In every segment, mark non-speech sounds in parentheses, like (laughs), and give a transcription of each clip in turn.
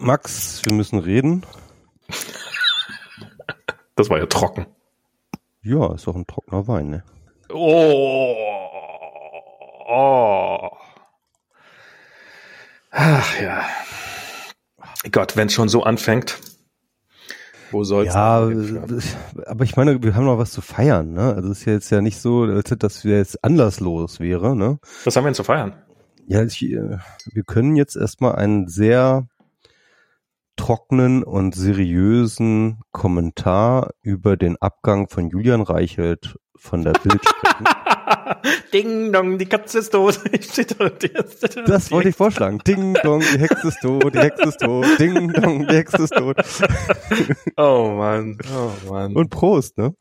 Max, wir müssen reden. Das war ja trocken. Ja, ist doch ein trockener Wein, ne? Oh. oh. Ach ja. Gott, wenn es schon so anfängt, wo soll es Ja, aber ich meine, wir haben noch was zu feiern, ne? Also es ist ja jetzt ja nicht so, als dass wir jetzt anlasslos wäre, ne? Was haben wir denn zu feiern? Ja, ich, äh, wir können jetzt erstmal einen sehr trockenen und seriösen Kommentar über den Abgang von Julian Reichelt von der Bild sprechen. (laughs) Ding dong, (laughs) die Katze ist tot. das wollte ich vorschlagen. Ding dong, die Hexe ist tot, die Hexe ist tot. Ding dong, die Hexe ist tot. (laughs) oh Mann, oh Mann. Und Prost, ne?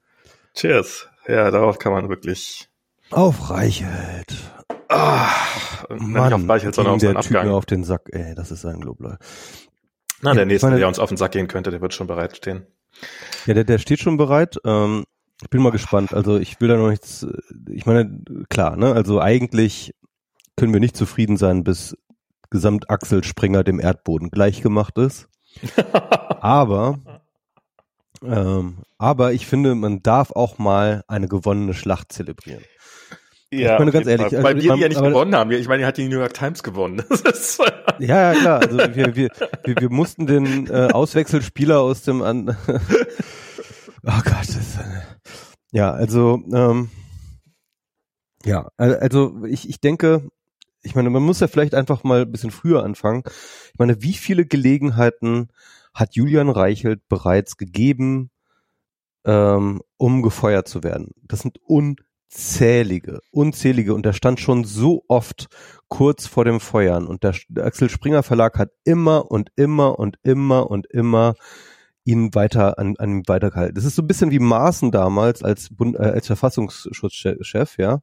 Cheers. Ja, darauf kann man wirklich. Auf Reichelt. Ah, Mann, auf Reichelt, sondern auf Typ Abgang. mir auf den Sack. Ey, das ist ein Globler. Na, der nächste, meine- der uns auf den Sack gehen könnte, der wird schon bereitstehen. Ja, der, der steht schon bereit. Ähm, ich bin mal gespannt. Also ich will da noch nichts. Ich meine, klar, ne? Also eigentlich können wir nicht zufrieden sein, bis Gesamtachsel Springer dem Erdboden gleichgemacht ist. (laughs) Aber, ähm, aber ich finde, man darf auch mal eine gewonnene Schlacht zelebrieren. Ja, meine, auf ganz ehrlich, also Weil wir die ja nicht gewonnen haben. Ich meine, die hat die New York Times gewonnen. (laughs) Ja, ja, klar. Also wir, wir, wir, wir mussten den äh, Auswechselspieler aus dem an. (laughs) oh Gott, das ist eine... ja, also ähm, ja, al- also ich, ich denke, ich meine, man muss ja vielleicht einfach mal ein bisschen früher anfangen. Ich meine, wie viele Gelegenheiten hat Julian Reichelt bereits gegeben, ähm, um gefeuert zu werden? Das sind unzählige, unzählige und der stand schon so oft kurz vor dem Feuern und der, Axel Springer Verlag hat immer und immer und immer und immer ihn weiter an, an ihm weitergehalten. Das ist so ein bisschen wie Maaßen damals als Bund, äh, als Verfassungsschutzchef, ja.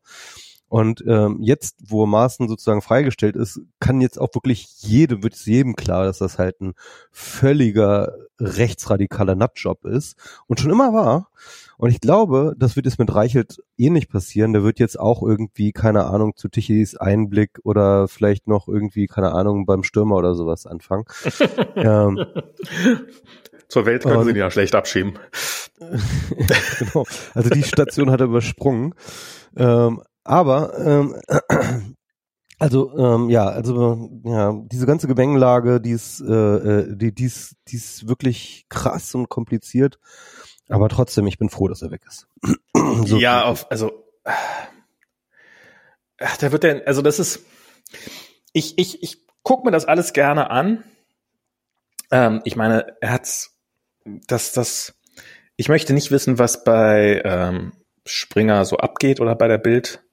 Und ähm, jetzt, wo Maaßen sozusagen freigestellt ist, kann jetzt auch wirklich jedem, wird es jedem klar, dass das halt ein völliger rechtsradikaler Nutjob ist und schon immer war. Und ich glaube, das wird jetzt mit Reichelt ähnlich passieren. Der wird jetzt auch irgendwie, keine Ahnung, zu Tichys Einblick oder vielleicht noch irgendwie, keine Ahnung, beim Stürmer oder sowas anfangen. (laughs) ähm, Zur Welt können sie Und- ihn ja schlecht abschieben. (laughs) genau. Also die Station hat er übersprungen. Ähm, aber ähm, (clears throat) also ähm, ja, also ja, diese ganze Gemengelage, die ist, äh, äh, die, die ist, die ist wirklich krass und kompliziert. Aber trotzdem, ich bin froh, dass er weg ist. (clears throat) So. ja, auf, also, ach, da wird der, also das ist, ich, ich, ich guck mir das alles gerne an. Ähm, ich meine, er hat's, das, das, ich möchte nicht wissen, was bei ähm, Springer so abgeht oder bei der Bild.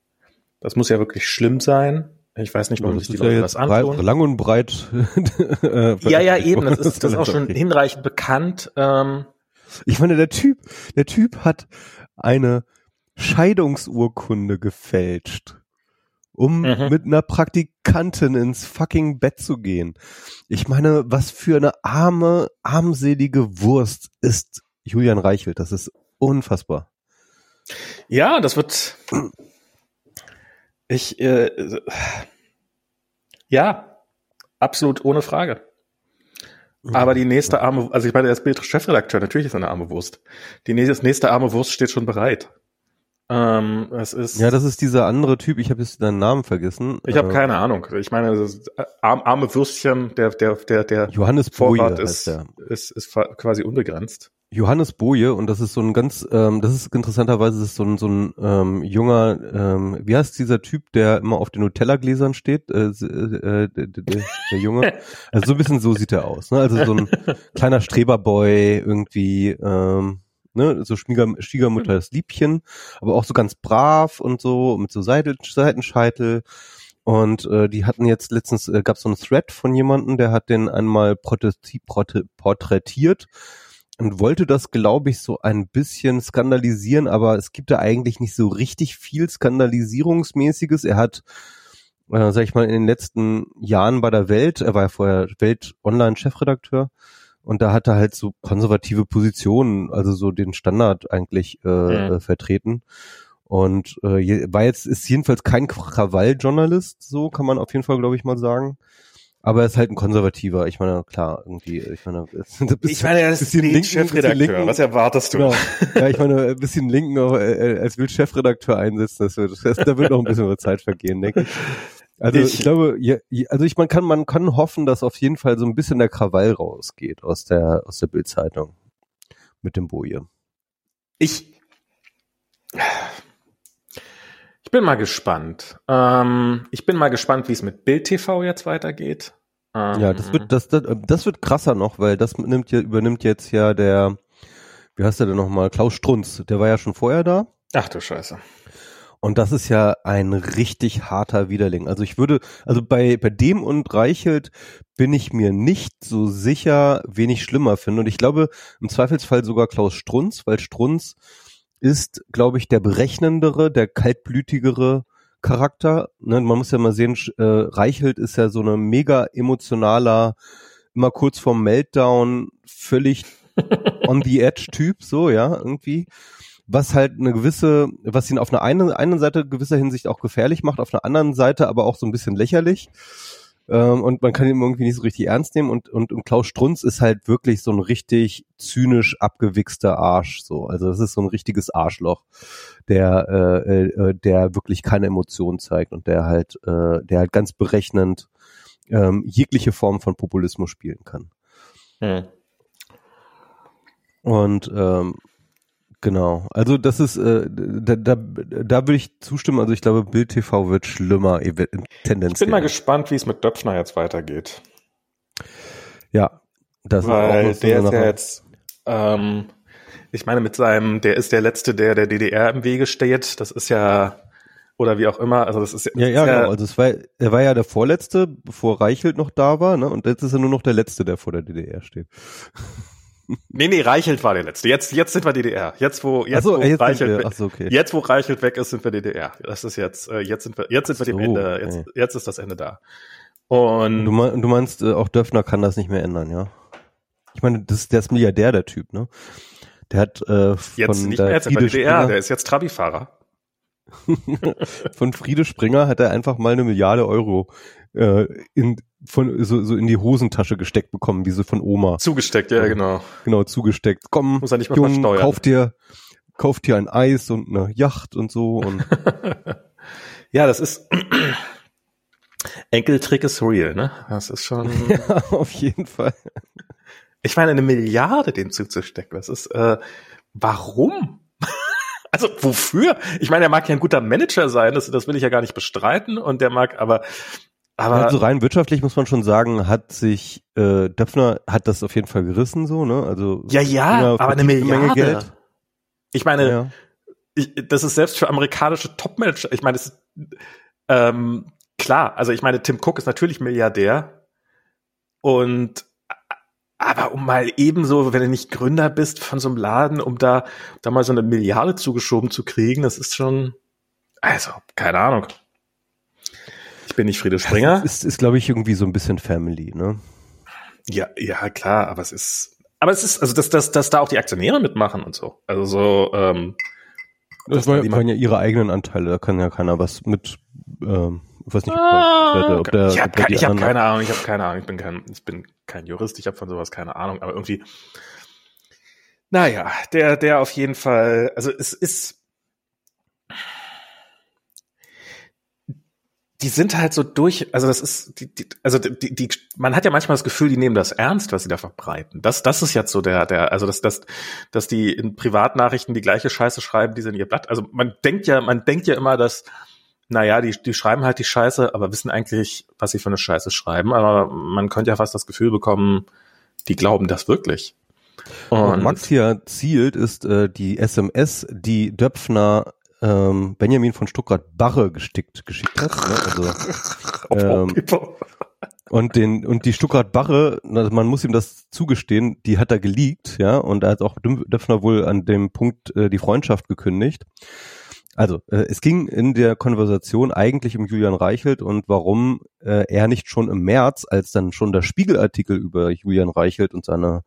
Das muss ja wirklich schlimm sein. Ich weiß nicht, warum das sich die ja Leute jetzt das breit, antun. lang und breit. (laughs) äh, Ja, ja, eben. Das ist, das ist auch (laughs) schon hinreichend bekannt. Ähm, Ich meine, der Typ, der Typ hat eine Scheidungsurkunde gefälscht, um Mhm. mit einer Praktikantin ins fucking Bett zu gehen. Ich meine, was für eine arme, armselige Wurst ist Julian Reichelt. Das ist unfassbar. Ja, das wird. Ich, äh, ja, absolut ohne Frage. Aber die nächste arme, also ich meine, er ist Bild-Chefredakteur, natürlich ist er eine arme Wurst. Die nächste, das nächste arme Wurst steht schon bereit. Ähm, es ist, Ja, das ist dieser andere Typ. Ich habe jetzt deinen Namen vergessen. ich habe Äh, keine Ahnung. Ich meine, das äh, arm, arme Würstchen, der, der, der, der Johannes Vorrat ist, ist, ist quasi unbegrenzt. Johannes Boje und das ist so ein ganz, ähm, das ist interessanterweise das ist so ein, so ein ähm, junger, ähm, wie heißt dieser Typ, der immer auf den Nutella-Gläsern steht, äh, äh, der, der, Junge, also so ein bisschen so sieht er aus, ne? also so ein kleiner Streberboy irgendwie, ähm, ne, so Schwieger, Schwiegermutters Liebchen, aber auch so ganz brav und so mit so Seite, Seitenscheitel. Und äh, die hatten jetzt letztens, äh, gab es so einen Thread von jemandem, der hat den einmal protesti- porträ- porträtiert und wollte das, glaube ich, so ein bisschen skandalisieren, aber es gibt da eigentlich nicht so richtig viel Skandalisierungsmäßiges. Er hat, äh, sag ich mal, in den letzten Jahren bei der Welt, er war ja vorher Welt-Online-Chefredakteur, und da hat er halt so konservative Positionen, also so den Standard eigentlich äh, Mhm. äh, vertreten. Und äh, war jetzt, ist jedenfalls kein Krawalljournalist, so kann man auf jeden Fall, glaube ich, mal sagen. Aber er ist halt ein Konservativer. Ich meine, klar, irgendwie, ich meine, (laughs) ich meine, er ist ein Chefredakteur. Was erwartest du? Genau. Ja, ich meine, ein bisschen Linken auch, äh, als will Chefredakteur einsetzen, das wird, das, da wird noch ein bisschen Zeit vergehen, denke ich. Also ich, ich glaube, ja, also ich man kann man kann hoffen, dass auf jeden Fall so ein bisschen der Krawall rausgeht aus der aus der Bildzeitung mit dem Boje. Ich ich bin mal gespannt. Ähm, ich bin mal gespannt, wie es mit Bild TV jetzt weitergeht. Ähm, ja, das wird das, das das wird krasser noch, weil das nimmt übernimmt jetzt ja der wie heißt der denn nochmal Klaus Strunz. Der war ja schon vorher da. Ach du Scheiße. Und das ist ja ein richtig harter Widerling. Also ich würde, also bei, bei dem und Reichelt bin ich mir nicht so sicher, wen ich schlimmer finde. Und ich glaube im Zweifelsfall sogar Klaus Strunz, weil Strunz ist, glaube ich, der berechnendere, der kaltblütigere Charakter. Ne, man muss ja mal sehen, äh, Reichelt ist ja so eine mega emotionaler, immer kurz vorm Meltdown, völlig (laughs) on the edge Typ, so, ja, irgendwie was halt eine gewisse, was ihn auf einer einen, einen Seite gewisser Hinsicht auch gefährlich macht, auf einer anderen Seite aber auch so ein bisschen lächerlich. Ähm, und man kann ihn irgendwie nicht so richtig ernst nehmen. Und, und, und Klaus Strunz ist halt wirklich so ein richtig zynisch abgewichster Arsch. So, also das ist so ein richtiges Arschloch, der, äh, äh, der wirklich keine Emotionen zeigt und der halt, äh, der halt ganz berechnend ähm, jegliche Form von Populismus spielen kann. Hm. Und ähm, Genau. Also das ist, äh, da, da, da würde ich zustimmen. Also ich glaube, Bild TV wird schlimmer, tendenziell. Ich bin mal gespannt, wie es mit Döpfner jetzt weitergeht. Ja, das Weil ist auch der ist ja jetzt, ähm, ich meine, mit seinem, der ist der Letzte, der der DDR im Wege steht. Das ist ja, oder wie auch immer. Also das ist ja, ja, ja genau. Also es war, er war ja der Vorletzte, bevor Reichelt noch da war, ne? Und jetzt ist er nur noch der Letzte, der vor der DDR steht. Nee, nee, Reichelt war der letzte. Jetzt, jetzt sind wir DDR. Jetzt, wo, jetzt, so, wo jetzt Reichelt, wir, so, okay. jetzt, wo Reichelt weg ist, sind wir DDR. Das ist jetzt, äh, jetzt sind wir, jetzt sind wir so, dem Ende, jetzt, okay. jetzt ist das Ende da. Und du, mein, du meinst, äh, auch Döffner kann das nicht mehr ändern, ja? Ich meine, das, der ist Milliardär, der Typ, ne? Der hat, äh, von jetzt nicht mehr, jetzt Friede DDR, Springer, der ist jetzt Trabi-Fahrer. (laughs) von Friede Springer hat er einfach mal eine Milliarde Euro äh, in, von, so, so in die Hosentasche gesteckt bekommen, wie so von Oma. Zugesteckt, ja, genau. Genau, zugesteckt. Komm, Muss er nicht mehr Jung, versteuern. kauf dir, kauf dir ein Eis und eine Yacht und so. Und (laughs) ja, das ist (clears throat) Enkeltrick ist real, ne? Das ist schon. (laughs) ja, auf jeden Fall. Ich meine, eine Milliarde den zuzustecken, das ist, äh, warum? (laughs) Also wofür? Ich meine, er mag ja ein guter Manager sein, das, das will ich ja gar nicht bestreiten. Und der mag, aber aber also rein wirtschaftlich muss man schon sagen, hat sich äh, Döpfner hat das auf jeden Fall gerissen, so ne? Also ja, ja, aber eine Milliarde. Menge Geld. Ich meine, ja. ich, das ist selbst für amerikanische Topmanager. Ich meine, das ist, ähm, klar. Also ich meine, Tim Cook ist natürlich Milliardär und aber um mal ebenso, wenn du nicht Gründer bist von so einem Laden, um da, da mal so eine Milliarde zugeschoben zu kriegen, das ist schon, also, keine Ahnung. Ich bin nicht Friede Springer. Das ist, ist glaube ich, irgendwie so ein bisschen Family, ne? Ja, ja, klar, aber es ist, aber es ist, also, dass, dass, dass da auch die Aktionäre mitmachen und so. Also so, ähm, das waren, waren ja ihre eigenen Anteile, da kann ja keiner was mit, ähm, ich weiß nicht, ah, ob der, ich habe hab keine Ahnung, ich habe keine Ahnung, ich bin kein, ich bin kein Jurist, ich habe von sowas keine Ahnung, aber irgendwie, naja, der, der auf jeden Fall, also es ist, die sind halt so durch, also das ist, die, die, also die, die, man hat ja manchmal das Gefühl, die nehmen das ernst, was sie da verbreiten. Das, das ist jetzt so der, der, also dass, dass, dass die in Privatnachrichten die gleiche Scheiße schreiben, die sie in ihr Blatt. Also man denkt ja, man denkt ja immer, dass, naja, die, die schreiben halt die Scheiße, aber wissen eigentlich, was sie für eine Scheiße schreiben. Aber man könnte ja fast das Gefühl bekommen, die glauben das wirklich. Und Max hier zielt, ist äh, die SMS, die Döpfner ähm, Benjamin von Stuttgart-Barre gestickt, geschickt hat. Ne? Also, (laughs) ähm, und den und die Stuttgart-Barre, also man muss ihm das zugestehen, die hat er geleakt, ja, und da hat auch Döpfner wohl an dem Punkt äh, die Freundschaft gekündigt. Also, äh, es ging in der Konversation eigentlich um Julian Reichelt und warum äh, er nicht schon im März, als dann schon der Spiegelartikel über Julian Reichelt und seine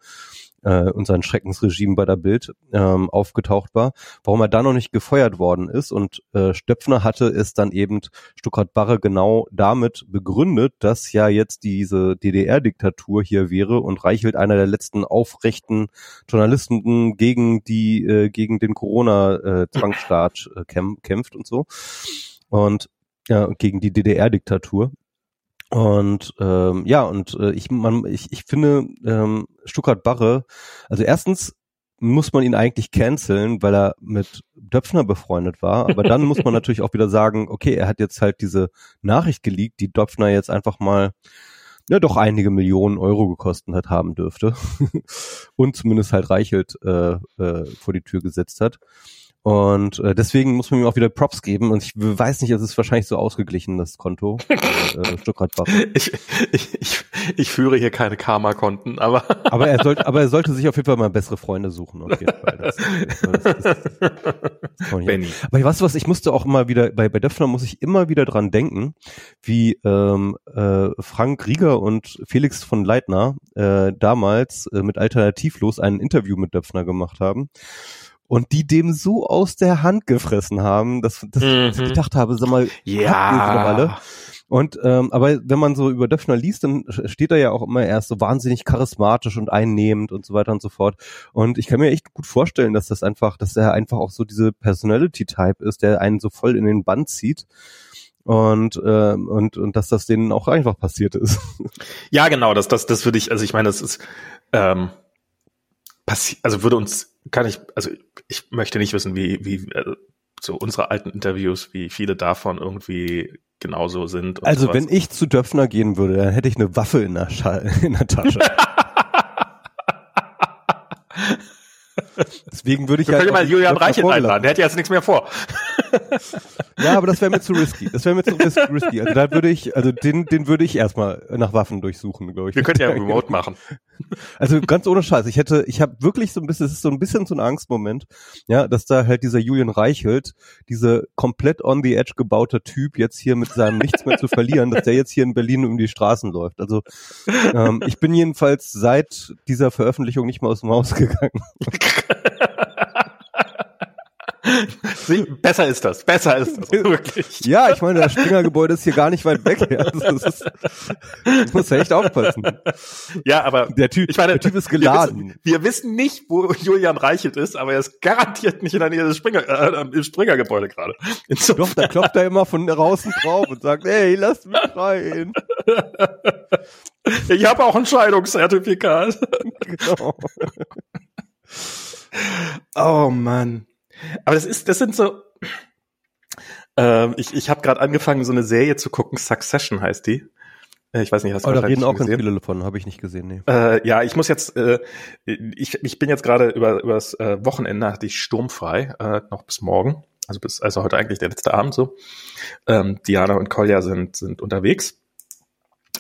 äh, und sein Schreckensregime bei der Bild ähm, aufgetaucht war, warum er da noch nicht gefeuert worden ist. Und äh, Stöpfner hatte es dann eben Stuttgart-Barre genau damit begründet, dass ja jetzt diese DDR-Diktatur hier wäre und Reichelt einer der letzten aufrechten Journalisten gegen die äh, gegen den Corona-Zwangsstaat äh, kämpft und so und ja, gegen die DDR-Diktatur. Und ähm, ja, und äh, ich, man, ich, ich finde ähm, Stuttgart Barre, also erstens muss man ihn eigentlich canceln, weil er mit Döpfner befreundet war. Aber dann muss man (laughs) natürlich auch wieder sagen, okay, er hat jetzt halt diese Nachricht geleakt, die Döpfner jetzt einfach mal ja doch einige Millionen Euro gekostet hat haben dürfte (laughs) und zumindest halt Reichelt äh, äh, vor die Tür gesetzt hat. Und äh, deswegen muss man ihm auch wieder Props geben. Und ich weiß nicht, es ist wahrscheinlich so ausgeglichen, das Konto. (laughs) äh, Stuttgart ich, ich, ich, ich führe hier keine Karma-Konten, aber. (laughs) aber er sollte, aber er sollte sich auf jeden Fall mal bessere Freunde suchen. Auf jeden Fall. Das, das, das, das Benny. Aber weißt du was, ich musste auch immer wieder, bei, bei Döpfner muss ich immer wieder dran denken, wie ähm, äh, Frank Rieger und Felix von Leitner äh, damals äh, mit Alternativlos ein Interview mit Döpfner gemacht haben und die dem so aus der Hand gefressen haben, dass, dass mhm. ich gedacht habe, sag mal, ja. alle? Und ähm, aber wenn man so über Döpfner liest, dann steht er ja auch immer erst so wahnsinnig charismatisch und einnehmend und so weiter und so fort. Und ich kann mir echt gut vorstellen, dass das einfach, dass er einfach auch so diese Personality-Type ist, der einen so voll in den Band zieht und ähm, und und dass das denen auch einfach passiert ist. Ja, genau, das das das würde ich, also ich meine, das ist ähm, passi also würde uns kann ich, also ich möchte nicht wissen, wie, wie äh, so unsere alten Interviews, wie viele davon irgendwie genauso sind. also sowas. wenn ich zu Döpfner gehen würde, dann hätte ich eine Waffe in der, Schall, (laughs) in der Tasche. (laughs) (laughs) Deswegen würde ich ja. Halt mal Julian Reichelt einladen, der hätte jetzt nichts mehr vor. (laughs) ja, aber das wäre mir zu risky. Das wäre mir zu risky. Also da würde ich, also den, den würde ich erstmal nach Waffen durchsuchen, glaube ich. Wir könnten ja (laughs) remote machen. Also ganz ohne Scheiß. Ich hätte, ich habe wirklich so ein bisschen, es ist so ein bisschen so ein Angstmoment, ja, dass da halt dieser Julian Reichelt, diese komplett on the edge gebaute Typ jetzt hier mit seinem nichts mehr zu verlieren, dass der jetzt hier in Berlin um die Straßen läuft. Also ähm, ich bin jedenfalls seit dieser Veröffentlichung nicht mehr aus dem Haus gegangen. (laughs) Sie, besser ist das, besser ist das, (laughs) wirklich. Ja, ich meine, das Springergebäude ist hier gar nicht weit weg. Also das, ist, muss ja echt aufpassen. Ja, aber der Typ, ich meine, der Typ ist geladen. (laughs) Wir wissen, wir wissen, nicht, wo Julian Reichelt ist, aber er ist garantiert nicht in der Nähe des Springer, äh, im Springergebäude gerade. Doch, da klopft er immer von draußen drauf und sagt, hey, lass mich rein. Ich habe auch ein Scheidungszertifikat. Genau. Oh Mann. Aber das ist, das sind so. Ähm, ich ich habe gerade angefangen, so eine Serie zu gucken. Succession heißt die. Äh, ich weiß nicht, hast du oh, da reden auch ganz viele davon, habe ich nicht gesehen. Nee. Äh, ja, ich muss jetzt, äh, ich, ich bin jetzt gerade über übers äh, Wochenende hatte ich sturmfrei, äh, noch bis morgen, also bis also heute eigentlich der letzte Abend so. Ähm, Diana und Kolja sind sind unterwegs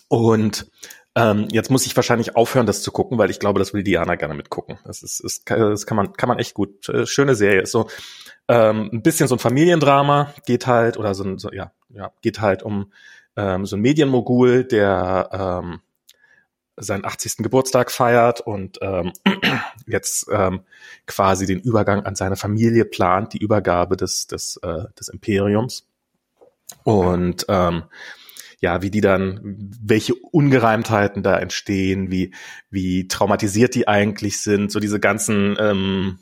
und ähm, jetzt muss ich wahrscheinlich aufhören, das zu gucken, weil ich glaube, das will Diana gerne mitgucken. Das ist, ist das kann man, kann man echt gut. Äh, schöne Serie. So ähm, ein bisschen so ein Familiendrama, geht halt, oder so ein, so, ja, ja, geht halt um ähm, so ein Medienmogul, der ähm, seinen 80. Geburtstag feiert und ähm, (clears throat) jetzt ähm, quasi den Übergang an seine Familie plant, die Übergabe des, des, äh, des Imperiums. Und ähm, ja, wie die dann, welche Ungereimtheiten da entstehen, wie, wie traumatisiert die eigentlich sind, so diese ganzen, ähm,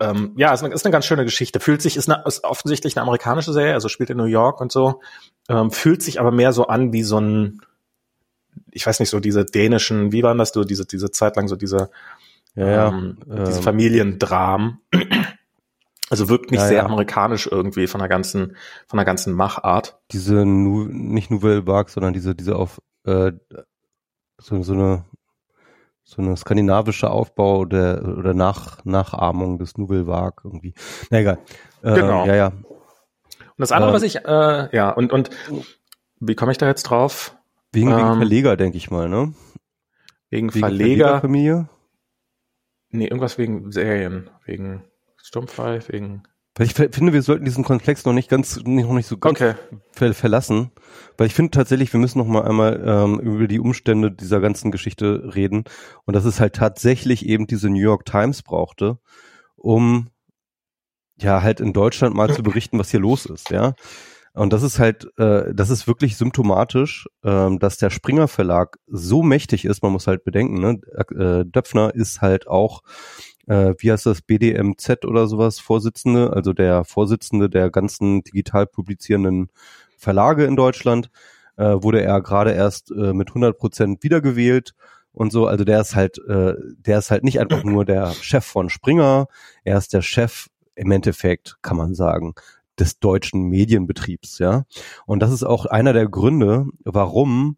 ähm, ja, ist eine, ist eine ganz schöne Geschichte. Fühlt sich, ist, eine, ist offensichtlich eine amerikanische Serie, also spielt in New York und so, ähm, fühlt sich aber mehr so an wie so ein, ich weiß nicht, so diese dänischen, wie waren das du, diese, diese Zeit lang so diese, ja, ja, ähm, diese ähm, Familiendramen. Also wirkt nicht ja, sehr ja. amerikanisch irgendwie von der ganzen, von der ganzen Machart. Diese nu, nicht Nouvelle Vague, sondern diese, diese auf äh, so, so eine so eine skandinavische Aufbau der oder Nach, Nachahmung des Nouvelle Vague irgendwie. Na egal. Äh, genau. Ja, ja. Und das andere, äh, was ich, äh, ja, und, und wie komme ich da jetzt drauf? Wegen, ähm, wegen Verleger, denke ich mal, ne? Wegen, wegen Verleger. Familie? Nee, irgendwas wegen Serien, wegen Weil ich finde, wir sollten diesen Komplex noch nicht ganz, noch nicht so ganz Okay. ver verlassen. Weil ich finde tatsächlich, wir müssen noch mal einmal ähm, über die Umstände dieser ganzen Geschichte reden. Und dass es halt tatsächlich eben diese New York Times brauchte, um ja halt in Deutschland mal zu berichten, was hier los ist, ja. Und das ist halt, äh, das ist wirklich symptomatisch, ähm, dass der Springer Verlag so mächtig ist. Man muss halt bedenken, ne? Äh, Döpfner ist halt auch, äh, wie heißt das, BDMZ oder sowas, Vorsitzende, also der Vorsitzende der ganzen digital publizierenden Verlage in Deutschland. Äh, wurde er gerade erst äh, mit 100 Prozent wiedergewählt und so. Also der ist halt, äh, der ist halt nicht einfach nur der Chef von Springer, er ist der Chef im Endeffekt, kann man sagen, des deutschen Medienbetriebs, ja. Und das ist auch einer der Gründe, warum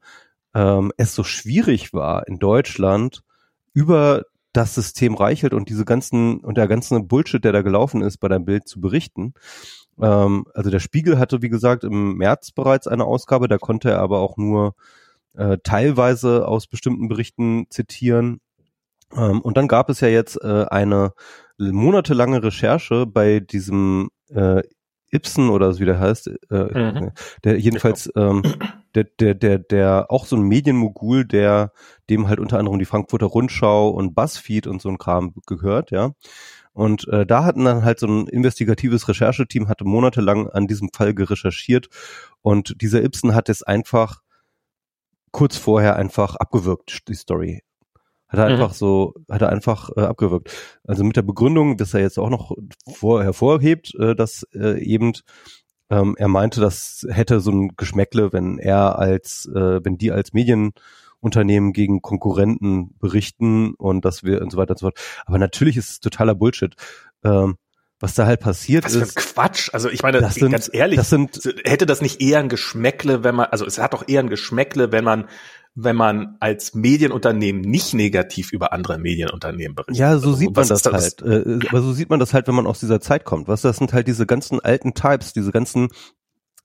ähm, es so schwierig war, in Deutschland über das System Reichelt und diese ganzen und der ganze Bullshit, der da gelaufen ist, bei deinem Bild zu berichten. Ähm, also der Spiegel hatte, wie gesagt, im März bereits eine Ausgabe, da konnte er aber auch nur äh, teilweise aus bestimmten Berichten zitieren. Ähm, und dann gab es ja jetzt äh, eine monatelange Recherche bei diesem äh, Ibsen oder so wie der heißt, äh, Mhm. der jedenfalls ähm, (clears throat) der, der, der, der auch so ein Medienmogul, der dem halt unter anderem die Frankfurter Rundschau und Buzzfeed und so ein Kram gehört, ja. Und äh, da hatten dann halt so ein investigatives Rechercheteam, hatte monatelang an diesem Fall gerecherchiert und dieser Ibsen hat es einfach kurz vorher einfach abgewürgt, die Story. Hat er Mhm. einfach so, hat er einfach äh, abgewürgt. Also mit der Begründung, dass er jetzt auch noch vor, hervorhebt, äh, dass äh, eben ähm, er meinte, das hätte so ein Geschmäckle, wenn er als, äh, wenn die als Medienunternehmen gegen Konkurrenten berichten und dass wir und so weiter und so fort. Aber natürlich ist es totaler Bullshit. Ähm, was da halt passiert Was für ein ist, Quatsch. Also ich meine, das sind, ganz ehrlich, das sind hätte das nicht eher ein Geschmäckle, wenn man, also es hat doch eher ein Geschmäckle, wenn man, wenn man als Medienunternehmen nicht negativ über andere Medienunternehmen berichtet. Ja, so Also, sieht man was das, halt. Äh, aber so sieht man das halt, wenn man aus dieser Zeit kommt. Was, das sind halt diese ganzen alten Types, diese ganzen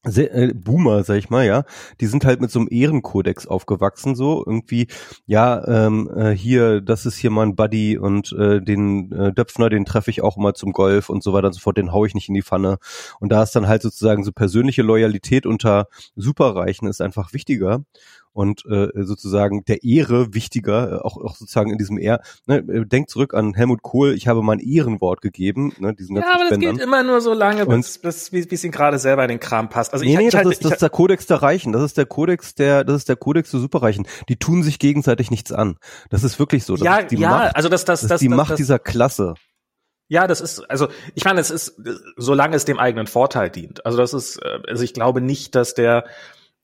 äh, Boomer, sag ich mal, ja, die sind halt mit so einem Ehrenkodex aufgewachsen, so irgendwie, ja, ähm, äh, hier, das ist hier mein Buddy und äh, den äh, Döpfner, den treffe ich auch immer zum Golf und so weiter und so fort, den hau ich nicht in die Pfanne. Und da ist dann halt sozusagen so persönliche Loyalität unter Superreichen ist einfach wichtiger und äh, sozusagen der Ehre wichtiger, äh, auch, auch sozusagen in diesem Ehr, ne, äh, denkt zurück an Helmut Kohl, ich habe mein Ehrenwort gegeben, ne, diesen ganzen Ja, aber das Spendern. geht immer nur so lange, Und- bis, bis, wie es ihm gerade selber in den Kram passt. Also Nee, ich, nee, ich das, halte- ist, das ich, ist der Kodex der Reichen. Das ist der Kodex der, das ist der Kodex der Superreichen. Die tun sich gegenseitig nichts an. Das ist wirklich so. Das ja, ist die ja, Macht, also das, das, das, das, die das, Macht das, dieser Klasse. Ja, das ist, also ich meine, es ist, äh, solange es dem eigenen Vorteil dient. Also das ist, also ich glaube nicht, dass der,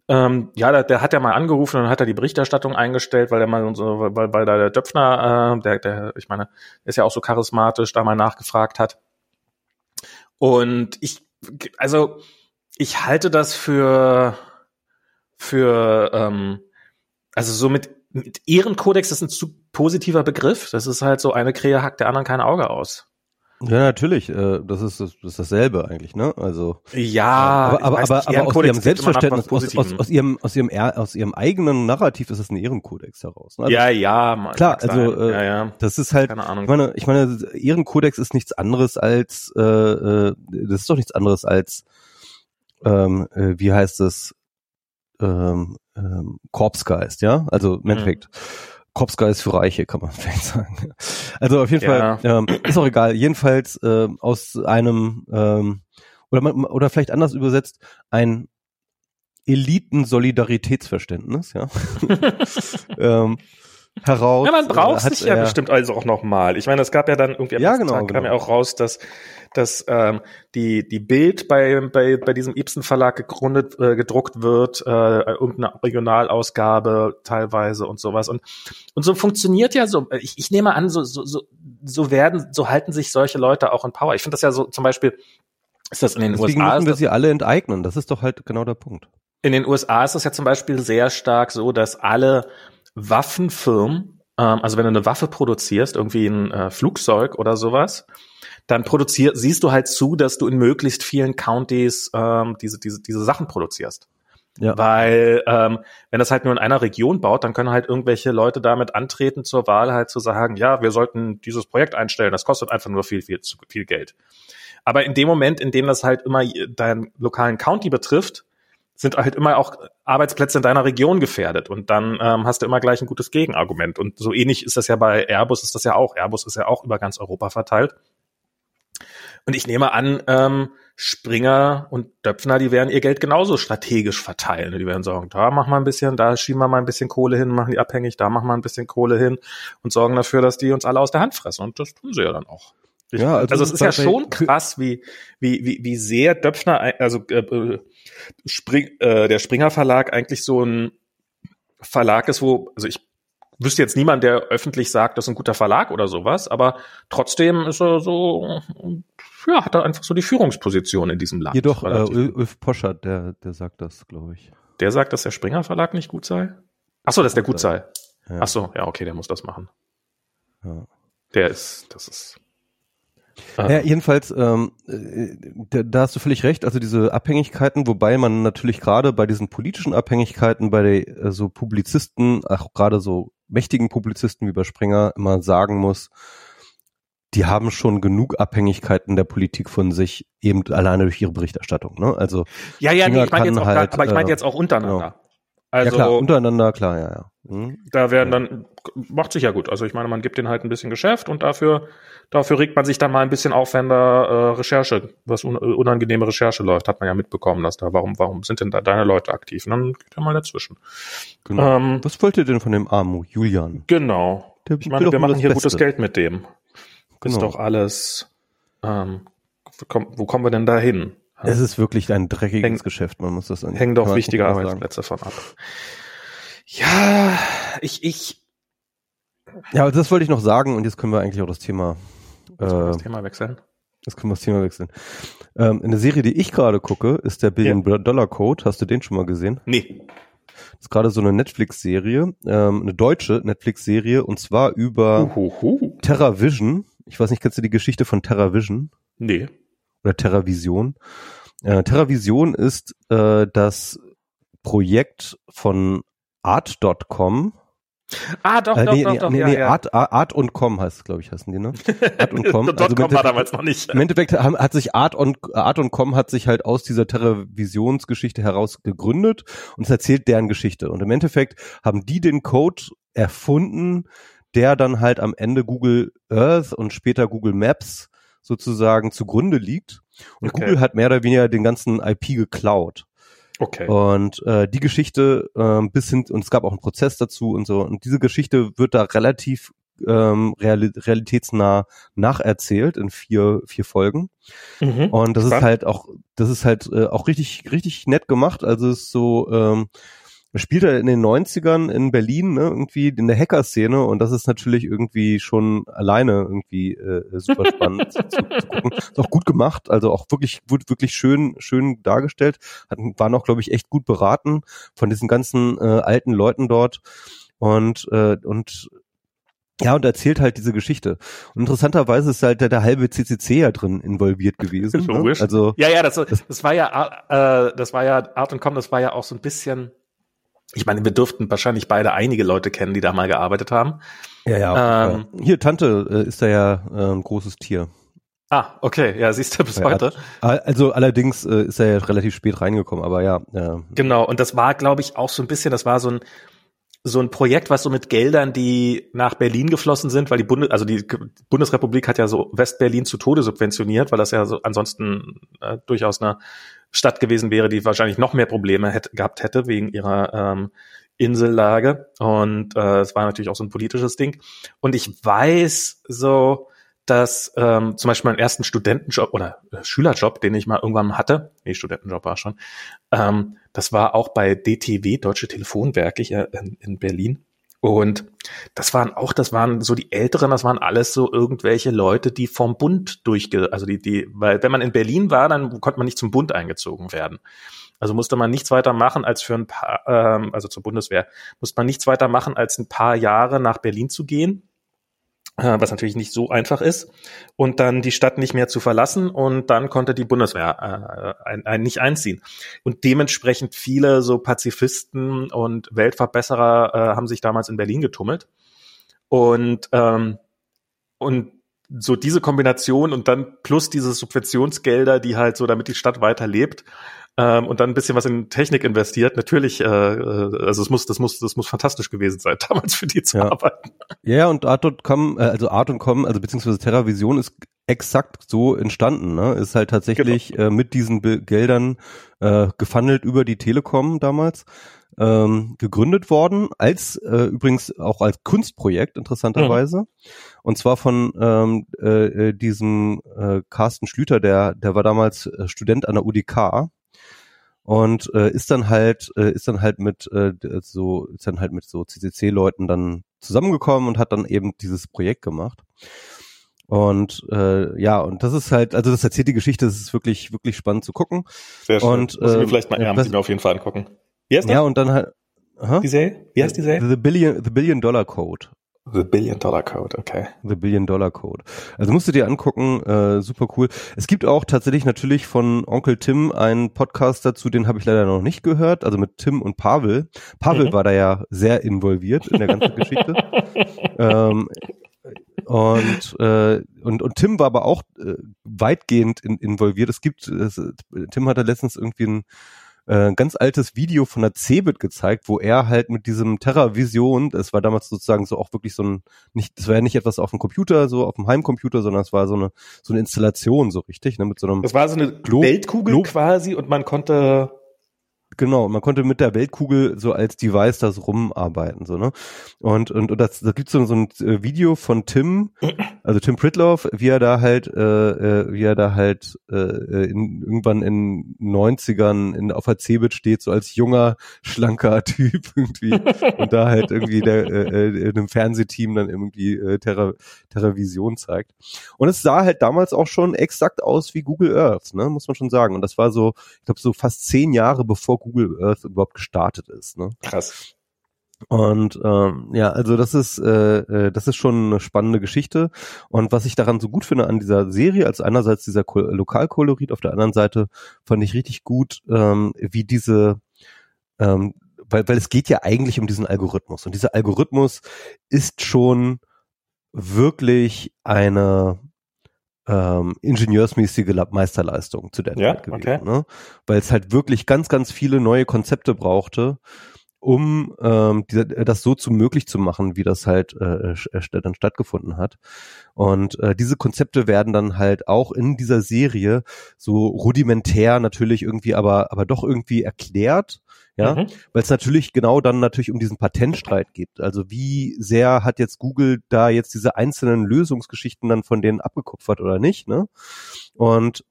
ähm, ja, der, der hat ja mal angerufen und hat er die Berichterstattung eingestellt, weil der mal so, weil, weil da der Döpfner, äh, der, der, ich meine, ist ja auch so charismatisch, da mal nachgefragt hat. Und ich, also ich halte das für, für, ähm, also so mit, mit Ehrenkodex, das ist ein zu positiver Begriff. Das ist halt so, eine Krähe hackt der anderen kein Auge aus. Ja, natürlich. Äh, das ist das, ist dasselbe eigentlich, ne? Also Ja, aber aber aber, nicht, aber aus ihrem Selbstverständnis, aus, aus, aus ihrem aus ihrem aus ihrem eigenen Narrativ ist es ein Ehrenkodex heraus. Ne? Also, ja, ja, mag klar, also äh, ja, ja, das ist halt keine Ahnung. Ich meine, ich meine, Ehrenkodex ist nichts anderes als, äh, äh, das ist doch nichts anderes als, ähm, äh, wie heißt es, ähm, ähm, Korpsgeist, ja? Also im Mhm. Endeffekt. Korpsgeist für Reiche, kann man (laughs) vielleicht sagen. Also auf jeden Ja. Fall, ähm, ist auch egal. Jedenfalls ähm, aus einem, ähm, oder, man, oder vielleicht anders übersetzt, ein Eliten-Solidaritätsverständnis, ja. (laughs) ähm, heraus. Ja, man braucht äh, sich ja bestimmt also auch nochmal. Ich meine, es gab ja dann irgendwie am Ja, genau, Tag kam genau. ja auch raus, dass, dass ähm, die, die Bild bei, bei, bei diesem Ibsen Verlag gegründet, äh, gedruckt wird, äh, irgendeine Regionalausgabe teilweise und sowas. Und, und so funktioniert ja so, ich, ich nehme an, so, so, so, so werden, so halten sich solche Leute auch in Power. Ich finde das ja so zum Beispiel, ist das in den Deswegen USA? müssen wir das, sie alle enteignen. Das ist doch halt genau der Punkt. in den USA ist es ja zum Beispiel sehr stark so, dass alle Waffenfirmen, ähm, also wenn du eine Waffe produzierst, irgendwie ein äh, Flugzeug oder sowas, dann produziert, siehst du halt zu, dass du in möglichst vielen Counties ähm, diese, diese, diese Sachen produzierst. Ja. Weil ähm, wenn das halt nur in einer Region baut, dann können halt irgendwelche Leute damit antreten zur Wahl halt zu sagen, ja, wir sollten dieses Projekt einstellen, das kostet einfach nur viel, viel, zu viel Geld. Aber in dem Moment, in dem das halt immer deinen lokalen County betrifft, sind halt immer auch Arbeitsplätze in deiner Region gefährdet und dann ähm, hast du immer gleich ein gutes Gegenargument. Und so ähnlich ist das ja bei Airbus, ist das ja auch. Airbus ist ja auch über ganz Europa verteilt. Und ich nehme an, ähm, Springer und Döpfner, die werden ihr Geld genauso strategisch verteilen. Die werden sagen, da machen wir ein bisschen, da schieben wir mal ein bisschen Kohle hin, machen die abhängig, da machen wir ein bisschen Kohle hin und sorgen dafür, dass die uns alle aus der Hand fressen. Und das tun sie ja dann auch. Ja, also, also es ist ja schon krass, wie, wie, wie, wie sehr Döpfner, also äh, Spring, äh, der Springer Verlag eigentlich so ein Verlag ist, wo, also ich wüsste jetzt niemand, der öffentlich sagt, das ist ein guter Verlag oder sowas, aber trotzdem ist er so, ja, hat er einfach so die Führungsposition in diesem Land. Jedoch, äh, Ulf Poschert, der, der sagt das, glaube ich. Der sagt, dass der Springer Verlag nicht gut sei? Ach so, dass der gut sei. Ja. Ach so, ja, okay, der muss das machen. Ja. Der ist, das ist, ja, jedenfalls, ähm, äh, da, da hast du völlig recht, also diese Abhängigkeiten, wobei man natürlich gerade bei diesen politischen Abhängigkeiten, bei äh, so Publizisten, auch gerade so mächtigen Publizisten wie bei Springer immer sagen muss, die haben schon genug Abhängigkeiten der Politik von sich, eben alleine durch ihre Berichterstattung. Ne? Also ja, ja, nee, ich meine jetzt auch, halt, aber ich meine äh, jetzt auch untereinander. Genau. Also, ja klar, untereinander, klar, ja, ja. Mhm. Da werden dann, macht sich ja gut. Also ich meine, man gibt denen halt ein bisschen Geschäft und dafür, dafür regt man sich dann mal ein bisschen auf, wenn da äh, Recherche, was un unangenehme Recherche läuft, hat man ja mitbekommen, dass da, warum, warum sind denn da deine Leute aktiv? Und dann geht er mal dazwischen. Genau. Ähm, was wollt ihr denn von dem Armu, Julian? Genau. Der ich meine, wir machen hier Beste. gutes Geld mit dem. Genau. Ist doch alles, ähm, wo kommen wir denn da hin? Es ist wirklich ein dreckiges Häng, Geschäft, man muss das sagen. Hängen doch wichtige Arbeitsplätze von ab. Ja, ich, ich. Ja, das wollte ich noch sagen und jetzt können wir eigentlich auch das Thema. Äh, das Thema wechseln. Jetzt können wir das Thema wechseln. Ähm, eine Serie, die ich gerade gucke, ist der Billion ja. Dollar Code. Hast du den schon mal gesehen? Nee. Das ist gerade so eine Netflix-Serie, ähm, eine deutsche Netflix-Serie und zwar über Uhuhu. TerraVision. Ich weiß nicht, kennst du die Geschichte von TerraVision? Nee oder TerraVision. Äh, TerraVision ist äh, das Projekt von Art.com. Ah, doch, äh, nee, doch, nee, doch, nee, ja, nee, ja. Art, Art und Com heißt es, glaube ich, heißen die, ne? (laughs) Art und Com. also .com war damals noch nicht. Im Endeffekt haben, hat sich Art und, Art und Com hat sich halt aus dieser TerraVisionsgeschichte heraus gegründet und es erzählt deren Geschichte. Und im Endeffekt haben die den Code erfunden, der dann halt am Ende Google Earth und später Google Maps sozusagen zugrunde liegt. Und okay. Google hat mehr oder weniger den ganzen IP geklaut. Okay. Und äh, die Geschichte äh, bis hin, und es gab auch einen Prozess dazu und so, und diese Geschichte wird da relativ ähm, real, realitätsnah nacherzählt in vier, vier Folgen. Mhm, und das spannend. ist halt auch, das ist halt äh, auch richtig, richtig nett gemacht. Also es ist so, ähm, spielt er in den 90ern in Berlin, ne, irgendwie in der Hacker-Szene und das ist natürlich irgendwie schon alleine irgendwie äh, super spannend zu, zu, gucken. Ist auch gut gemacht, also auch wirklich, wirklich schön, schön dargestellt. Hat, war noch, glaube ich, echt gut beraten von diesen ganzen äh, alten Leuten dort und, äh, und ja, und erzählt halt diese Geschichte. Und interessanterweise ist halt der, der halbe CCC ja drin involviert gewesen. Ne? Logisch. Ne? Also ja, ja, das, das, das war ja, äh, das war ja Art und Com, das war ja auch so ein bisschen ich meine, wir dürften wahrscheinlich beide einige Leute kennen, die da mal gearbeitet haben. Ja, ja. Ähm, ja. Hier, Tante äh, ist da ja äh, ein großes Tier. Ah, okay, ja, siehst du bis ja, heute. Also allerdings äh, ist er ja relativ spät reingekommen, aber ja. Äh, genau, und das war, glaube ich, auch so ein bisschen, das war so ein so ein Projekt, was so mit Geldern, die nach Berlin geflossen sind, weil die Bundes also die Bundesrepublik hat ja so Westberlin zu Tode subventioniert, weil das ja so ansonsten äh, durchaus eine Stadt gewesen wäre, die wahrscheinlich noch mehr Probleme hätte, gehabt hätte wegen ihrer ähm, Insellage. Und äh, es war natürlich auch so ein politisches Ding. Und ich weiß so, dass ähm, zum Beispiel meinen ersten Studentenjob oder äh, Schülerjob, den ich mal irgendwann hatte, nee, Studentenjob war schon, ähm, das war auch bei DTW, Deutsche Telefonwerke hier in, in Berlin. Und das waren auch, das waren so die Älteren, das waren alles so irgendwelche Leute, die vom Bund durchge, also die, die, weil wenn man in Berlin war, dann konnte man nicht zum Bund eingezogen werden. Also musste man nichts weiter machen, als für ein paar, ähm, also zur Bundeswehr, musste man nichts weiter machen, als ein paar Jahre nach Berlin zu gehen was natürlich nicht so einfach ist, und dann die Stadt nicht mehr zu verlassen und dann konnte die Bundeswehr äh, ein, ein, nicht einziehen. Und dementsprechend viele so Pazifisten und Weltverbesserer äh, haben sich damals in Berlin getummelt. Und, ähm, und so diese Kombination und dann plus diese Subventionsgelder, die halt so, damit die Stadt weiterlebt, ähm, und dann ein bisschen was in Technik investiert. Natürlich, äh, äh, also es muss, das muss, das muss fantastisch gewesen sein, (laughs) damals für die zu ja. arbeiten. Ja, und Art.com, äh, also Art.com, also beziehungsweise TerraVision ist exakt so entstanden, ne? Ist halt tatsächlich genau. äh, mit diesen Be Geldern äh, gefandelt über die Telekom damals ähm, gegründet worden, als äh, übrigens auch als Kunstprojekt interessanterweise. Mhm. Und zwar von ähm, äh, äh diesem äh, Carsten Schlüter, der, der war damals äh, Student an der UDK und äh, ist dann halt äh, ist dann halt mit äh, so ist dann halt mit so CCC Leuten dann zusammengekommen und hat dann eben dieses Projekt gemacht. Und äh, ja, und das ist halt, also das erzählt die Geschichte, das ist wirklich, wirklich spannend zu gucken. Sehr schön. Und, Muss ich mir ähm, vielleicht mal, ja, ich mir auf jeden Fall angucken. Wie heißt das? Ja, und dann halt. Huh? Die Serie? Wie heißt die Serie? The Billion, The Billion Dollar Code. The Billion Dollar Code, okay. The Billion Dollar Code. Also musst du dir angucken, äh, super cool. Es gibt auch tatsächlich natürlich von Onkel Tim einen Podcast dazu, den habe ich leider noch nicht gehört, also mit Tim und Pavel. Pavel mhm. war da ja sehr involviert in der ganzen Geschichte. (laughs) ähm, und, äh, und, und Tim war aber auch äh, weitgehend in, involviert. Es gibt, es, Tim hatte letztens irgendwie ein äh, ganz altes Video von der Cebit gezeigt, wo er halt mit diesem TerraVision, das war damals sozusagen so auch wirklich so ein, nicht, das war ja nicht etwas auf dem Computer, so auf dem Heimcomputer, sondern es war so eine, so eine Installation, so richtig, ne, mit so einem. Das war so eine Glo Weltkugel Glo quasi und man konnte Genau, man konnte mit der Weltkugel so als Device das rumarbeiten, so, ne? Und, und, und das, da gibt's so, so ein äh, Video von Tim, (clears throat) also Tim Pritloff, wie er da halt, äh, äh wie er da halt äh, in, irgendwann in 90ern in, auf der Cebit steht, so als junger, schlanker (laughs) Typ irgendwie. und da halt irgendwie der, äh, äh, in einem Fernsehteam dann irgendwie äh, Terra, Terravision zeigt. Und es sah halt damals auch schon exakt aus wie Google Earth, ne? Muss man schon sagen. Und das war so, ich glaube, so fast zehn Jahre bevor Google Earth überhaupt gestartet ist. Ne? Krass. Und ähm, ja, also das ist äh, äh, das ist schon eine spannende Geschichte. Und was ich daran so gut finde an dieser Serie, als einerseits dieser Ko Lokalkolorit, auf der anderen Seite fand ich richtig gut, ähm, wie diese ähm, weil, weil es geht ja eigentlich um diesen Algorithmus. Und dieser Algorithmus ist schon wirklich eine ähm, ingenieursmäßige Meisterleistung zu der ja, Zeit gewesen, okay. ne? weil es halt wirklich ganz, ganz viele neue Konzepte brauchte, um ähm, diese, das so zu möglich zu machen, wie das halt äh, äh, dann stattgefunden hat. Und äh, diese Konzepte werden dann halt auch in dieser Serie so rudimentär natürlich irgendwie, aber aber doch irgendwie erklärt ja, mhm. weil es natürlich genau dann natürlich um diesen Patentstreit geht. Also wie sehr hat jetzt Google da jetzt diese einzelnen Lösungsgeschichten dann von denen abgekupfert oder nicht, ne? Und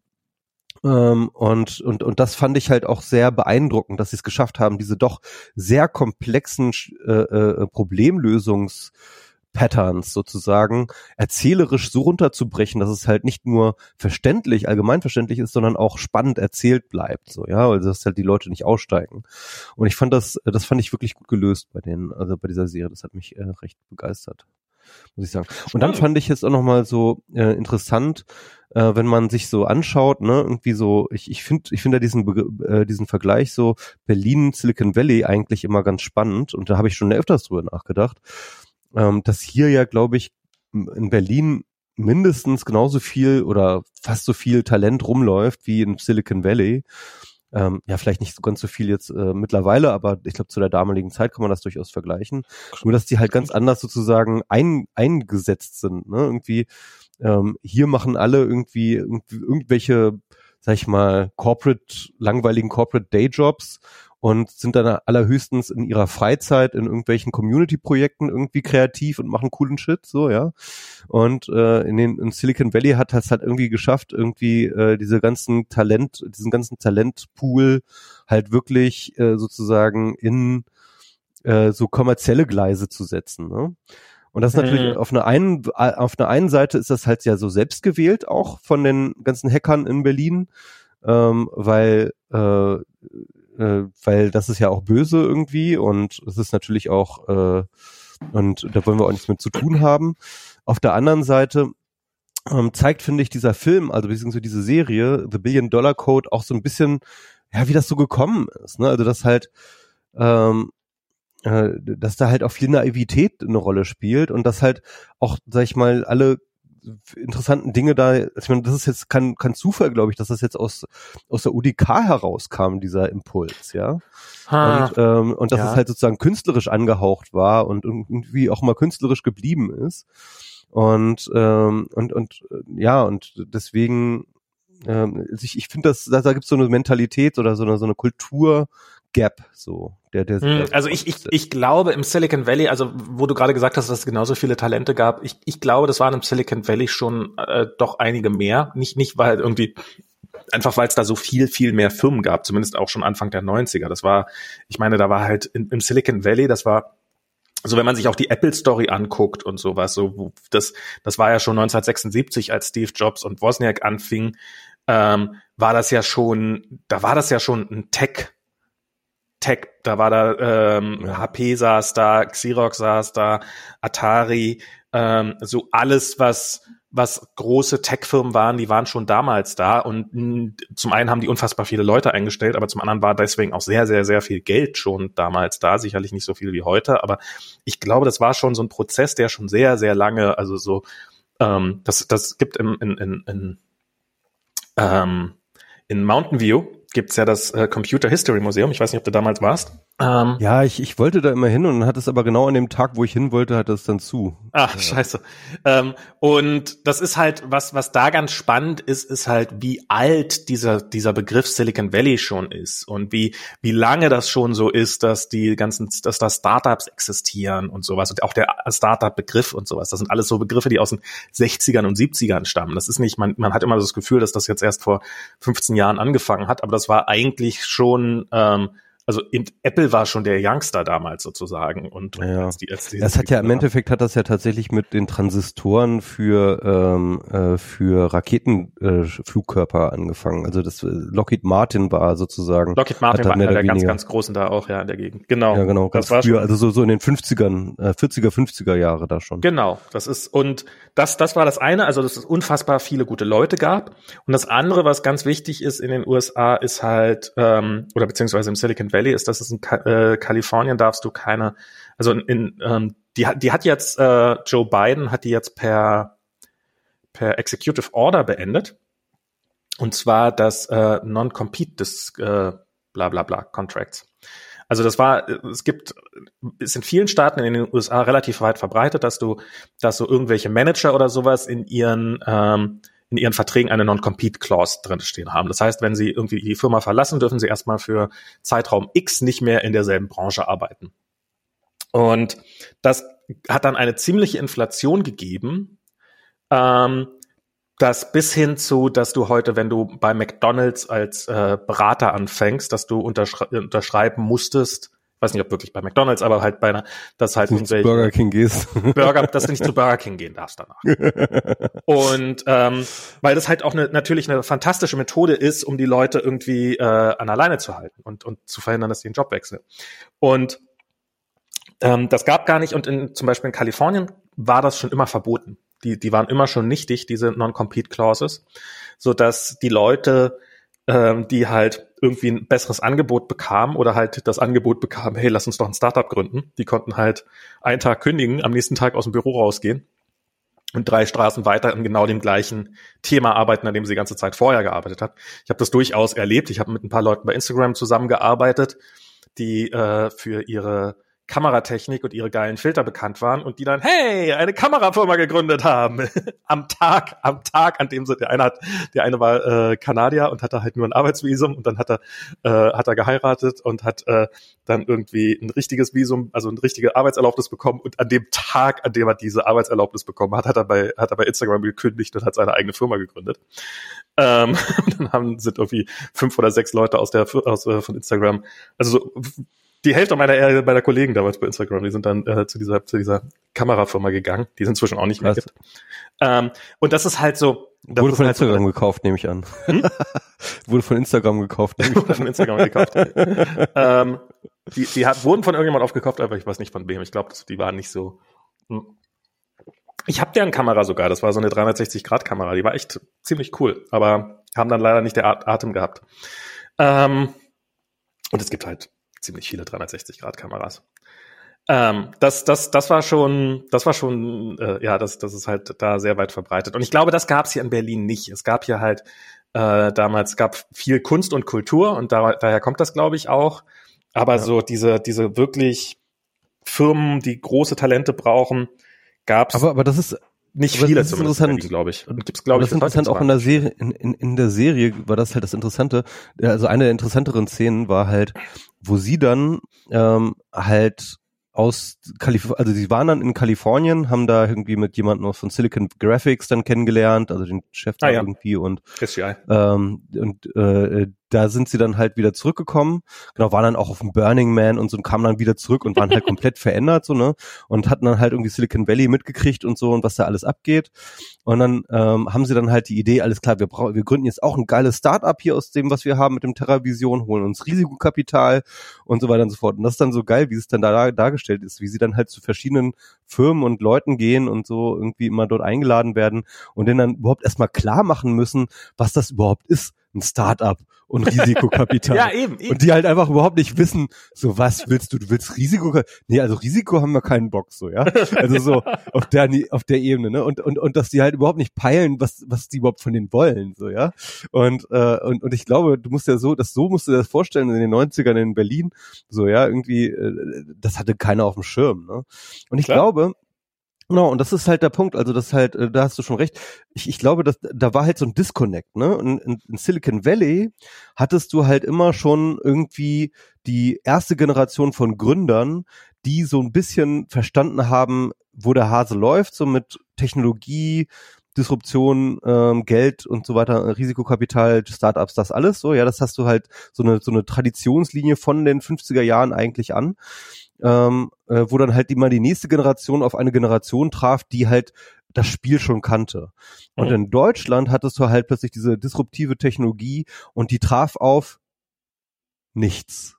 ähm, und, und, und das fand ich halt auch sehr beeindruckend, dass sie es geschafft haben, diese doch sehr komplexen äh, äh, Problemlösungs Patterns sozusagen erzählerisch so runterzubrechen, dass es halt nicht nur verständlich, allgemeinverständlich ist, sondern auch spannend erzählt bleibt, so, ja, also dass halt die Leute nicht aussteigen. Und ich fand das, das fand ich wirklich gut gelöst bei denen, also bei dieser Serie, das hat mich äh, recht begeistert, muss ich sagen. Und dann fand ich es auch nochmal so äh, interessant, äh, wenn man sich so anschaut, ne, irgendwie so, ich, ich finde, ich finde diesen, äh, diesen Vergleich so Berlin, Silicon Valley eigentlich immer ganz spannend und da habe ich schon öfters drüber nachgedacht ähm, dass hier ja, glaube ich, in Berlin mindestens genauso viel oder fast so viel Talent rumläuft wie in Silicon Valley. Ähm, ja, vielleicht nicht so ganz so viel jetzt äh, mittlerweile, aber ich glaube, zu der damaligen Zeit kann man das durchaus vergleichen. Nur, dass die halt ganz anders sozusagen ein, eingesetzt sind. Ne? Irgendwie, ähm, hier machen alle irgendwie, irgendwie irgendwelche, sag ich mal, corporate, langweiligen Corporate Dayjobs und sind dann allerhöchstens in ihrer Freizeit in irgendwelchen Community-Projekten irgendwie kreativ und machen coolen Shit, so, ja. Und äh, in den in Silicon Valley hat es halt irgendwie geschafft, irgendwie äh, diese ganzen Talent, diesen ganzen Talentpool halt wirklich äh, sozusagen in äh, so kommerzielle Gleise zu setzen, ne? Und das ist natürlich mhm. auf einer einen auf einer einen Seite ist das halt ja so selbstgewählt auch von den ganzen Hackern in Berlin, ähm, weil äh, äh, weil das ist ja auch böse irgendwie und es ist natürlich auch, äh, Und da wollen wir auch nichts mit zu tun haben. Auf der anderen Seite ähm, zeigt, finde ich, dieser Film, also beziehungsweise diese Serie, The Billion Dollar Code, auch so ein bisschen, ja, wie das so gekommen ist. Ne? Also dass halt, ähm, äh, dass da halt auch viel Naivität eine Rolle spielt und dass halt auch, sag ich mal, alle interessanten Dinge da, ich meine, das ist jetzt kein, kein Zufall, glaube ich, dass das jetzt aus, aus der UDK herauskam, dieser Impuls, ja. Ha, und, ähm, und dass ja. es halt sozusagen künstlerisch angehaucht war und irgendwie auch mal künstlerisch geblieben ist. Und, ähm, und, und ja, und deswegen, ähm, ich, ich finde, dass da, da gibt es so eine Mentalität oder so eine, so eine Kultur, Gap, so der, der. Hm, also ich, ich, ich glaube im Silicon Valley, also wo du gerade gesagt hast, dass es genauso viele Talente gab, ich, ich glaube, das waren im Silicon Valley schon äh, doch einige mehr. Nicht, nicht weil irgendwie einfach weil es da so viel, viel mehr Firmen gab, zumindest auch schon Anfang der 90er. Das war, ich meine, da war halt in, im Silicon Valley, das war also wenn man sich auch die Apple Story anguckt und sowas, so das das war ja schon 1976, als Steve Jobs und Wozniak anfingen, ähm, war das ja schon, da war das ja schon ein Tech Tech, da war da ähm, ja. HP saß da, Xerox saß da, Atari, ähm, so alles was was große Tech-Firmen waren, die waren schon damals da und mh, zum einen haben die unfassbar viele Leute eingestellt, aber zum anderen war deswegen auch sehr, sehr, sehr viel Geld schon damals da, sicherlich nicht so viel wie heute, aber ich glaube, das war schon so ein Prozess, der schon sehr, sehr lange, also so, ähm, das, das gibt im, in, in, in, ähm, in Mountain View gibt's ja das äh, Computer History Museum. Ich weiß nicht, ob du damals warst. Ähm, ja, ich, ich wollte da immer hin und hat es aber genau an dem Tag, wo ich hin wollte, hat es dann zu. Ach, ja. scheiße. Ähm, und das ist halt, was, was da ganz spannend ist, ist halt, wie alt dieser, dieser Begriff Silicon Valley schon ist und wie, wie lange das schon so ist, dass die ganzen, dass da Startups existieren und sowas und auch der Startup-Begriff und sowas. Das sind alles so Begriffe, die aus den 60ern und 70ern stammen. Das ist nicht, man, man hat immer das Gefühl, dass das jetzt erst vor 15 Jahren angefangen hat, aber das war eigentlich schon, ähm, also Apple war schon der Youngster damals sozusagen und, und ja. als die, als die das hat ja im Endeffekt hat das ja tatsächlich mit den Transistoren für ähm, äh, für Raketenflugkörper äh, angefangen. Also das äh, Lockheed Martin war sozusagen Lockheed Martin war einer der ganz ganz großen da auch ja in der Gegend. Genau. Ja genau. Das war früher, schon, also so so in den 50ern, äh, 40er 50er Jahre da schon. Genau. Das ist und das das war das eine, also dass es unfassbar viele gute Leute gab und das andere, was ganz wichtig ist in den USA, ist halt ähm, oder beziehungsweise im Silicon Valley Valley ist, dass es in Ka äh, Kalifornien darfst du keine, also in, in ähm, die, die hat jetzt, äh, Joe Biden hat die jetzt per, per Executive Order beendet. Und zwar das äh, Non-Compete des äh, bla bla bla Contracts. Also das war, es gibt, ist in vielen Staaten in den USA relativ weit verbreitet, dass du, dass so irgendwelche Manager oder sowas in ihren ähm, in ihren Verträgen eine Non-Compete-Clause drinstehen haben. Das heißt, wenn sie irgendwie die Firma verlassen, dürfen sie erstmal für Zeitraum X nicht mehr in derselben Branche arbeiten. Und das hat dann eine ziemliche Inflation gegeben, ähm, das bis hin zu, dass du heute, wenn du bei McDonald's als äh, Berater anfängst, dass du unterschre unterschreiben musstest, weiß nicht, ob wirklich bei McDonalds, aber halt bei einer, dass halt nicht zu Burger King gehst. (laughs) Burger, dass du nicht zu Burger King gehen darfst danach. (laughs) Und ähm, weil das halt auch eine, natürlich eine fantastische Methode ist, um die Leute irgendwie äh, an alleine zu halten und, und zu verhindern, dass sie den Job wechseln. Und ähm, das gab gar nicht, und in, zum Beispiel in Kalifornien war das schon immer verboten. Die, die waren immer schon nichtig, diese Non-Compete-Clauses, so dass die Leute ähm, die halt irgendwie ein besseres Angebot bekamen oder halt das Angebot bekamen, hey, lass uns doch ein Startup gründen. Die konnten halt einen Tag kündigen, am nächsten Tag aus dem Büro rausgehen und drei Straßen weiter in genau dem gleichen Thema arbeiten, an dem sie die ganze Zeit vorher gearbeitet hat. Ich habe das durchaus erlebt. Ich habe mit ein paar Leuten bei Instagram zusammengearbeitet, die äh, für ihre Kameratechnik und ihre geilen Filter bekannt waren und die dann, hey, eine Kamerafirma gegründet haben. (laughs) am Tag, am Tag, an dem sie, der eine hat, der eine war äh, Kanadier und hatte halt nur ein Arbeitsvisum und dann hat er, äh, hat er geheiratet und hat äh, dann irgendwie ein richtiges Visum, also eine richtige Arbeitserlaubnis bekommen und an dem Tag, an dem er diese Arbeitserlaubnis bekommen hat, hat er bei, hat er bei Instagram gekündigt und hat seine eigene Firma gegründet. Ähm, (laughs) dann haben, sind irgendwie fünf oder sechs Leute aus der, aus, äh, von Instagram, also so die Hälfte meiner, äh, meiner Kollegen damals bei Instagram, die sind dann äh, zu dieser zu dieser Kamerafirma gegangen, die es inzwischen auch nicht mehr gibt. Ähm, und das ist halt so. Wurde von halt Instagram so, gekauft, nehme ich an. Hm? (laughs) Wurde von Instagram gekauft, nehme ich an. von Instagram gekauft. ähm, Die, die hat, wurden von irgendjemand aufgekauft, aber ich weiß nicht von wem. Ich glaube, die waren nicht so. Hm. Ich habe deren Kamera sogar, das war so eine 360-Grad-Kamera, die war echt ziemlich cool, aber haben dann leider nicht der Atem gehabt. Ähm, und es gibt halt ziemlich viele 360-Grad-Kameras. Ähm, das, das, das war schon, das war schon, äh, ja, das, das ist halt da sehr weit verbreitet. Und ich glaube, das gab es hier in Berlin nicht. Es gab hier halt äh, damals gab viel Kunst und Kultur und da, daher kommt das, glaube ich, auch. Aber ja. so diese, diese wirklich Firmen, die große Talente brauchen, gab es. Aber, aber das ist nicht viele das ist interessant, glaube ich. Und gibt's glaube ich. Das ist interessant auch in der Serie. In, in, in der Serie war das halt das Interessante. Also eine der interessanteren Szenen war halt, wo sie dann ähm, halt aus Kalifornien, also sie waren dann in Kalifornien, haben da irgendwie mit jemandem von Silicon Graphics dann kennengelernt, also den Chef ah, da ja. irgendwie und ähm, und äh, da sind sie dann halt wieder zurückgekommen, genau, waren dann auch auf dem Burning Man und so und kamen dann wieder zurück und waren halt (laughs) komplett verändert, so, ne? Und hatten dann halt irgendwie Silicon Valley mitgekriegt und so und was da alles abgeht. Und dann ähm, haben sie dann halt die Idee, alles klar, wir brauchen, wir gründen jetzt auch ein geiles Startup hier aus dem, was wir haben mit dem TerraVision, holen uns Risikokapital und so weiter und so fort. Und das ist dann so geil, wie es dann da dargestellt ist, wie sie dann halt zu verschiedenen Firmen und Leuten gehen und so irgendwie immer dort eingeladen werden und denen dann überhaupt erstmal klar machen müssen, was das überhaupt ist ein Startup und Risikokapital. (laughs) ja, eben, eben. Und die halt einfach überhaupt nicht wissen, so was willst du? Du willst Risiko? Nee, also Risiko haben wir keinen Bock, so, ja. Also so (laughs) auf der, auf der Ebene, ne? Und, und, und dass die halt überhaupt nicht peilen, was, was die überhaupt von denen wollen, so, ja. Und, äh, und, und ich glaube, du musst ja so, das so musst du dir das vorstellen in den 90ern in Berlin, so, ja, irgendwie, äh, das hatte keiner auf dem Schirm, ne? Und ich Klar. glaube, Genau, und das ist halt der Punkt. Also das halt, äh, da hast du schon recht. Ich, ich glaube, dass da war halt so ein Disconnect. Ne? In, in, in Silicon Valley hattest du halt immer schon irgendwie die erste Generation von Gründern, die so ein bisschen verstanden haben, wo der Hase läuft, so mit Technologie, Disruption, ähm, Geld und so weiter, Risikokapital, Startups, das alles so. Ja, das hast du halt so eine so eine Traditionslinie von den 50er Jahren eigentlich an ähm, äh, wo dann halt immer die nächste Generation auf eine Generation traf, die halt das Spiel schon kannte. Und mhm. in Deutschland hattest du halt plötzlich diese disruptive Technologie und die traf auf nichts.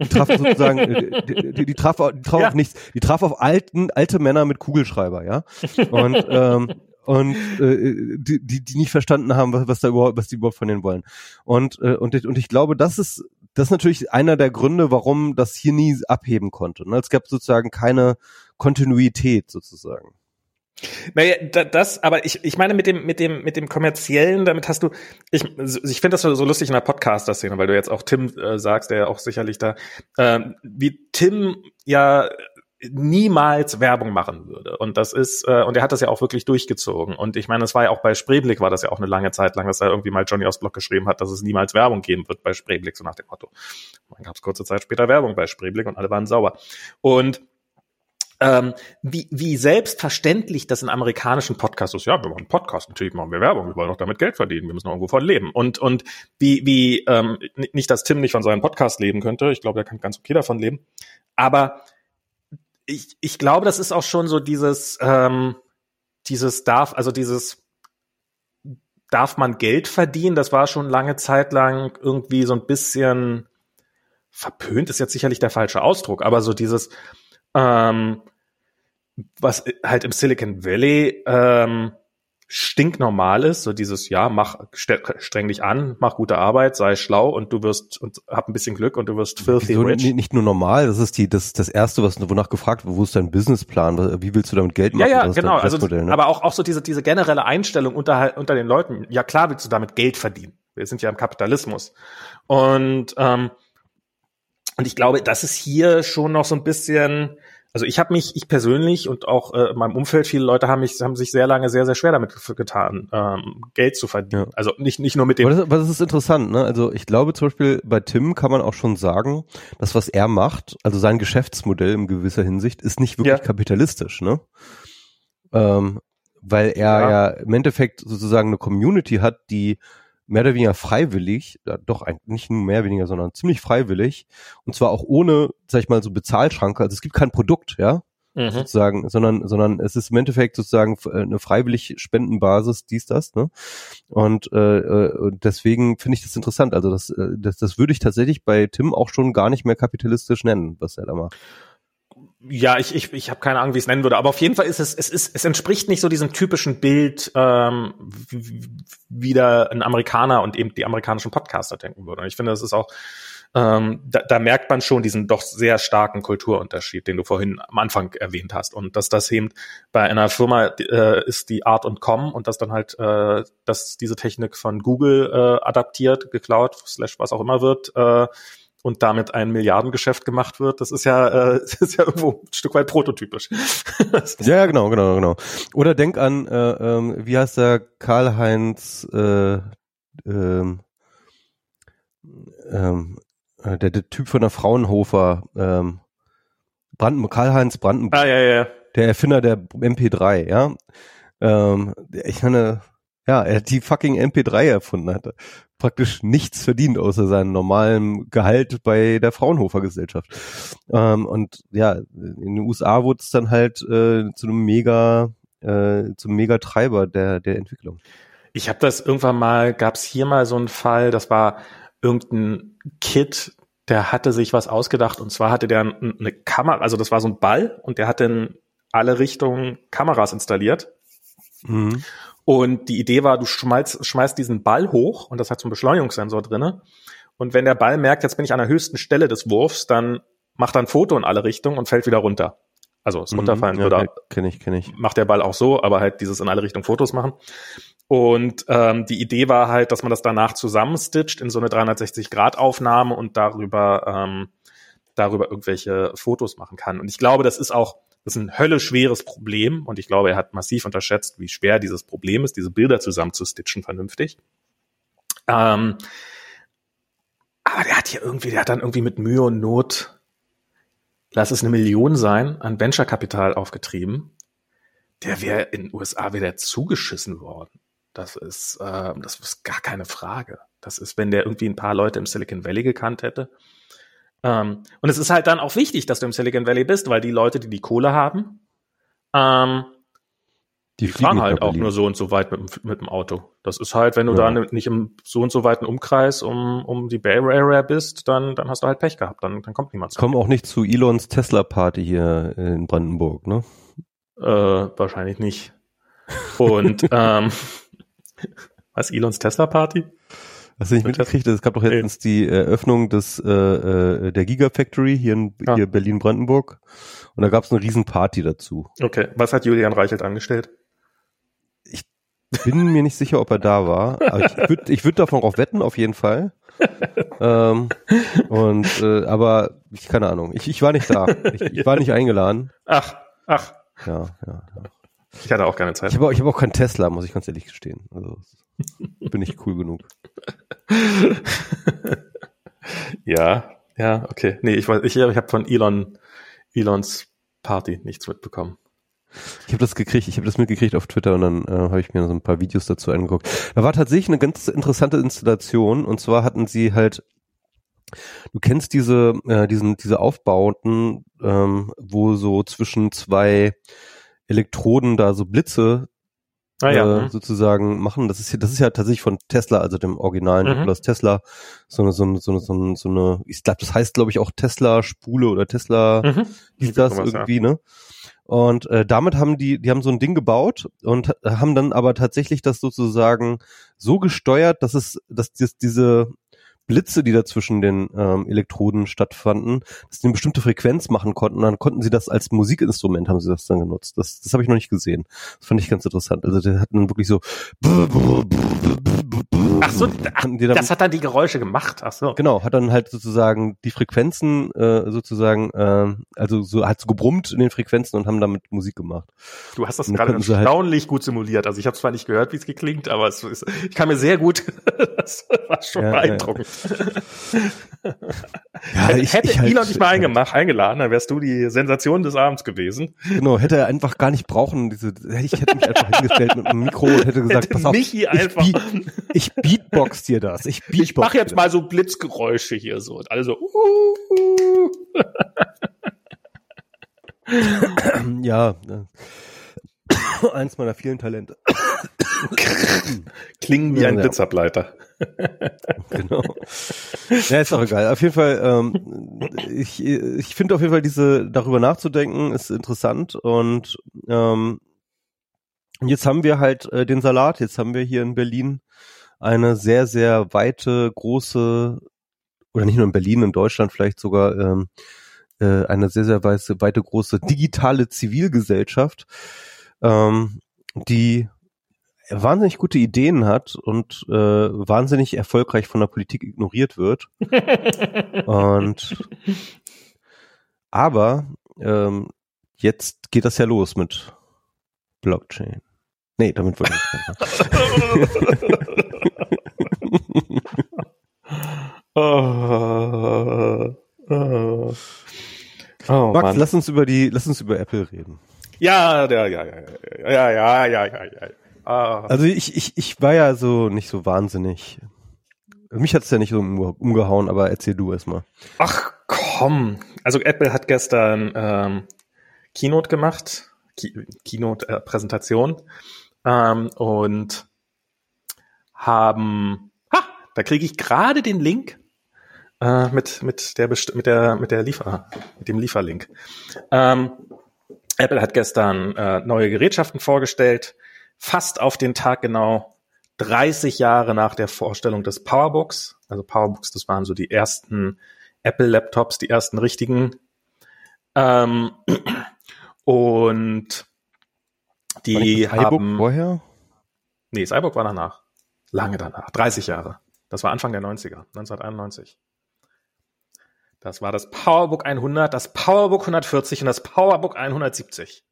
Die traf (laughs) sozusagen, äh, die, die, die, traf, die traf ja. auf nichts. Die traf auf alten, alte Männer mit Kugelschreiber, ja. Und ähm, und äh, die, die, die nicht verstanden haben, was, was da überhaupt, was die überhaupt von denen wollen. Und äh, und und ich glaube, das ist das ist natürlich einer der Gründe, warum das hier nie abheben konnte. Ne? Es gab sozusagen keine Kontinuität sozusagen. Naja, das, aber ich, ich meine mit dem, mit dem, mit dem kommerziellen, damit hast du, ich, ich finde das so lustig in der Podcaster-Szene, weil du jetzt auch Tim äh, sagst, der ja auch sicherlich da, äh, wie Tim ja niemals Werbung machen würde. Und das ist, äh, und er hat das ja auch wirklich durchgezogen. Und ich meine, es war ja auch bei Spreeblick war das ja auch eine lange Zeit lang, dass da irgendwie mal Johnny aus Block geschrieben hat, dass es niemals Werbung geben wird bei Spreeblick, so nach dem Motto. Dann gab es kurze Zeit später Werbung bei Spreeblick und alle waren sauer. Und ähm, wie, wie selbstverständlich das in amerikanischen Podcasts ist. Ja, wir machen Podcast, natürlich machen wir Werbung, wir wollen doch damit Geld verdienen, wir müssen irgendwo von leben. Und, und wie, wie ähm, nicht, dass Tim nicht von seinem Podcast leben könnte, ich glaube, er kann ganz okay davon leben, aber ich, ich glaube, das ist auch schon so dieses, ähm, dieses darf, also dieses darf man Geld verdienen, das war schon lange Zeit lang irgendwie so ein bisschen verpönt, ist jetzt sicherlich der falsche Ausdruck, aber so dieses, ähm, was halt im Silicon Valley ähm, stinknormal ist, so dieses, ja, mach, streng dich an, mach gute Arbeit, sei schlau und du wirst, und hab ein bisschen Glück und du wirst filthy so, rich. Nicht nur normal, das ist die, das, das erste, was, wonach gefragt wird, wo ist dein Businessplan, wie willst du damit Geld machen? Ja, ja, genau, also, ne? aber auch, auch so diese, diese generelle Einstellung unter, unter den Leuten, ja klar willst du damit Geld verdienen. Wir sind ja im Kapitalismus. Und, ähm, und ich glaube, das ist hier schon noch so ein bisschen, also ich habe mich, ich persönlich und auch äh, in meinem Umfeld, viele Leute haben mich, haben sich sehr lange sehr, sehr schwer damit getan, ähm, Geld zu verdienen. Ja. Also nicht, nicht nur mit dem. Aber das, aber das ist interessant, ne? Also ich glaube zum Beispiel bei Tim kann man auch schon sagen, dass was er macht, also sein Geschäftsmodell in gewisser Hinsicht, ist nicht wirklich ja. kapitalistisch, ne? Ähm, weil er ja. ja im Endeffekt sozusagen eine Community hat, die mehr oder weniger freiwillig, doch nicht nur mehr oder weniger, sondern ziemlich freiwillig und zwar auch ohne, sag ich mal, so Bezahlschranke. Also es gibt kein Produkt, ja. mhm. sozusagen, sondern, sondern es ist im Endeffekt sozusagen eine freiwillig Spendenbasis, dies, das, ne? Und äh, äh deswegen finde ich das interessant. Also das, äh, das, das würde ich tatsächlich bei Tim auch schon gar nicht mehr kapitalistisch nennen, was er da macht. Ja, ich, ich, ich habe keine Ahnung, wie ich es nennen würde, aber auf jeden Fall ist es, es ist, es entspricht nicht so diesem typischen Bild, ähm, wie, da ein Amerikaner und eben die amerikanischen Podcaster denken würden. Und ich finde, das ist auch, ähm, da, da merkt man schon diesen doch sehr starken Kulturunterschied, den du vorhin am Anfang erwähnt hast. Und dass das eben bei einer Firma äh, ist, die Art und Com und dass dann halt, äh, dass diese Technik von Google äh, adaptiert, geklaut, slash was auch immer wird, äh, und damit ein Milliardengeschäft gemacht wird, das ist ja, äh, (laughs) das ist ja irgendwo ein Stück weit prototypisch. (laughs) ja, genau, genau, genau. Oder denk an, äh, ähm, wie heißt der Karl-Heinz, äh, ähm, ähm, äh, der, der Typ von der Fraunhofer, ähm, Branden, Karl-Heinz Brandenburg, ah, ja, ja. der Erfinder der MP3, ja. Ähm, ich meine, ja, er hat die fucking MP3 erfunden, hat praktisch nichts verdient außer seinem normalen Gehalt bei der Fraunhofer Gesellschaft. Ähm, und ja, in den USA wurde es dann halt äh, zu einem mega, äh, zum Megatreiber der, der Entwicklung. Ich habe das irgendwann mal, gab es hier mal so einen Fall, das war irgendein Kid, der hatte sich was ausgedacht und zwar hatte der eine Kamera, also das war so ein Ball und der hatte in alle Richtungen Kameras installiert. Mhm. Und die Idee war, du schmeißt, schmeißt diesen Ball hoch und das hat so einen Beschleunigungssensor drinne. Und wenn der Ball merkt, jetzt bin ich an der höchsten Stelle des Wurfs, dann macht er ein Foto in alle Richtungen und fällt wieder runter. Also das mhm. Runterfallen mhm, ja, würde kenn ich, kenn ich. macht der Ball auch so, aber halt dieses in alle Richtungen Fotos machen. Und ähm, die Idee war halt, dass man das danach zusammenstitcht in so eine 360-Grad-Aufnahme und darüber, ähm, darüber irgendwelche Fotos machen kann. Und ich glaube, das ist auch das ist ein hölleschweres Problem und ich glaube, er hat massiv unterschätzt, wie schwer dieses Problem ist, diese Bilder zusammenzustitchen vernünftig. Ähm, aber der hat hier irgendwie, der hat dann irgendwie mit Mühe und Not, lass es eine Million sein, an Venture-Kapital aufgetrieben. Der wäre in den USA wieder zugeschissen worden. Das ist, äh, das ist gar keine Frage. Das ist, wenn der irgendwie ein paar Leute im Silicon Valley gekannt hätte. Ähm, und es ist halt dann auch wichtig, dass du im Silicon Valley bist, weil die Leute, die die Kohle haben, ähm, die, die fahren halt auch nur so und so weit mit, mit dem Auto. Das ist halt, wenn du ja. da nicht im so und so weiten Umkreis um, um die Bay Area bist, dann, dann hast du halt Pech gehabt. Dann, dann kommt niemand. Kommen auch nicht zu Elons Tesla-Party hier in Brandenburg, ne? Äh, wahrscheinlich nicht. Und (laughs) ähm, (laughs) was Elons Tesla-Party? Hast du nicht mitgekriegt? Es gab doch jetzt die Eröffnung des äh, äh, der Gigafactory hier in ja. hier Berlin-Brandenburg und da gab es eine riesen Party dazu. Okay, was hat Julian Reichelt angestellt? Ich bin mir nicht sicher, ob er da war, aber ich würde ich würd davon auch wetten, auf jeden Fall. (laughs) ähm, und äh, aber ich keine Ahnung, ich, ich war nicht da, ich, ich war nicht eingeladen. Ach, ach. Ja, ja. ja. Ich hatte auch keine Zeit. Ich habe auch, ich hab auch keinen Tesla, muss ich ganz ehrlich gestehen. Also bin ich cool genug. (laughs) ja, ja, okay. Nee, ich weiß, ich, ich habe von Elon, Elons Party nichts mitbekommen. Ich habe das gekriegt, ich habe das mitgekriegt auf Twitter und dann äh, habe ich mir so ein paar Videos dazu angeguckt. Da war tatsächlich eine ganz interessante Installation und zwar hatten sie halt Du kennst diese, äh, diesen, diese Aufbauten, ähm, wo so zwischen zwei Elektroden da so Blitze ah, ja. äh, mhm. sozusagen machen. Das ist ja, das ist ja tatsächlich von Tesla, also dem originalen mhm. Nikolaus Tesla, so eine, so eine, so eine, so eine, so eine ich glaube, das heißt, glaube ich, auch Tesla-Spule oder Tesla, mhm. ist das irgendwie, ja. ne? Und äh, damit haben die, die haben so ein Ding gebaut und haben dann aber tatsächlich das sozusagen so gesteuert, dass es, dass das, diese Blitze, die da zwischen den ähm, Elektroden stattfanden, dass sie eine bestimmte Frequenz machen konnten. Dann konnten sie das als Musikinstrument, haben sie das dann genutzt. Das, das habe ich noch nicht gesehen. Das fand ich ganz interessant. Also der hatten dann wirklich so Ach so, (laughs) das hat dann die Geräusche gemacht. Ach so. Genau, hat dann halt sozusagen die Frequenzen äh, sozusagen, äh, also so hat so gebrummt in den Frequenzen und haben damit Musik gemacht. Du hast das gerade halt erstaunlich halt gut simuliert. Also ich habe zwar nicht gehört, wie es geklingt, aber es ist, ich kann mir sehr gut, (laughs) das war schon ja, beeindruckend. Ja. ja ich, hätte ich halt, Elon dich mal eingemacht, eingeladen, dann wärst du die Sensation des Abends gewesen. Genau, hätte er einfach gar nicht brauchen. Diese, ich hätte mich einfach hingestellt mit einem Mikro und hätte gesagt, pass auf, Michi einfach. Ich, ich Beatbox dir das. Ich, ich mache jetzt mal so Blitzgeräusche hier so. Also, uh, uh. ja, äh, eins meiner vielen Talente. Klingen wie ein ja. Blitzableiter. (laughs) genau. Ja, ist auch egal. Auf jeden Fall, ähm, ich, ich finde auf jeden Fall diese, darüber nachzudenken, ist interessant und ähm, jetzt haben wir halt äh, den Salat, jetzt haben wir hier in Berlin eine sehr, sehr weite, große, oder nicht nur in Berlin, in Deutschland vielleicht sogar ähm, äh, eine sehr, sehr weite, weite, große digitale Zivilgesellschaft, ähm, die wahnsinnig gute Ideen hat und äh, wahnsinnig erfolgreich von der Politik ignoriert wird. und aber ähm, jetzt geht das ja los mit Blockchain. Nee, damit wollte ich nicht. oh, oh. Oh, Max, Mann. lass uns über die, lass uns über Apple reden. Ja, ja, ja, ja, ja, ja, ja, ja, ja. Ah. Also ich, ich, ich war ja so nicht so wahnsinnig. Mich hat's ja nicht so umgehauen, aber erzähl du erst mal. Ach komm. Also Apple hat gestern ähm, Keynote gemacht, Keynote-Präsentation ähm, und haben, ha, da kriege ich gerade den Link äh, mit mit der mit der mit der Liefer mit dem Lieferlink. Ähm, Apple hat gestern äh, neue Gerätschaften vorgestellt fast auf den Tag genau 30 Jahre nach der Vorstellung des Powerbooks. Also Powerbooks, das waren so die ersten Apple-Laptops, die ersten richtigen. Ähm, (clears throat) und die war haben vorher? Nee, das iBook war danach. Lange danach. 30 Jahre. Das war Anfang der 90er, 1991. Das war das Powerbook 100, das Powerbook 140 und das Powerbook 170.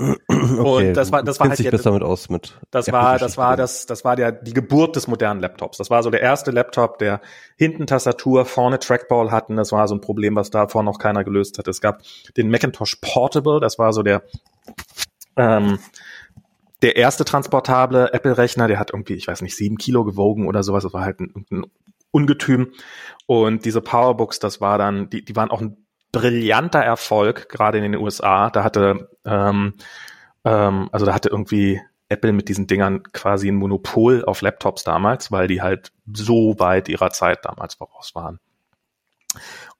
Okay, und das war, das war halt sich besser damit aus mit. Das war, das war das, das war der die Geburt des modernen Laptops. Das war so der erste Laptop, der hinten Tastatur, vorne Trackball hatten. Das war so ein Problem, was davor noch keiner gelöst hat. Es gab den Macintosh Portable. Das war so der ähm, der erste transportable Apple-Rechner. Der hat irgendwie, ich weiß nicht, sieben Kilo gewogen oder sowas. Das war halt ein, ein Ungetüm. Und diese Powerbooks, das war dann, die, die waren auch ein brillanter Erfolg, gerade in den USA. Da hatte, ähm, ähm, also da hatte irgendwie Apple mit diesen Dingern quasi ein Monopol auf Laptops damals, weil die halt so weit ihrer Zeit damals voraus waren.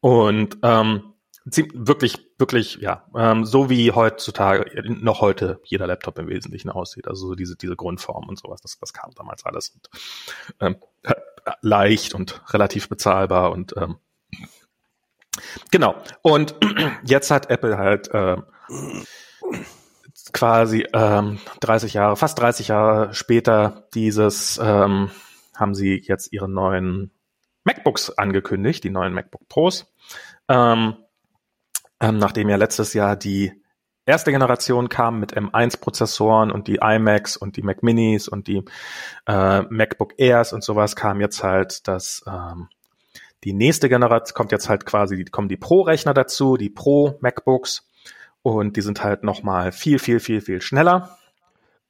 Und ähm, wirklich, wirklich, ja, ähm, so wie heutzutage, noch heute jeder Laptop im Wesentlichen aussieht. Also so diese, diese Grundform und sowas, das, das kam damals alles. Und, ähm, (laughs) leicht und relativ bezahlbar und ähm, Genau. Und (clears throat) jetzt hat Apple halt äh, quasi ähm, 30 Jahre, fast 30 Jahre später dieses, ähm, haben sie jetzt ihre neuen MacBooks angekündigt, die neuen MacBook Pros. Ähm, ähm, nachdem ja letztes Jahr die erste Generation kam mit M1-Prozessoren und die iMacs und die Mac Minis und die äh, MacBook Airs und sowas kam jetzt halt das ähm, die nächste Generation kommt jetzt halt quasi, die kommen die Pro-Rechner dazu, die Pro-MacBooks und die sind halt nochmal viel, viel, viel, viel schneller.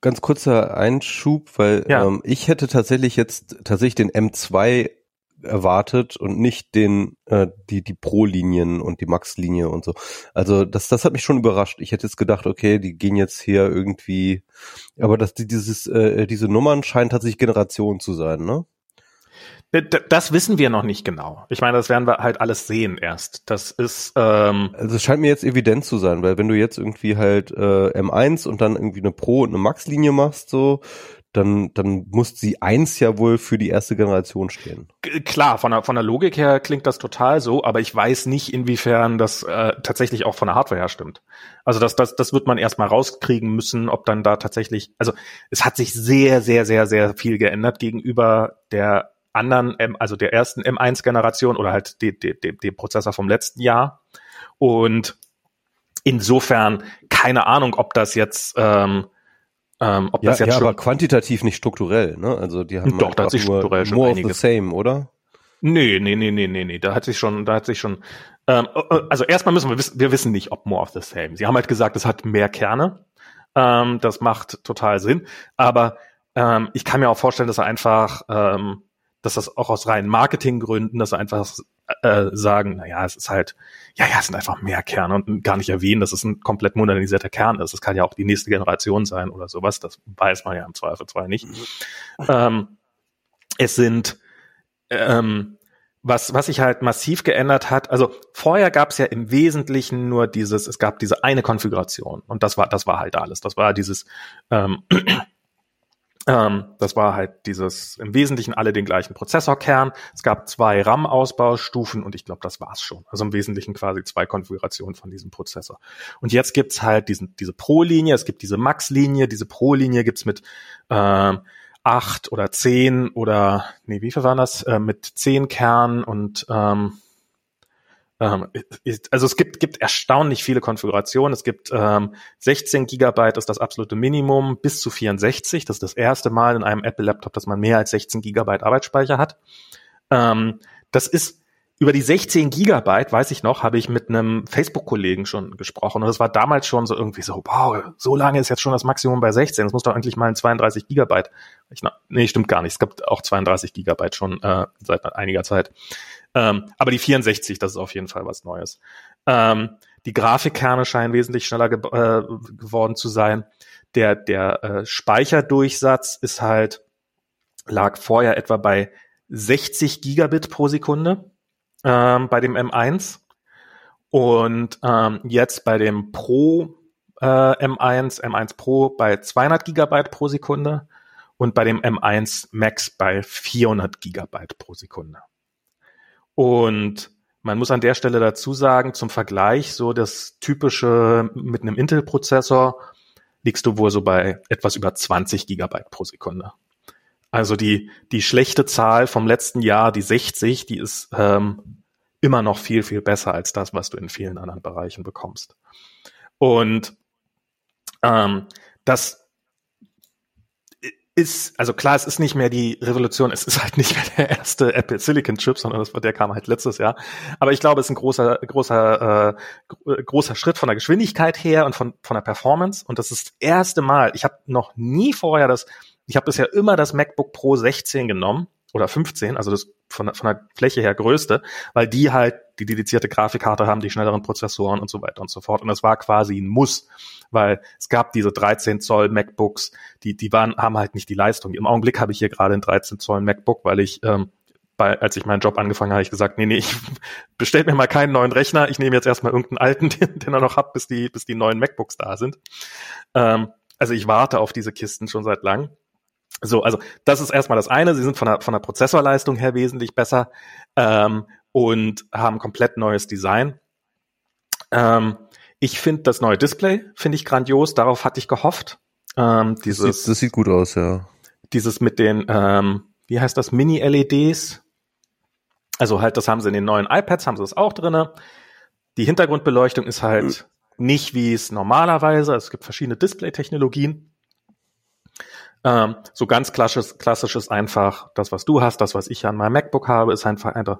Ganz kurzer Einschub, weil ja. ähm, ich hätte tatsächlich jetzt tatsächlich den M2 erwartet und nicht den äh, die die Pro-Linien und die Max-Linie und so. Also das das hat mich schon überrascht. Ich hätte jetzt gedacht, okay, die gehen jetzt hier irgendwie, aber dass die dieses äh, diese Nummern scheinen tatsächlich Generationen zu sein, ne? Das wissen wir noch nicht genau. Ich meine, das werden wir halt alles sehen erst. Das ist. Ähm also es scheint mir jetzt evident zu sein, weil wenn du jetzt irgendwie halt äh, M1 und dann irgendwie eine Pro und eine Max-Linie machst, so, dann, dann muss sie eins ja wohl für die erste Generation stehen. Klar, von der, von der Logik her klingt das total so, aber ich weiß nicht, inwiefern das äh, tatsächlich auch von der Hardware her stimmt. Also das, das, das wird man erstmal rauskriegen müssen, ob dann da tatsächlich, also es hat sich sehr, sehr, sehr, sehr viel geändert gegenüber der anderen, M, also der ersten M1-Generation oder halt dem de, de, de Prozessor vom letzten Jahr. Und insofern keine Ahnung, ob das jetzt ähm, ähm, ob ja, das jetzt ja, schon aber quantitativ nicht strukturell, ne? Also die haben doch, da hat sich strukturell schon more einiges. of the same, oder? Nee, nee, nee, nee, nee, nee, da hat sich schon, da hat sich schon, ähm, äh, äh, also erstmal müssen wir wissen, wir wissen nicht, ob more of the same. Sie haben halt gesagt, es hat mehr Kerne. Ähm, das macht total Sinn. Aber ähm, ich kann mir auch vorstellen, dass er einfach ähm, dass das auch aus reinen Marketinggründen, dass sie einfach äh, sagen, naja, es ist halt, ja, ja, es sind einfach mehr Kerne und gar nicht erwähnen, dass es ein komplett modernisierter Kern ist. Es kann ja auch die nächste Generation sein oder sowas, das weiß man ja im Zweifelsfall nicht. Mhm. Ähm, es sind ähm, was, was sich halt massiv geändert hat, also vorher gab es ja im Wesentlichen nur dieses, es gab diese eine Konfiguration und das war, das war halt alles. Das war dieses ähm, ähm, das war halt dieses im Wesentlichen alle den gleichen Prozessorkern. Es gab zwei RAM-Ausbaustufen und ich glaube, das war's schon. Also im Wesentlichen quasi zwei Konfigurationen von diesem Prozessor. Und jetzt gibt's halt diesen, diese Pro-Linie, es gibt diese Max-Linie, diese Pro-Linie gibt's mit äh, acht oder zehn oder nee, wie viel waren das? Äh, mit zehn Kernen und ähm, ähm, also es gibt, gibt erstaunlich viele Konfigurationen. Es gibt ähm, 16 Gigabyte ist das absolute Minimum, bis zu 64. Das ist das erste Mal in einem Apple-Laptop, dass man mehr als 16 Gigabyte Arbeitsspeicher hat. Ähm, das ist über die 16 Gigabyte, weiß ich noch, habe ich mit einem Facebook-Kollegen schon gesprochen. Und das war damals schon so irgendwie so, wow, so lange ist jetzt schon das Maximum bei 16. Das muss doch eigentlich mal ein 32 Gigabyte. Ich, nee, stimmt gar nicht. Es gibt auch 32 Gigabyte schon äh, seit einiger Zeit. Ähm, aber die 64, das ist auf jeden Fall was Neues. Ähm, die Grafikkerne scheinen wesentlich schneller ge äh, geworden zu sein. Der, der äh, Speicherdurchsatz ist halt, lag vorher etwa bei 60 Gigabit pro Sekunde ähm, bei dem M1 und ähm, jetzt bei dem Pro äh, M1, M1 Pro bei 200 Gigabyte pro Sekunde und bei dem M1 Max bei 400 Gigabyte pro Sekunde. Und man muss an der Stelle dazu sagen, zum Vergleich, so das typische mit einem Intel-Prozessor liegst du wohl so bei etwas über 20 Gigabyte pro Sekunde. Also die, die schlechte Zahl vom letzten Jahr, die 60, die ist ähm, immer noch viel, viel besser als das, was du in vielen anderen Bereichen bekommst. Und ähm, das ist, also klar, es ist nicht mehr die Revolution, es ist halt nicht mehr der erste Apple Silicon Chip, sondern das, der kam halt letztes Jahr. Aber ich glaube, es ist ein großer, großer, äh, großer Schritt von der Geschwindigkeit her und von, von der Performance. Und das ist das erste Mal. Ich habe noch nie vorher das, ich habe bisher immer das MacBook Pro 16 genommen oder 15, also das von, von der Fläche her größte, weil die halt die dedizierte Grafikkarte haben, die schnelleren Prozessoren und so weiter und so fort. Und das war quasi ein Muss, weil es gab diese 13 Zoll MacBooks, die, die waren, haben halt nicht die Leistung. Im Augenblick habe ich hier gerade ein 13 Zoll MacBook, weil ich, ähm, bei, als ich meinen Job angefangen habe, ich gesagt, nee, nee, ich (laughs) bestellt mir mal keinen neuen Rechner, ich nehme jetzt erstmal irgendeinen alten, (laughs) den, den er noch hat, bis die, bis die neuen MacBooks da sind. Ähm, also ich warte auf diese Kisten schon seit lang. So, also das ist erstmal das eine. Sie sind von der, von der Prozessorleistung her wesentlich besser ähm, und haben komplett neues Design. Ähm, ich finde das neue Display finde ich grandios. Darauf hatte ich gehofft. Ähm, dieses, das, sieht, das sieht gut aus, ja. Dieses mit den, ähm, wie heißt das, Mini-LEDs. Also halt, das haben sie in den neuen iPads, haben sie das auch drinne. Die Hintergrundbeleuchtung ist halt mhm. nicht wie es normalerweise. Es gibt verschiedene Display-Technologien. Ähm, so ganz klassisches, klassisches einfach, das, was du hast, das, was ich an meinem MacBook habe, ist einfach, einfach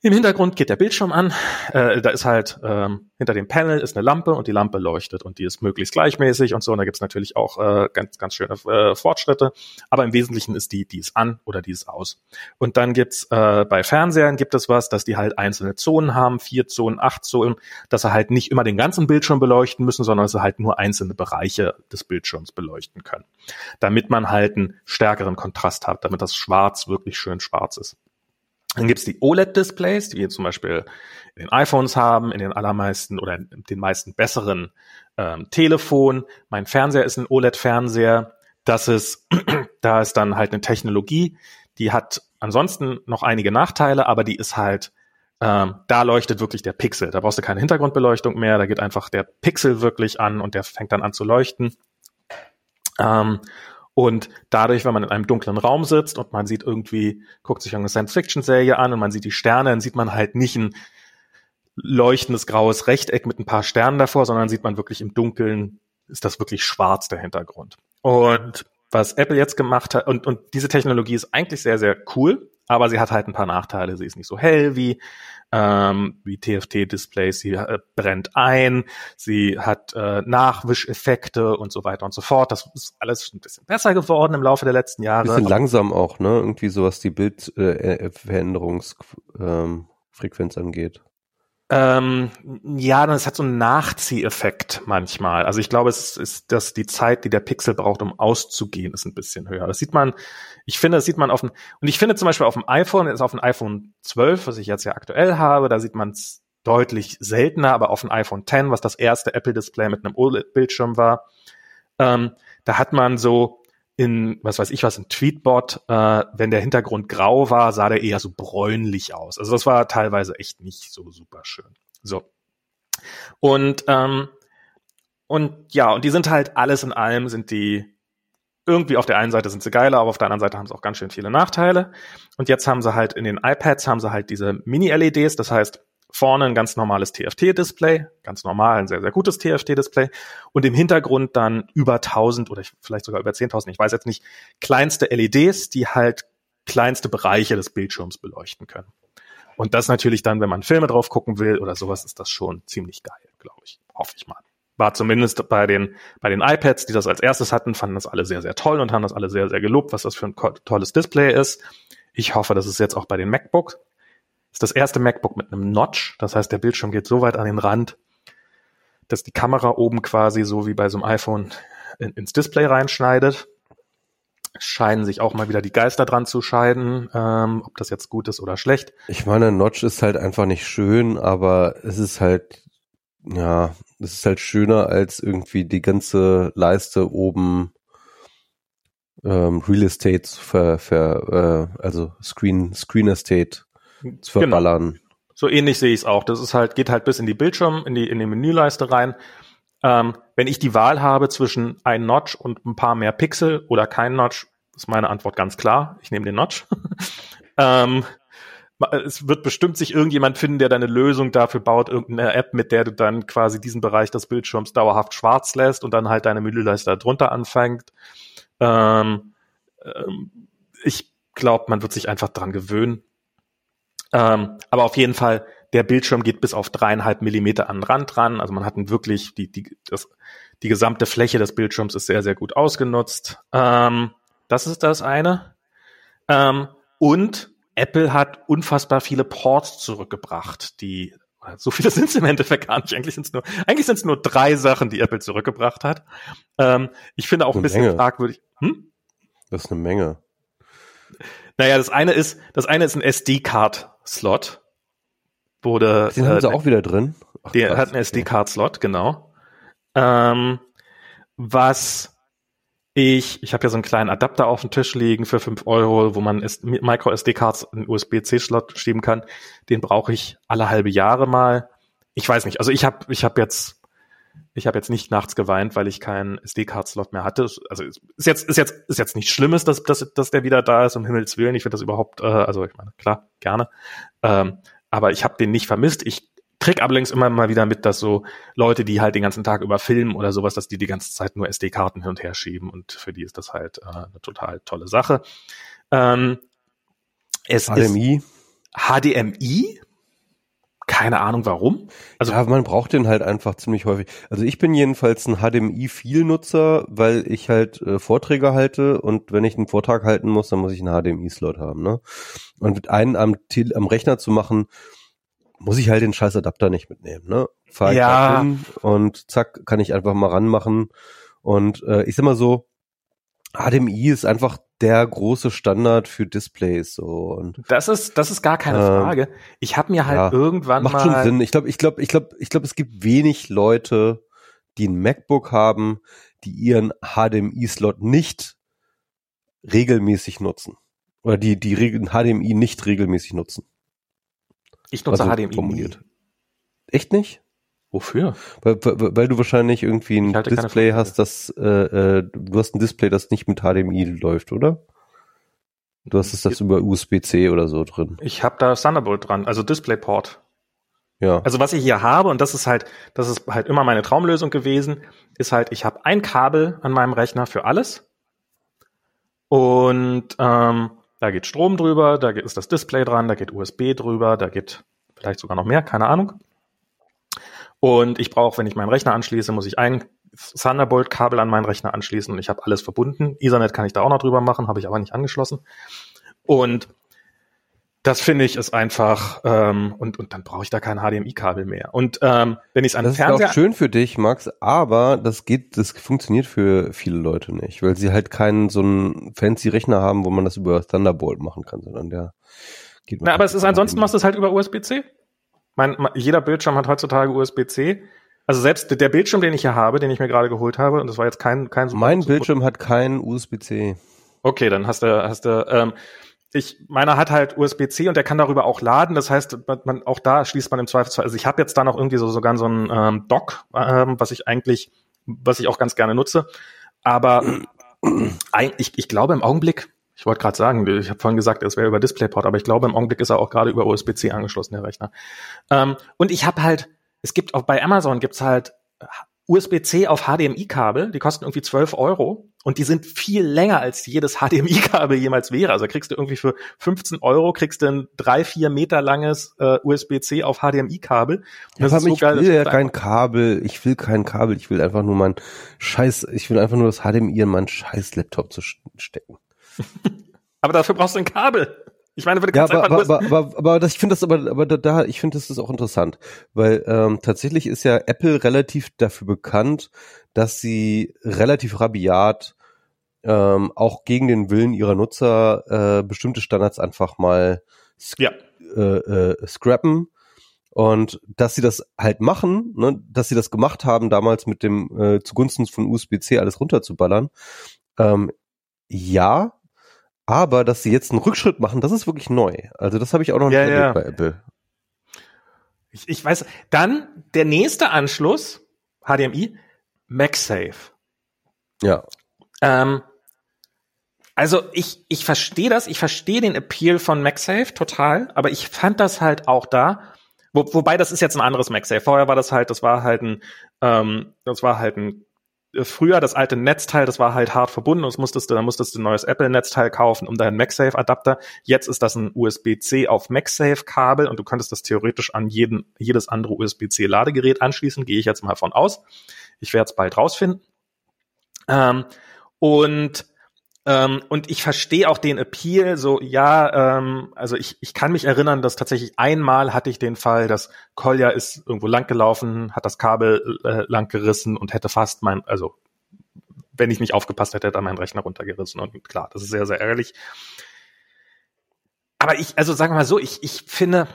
im Hintergrund geht der Bildschirm an. Äh, da ist halt ähm, hinter dem Panel ist eine Lampe und die Lampe leuchtet und die ist möglichst gleichmäßig und so. Und da gibt's natürlich auch äh, ganz, ganz schöne äh, Fortschritte. Aber im Wesentlichen ist die, die ist an oder die ist aus. Und dann gibt's äh, bei Fernsehern gibt es was, dass die halt einzelne Zonen haben, vier Zonen, acht Zonen, dass sie halt nicht immer den ganzen Bildschirm beleuchten müssen, sondern dass sie halt nur einzelne Bereiche des Bildschirms beleuchten können. Damit man halt einen stärkeren Kontrast hat, damit das Schwarz wirklich schön schwarz ist. Dann gibt's die OLED-Displays, die wir zum Beispiel in den iPhones haben, in den allermeisten oder den meisten besseren ähm, Telefon. Mein Fernseher ist ein OLED-Fernseher. Das ist, (clears throat) da ist dann halt eine Technologie, die hat ansonsten noch einige Nachteile, aber die ist halt, ähm, da leuchtet wirklich der Pixel. Da brauchst du keine Hintergrundbeleuchtung mehr, da geht einfach der Pixel wirklich an und der fängt dann an zu leuchten. Ähm, und dadurch, wenn man in einem dunklen Raum sitzt und man sieht irgendwie, guckt sich eine Science-Fiction-Serie an und man sieht die Sterne, dann sieht man halt nicht ein leuchtendes graues Rechteck mit ein paar Sternen davor, sondern sieht man wirklich im Dunkeln, ist das wirklich schwarz der Hintergrund. Und was Apple jetzt gemacht hat, und, und diese Technologie ist eigentlich sehr, sehr cool, aber sie hat halt ein paar Nachteile. Sie ist nicht so hell wie ähm, wie TFT-Displays. Sie äh, brennt ein, sie hat äh, Nachwischeffekte und so weiter und so fort. Das ist alles ein bisschen besser geworden im Laufe der letzten Jahre. Bisschen langsam auch, ne? Irgendwie so was die Bildveränderungsfrequenz äh, angeht. Ähm, ja, es hat so einen Nachzieheffekt manchmal. Also ich glaube, es ist, dass die Zeit, die der Pixel braucht, um auszugehen, ist ein bisschen höher. Das sieht man, ich finde, das sieht man auf dem, und ich finde zum Beispiel auf dem iPhone, ist auf dem iPhone 12, was ich jetzt ja aktuell habe, da sieht man es deutlich seltener, aber auf dem iPhone 10, was das erste Apple-Display mit einem OLED-Bildschirm war, ähm, da hat man so in, was weiß ich was, ein Tweetbot, äh, wenn der Hintergrund grau war, sah der eher so bräunlich aus. Also das war teilweise echt nicht so super schön. So. Und, ähm, und ja, und die sind halt alles in allem sind die irgendwie auf der einen Seite sind sie geiler, aber auf der anderen Seite haben sie auch ganz schön viele Nachteile. Und jetzt haben sie halt in den iPads haben sie halt diese Mini-LEDs, das heißt, Vorne ein ganz normales TFT-Display, ganz normal, ein sehr, sehr gutes TFT-Display und im Hintergrund dann über 1000 oder vielleicht sogar über 10.000, ich weiß jetzt nicht, kleinste LEDs, die halt kleinste Bereiche des Bildschirms beleuchten können. Und das natürlich dann, wenn man Filme drauf gucken will oder sowas, ist das schon ziemlich geil, glaube ich. Hoffe ich mal. War zumindest bei den, bei den iPads, die das als erstes hatten, fanden das alle sehr, sehr toll und haben das alle sehr, sehr gelobt, was das für ein tolles Display ist. Ich hoffe, das ist jetzt auch bei den MacBooks ist das erste MacBook mit einem Notch. Das heißt, der Bildschirm geht so weit an den Rand, dass die Kamera oben quasi so wie bei so einem iPhone in, ins Display reinschneidet. Scheinen sich auch mal wieder die Geister dran zu scheiden, ähm, ob das jetzt gut ist oder schlecht. Ich meine, Notch ist halt einfach nicht schön, aber es ist halt, ja, es ist halt schöner als irgendwie die ganze Leiste oben ähm, Real Estate für, für äh, also Screen Screen Estate zu verballern. Genau. So ähnlich sehe ich es auch. Das ist halt, geht halt bis in die Bildschirm, in die, in die Menüleiste rein. Ähm, wenn ich die Wahl habe zwischen ein Notch und ein paar mehr Pixel oder kein Notch, ist meine Antwort ganz klar. Ich nehme den Notch. (laughs) ähm, es wird bestimmt sich irgendjemand finden, der deine Lösung dafür baut, irgendeine App, mit der du dann quasi diesen Bereich des Bildschirms dauerhaft schwarz lässt und dann halt deine Menüleiste drunter anfängt. Ähm, ähm, ich glaube, man wird sich einfach dran gewöhnen. Ähm, aber auf jeden Fall, der Bildschirm geht bis auf dreieinhalb Millimeter an den Rand ran. Also man hat wirklich die, die, das, die gesamte Fläche des Bildschirms ist sehr, sehr gut ausgenutzt. Ähm, das ist das eine. Ähm, und Apple hat unfassbar viele Ports zurückgebracht, die so viele (laughs) sind es im Endeffekt gar nicht. Eigentlich sind es nur, eigentlich sind es nur drei Sachen, die Apple zurückgebracht hat. Ähm, ich finde auch ein bisschen Menge. fragwürdig. Hm? Das ist eine Menge. Naja, das eine ist, das eine ist ein SD-Card-Slot. Wurde, Den äh, haben sie auch wieder drin. Ach, der hat einen SD-Card-Slot, genau. Ähm, was ich, ich habe ja so einen kleinen Adapter auf dem Tisch liegen für fünf Euro, wo man Micro SD-Cards in USB-C-Slot schieben kann. Den brauche ich alle halbe Jahre mal. Ich weiß nicht. Also ich habe ich hab jetzt ich habe jetzt nicht nachts geweint, weil ich keinen SD-Card-Slot mehr hatte. Also ist jetzt ist jetzt ist jetzt nichts Schlimmes, dass dass, dass der wieder da ist. Um Himmels willen, ich finde das überhaupt. Äh, also ich meine klar gerne, ähm, aber ich habe den nicht vermisst. Ich krieg allerdings immer mal wieder mit, dass so Leute, die halt den ganzen Tag über filmen oder sowas, dass die die ganze Zeit nur SD-Karten hin und her schieben und für die ist das halt äh, eine total tolle Sache. Ähm, es HDMI? Ist HDMI? Keine Ahnung warum. Also ja, man braucht den halt einfach ziemlich häufig. Also ich bin jedenfalls ein HDMI-Viel-Nutzer, weil ich halt äh, Vorträge halte und wenn ich einen Vortrag halten muss, dann muss ich einen HDMI-Slot haben. Ne? Und einen am, am Rechner zu machen, muss ich halt den scheiß Adapter nicht mitnehmen. Ne? Fahr ich ja. hin und zack, kann ich einfach mal ranmachen. Und äh, ich sag mal so, HDMI ist einfach der große Standard für Displays so und das ist das ist gar keine äh, Frage. Ich habe mir halt ja, irgendwann macht mal schon Sinn. Ich glaube, ich glaube, ich glaube, ich glaube, es gibt wenig Leute, die ein MacBook haben, die ihren HDMI-Slot nicht regelmäßig nutzen oder die die HDMI nicht regelmäßig nutzen. Ich nutze also HDMI formuliert. Echt nicht? Wofür? Weil, weil, weil du wahrscheinlich irgendwie ein Display hast, das äh, äh, du hast ein Display, das nicht mit HDMI läuft, oder? Du hast es das über USB-C oder so drin. Ich habe da Thunderbolt dran, also DisplayPort. Ja. Also was ich hier habe und das ist halt, das ist halt immer meine Traumlösung gewesen, ist halt, ich habe ein Kabel an meinem Rechner für alles und ähm, da geht Strom drüber, da ist das Display dran, da geht USB drüber, da geht vielleicht sogar noch mehr, keine Ahnung. Und ich brauche, wenn ich meinen Rechner anschließe, muss ich ein Thunderbolt-Kabel an meinen Rechner anschließen und ich habe alles verbunden. Ethernet kann ich da auch noch drüber machen, habe ich aber nicht angeschlossen. Und das finde ich ist einfach ähm, und und dann brauche ich da kein HDMI-Kabel mehr. Und ähm, wenn ich es an das Fernseher ist auch schön für dich, Max, aber das geht, das funktioniert für viele Leute nicht, weil sie halt keinen so einen fancy Rechner haben, wo man das über Thunderbolt machen kann, sondern der geht. Na, aber es ist ansonsten machst du es halt über USB-C. Mein, jeder Bildschirm hat heutzutage USB-C. Also selbst der Bildschirm, den ich hier habe, den ich mir gerade geholt habe, und das war jetzt kein kein super, Mein Bildschirm hat kein USB-C. Okay, dann hast du hast du ähm, ich, meiner hat halt USB-C und der kann darüber auch laden. Das heißt, man, man auch da schließt man im Zweifelsfall. Also ich habe jetzt da noch irgendwie so sogar so ein ähm, Dock, ähm, was ich eigentlich, was ich auch ganz gerne nutze. Aber ich, ich glaube im Augenblick, ich wollte gerade sagen, ich habe vorhin gesagt, es wäre über DisplayPort, aber ich glaube im Augenblick ist er auch gerade über USB-C angeschlossen, der Rechner. Ähm, und ich habe halt, es gibt auch bei Amazon gibt's halt USB-C auf HDMI-Kabel, die kosten irgendwie 12 Euro und die sind viel länger als jedes HDMI-Kabel jemals wäre. Also kriegst du irgendwie für 15 Euro kriegst du ein drei, vier Meter langes äh, USB-C auf HDMI-Kabel. Das ist so ich geil, will ja kein Kabel, ich will kein Kabel, ich will einfach nur mein Scheiß, ich will einfach nur das HDMI in meinen Scheiß Laptop zu stecken. Aber dafür brauchst du ein Kabel. Ich meine, ja, aber, aber, aber, aber, aber das, ich finde das aber, aber da, ich finde das ist auch interessant, weil ähm, tatsächlich ist ja Apple relativ dafür bekannt, dass sie relativ rabiat ähm, auch gegen den Willen ihrer Nutzer äh, bestimmte Standards einfach mal ja. äh, äh, scrappen und dass sie das halt machen, ne, dass sie das gemacht haben damals mit dem äh, zugunsten von USB-C alles runterzuballern. Ähm, ja, aber dass sie jetzt einen Rückschritt machen, das ist wirklich neu. Also das habe ich auch noch nicht ja, erlebt ja. bei Apple. Ich, ich weiß. Dann der nächste Anschluss, HDMI, MagSafe. Ja. Ähm, also ich, ich verstehe das, ich verstehe den Appeal von MagSafe total, aber ich fand das halt auch da, wo, wobei das ist jetzt ein anderes MagSafe. Vorher war das halt, das war halt ein, ähm, das war halt ein früher das alte Netzteil, das war halt hart verbunden und musstest du, dann musstest du ein neues Apple-Netzteil kaufen, um deinen MagSafe-Adapter. Jetzt ist das ein USB-C auf MagSafe-Kabel und du könntest das theoretisch an jeden, jedes andere USB-C-Ladegerät anschließen, gehe ich jetzt mal von aus. Ich werde es bald rausfinden. Ähm, und ähm, und ich verstehe auch den Appeal, so ja, ähm, also ich, ich kann mich erinnern, dass tatsächlich einmal hatte ich den Fall, dass Kolja ist irgendwo langgelaufen, hat das Kabel äh, lang gerissen und hätte fast mein, also wenn ich nicht aufgepasst hätte, hätte er meinen Rechner runtergerissen. Und klar, das ist sehr, sehr ärgerlich. Aber ich, also sagen wir mal so, ich, ich finde,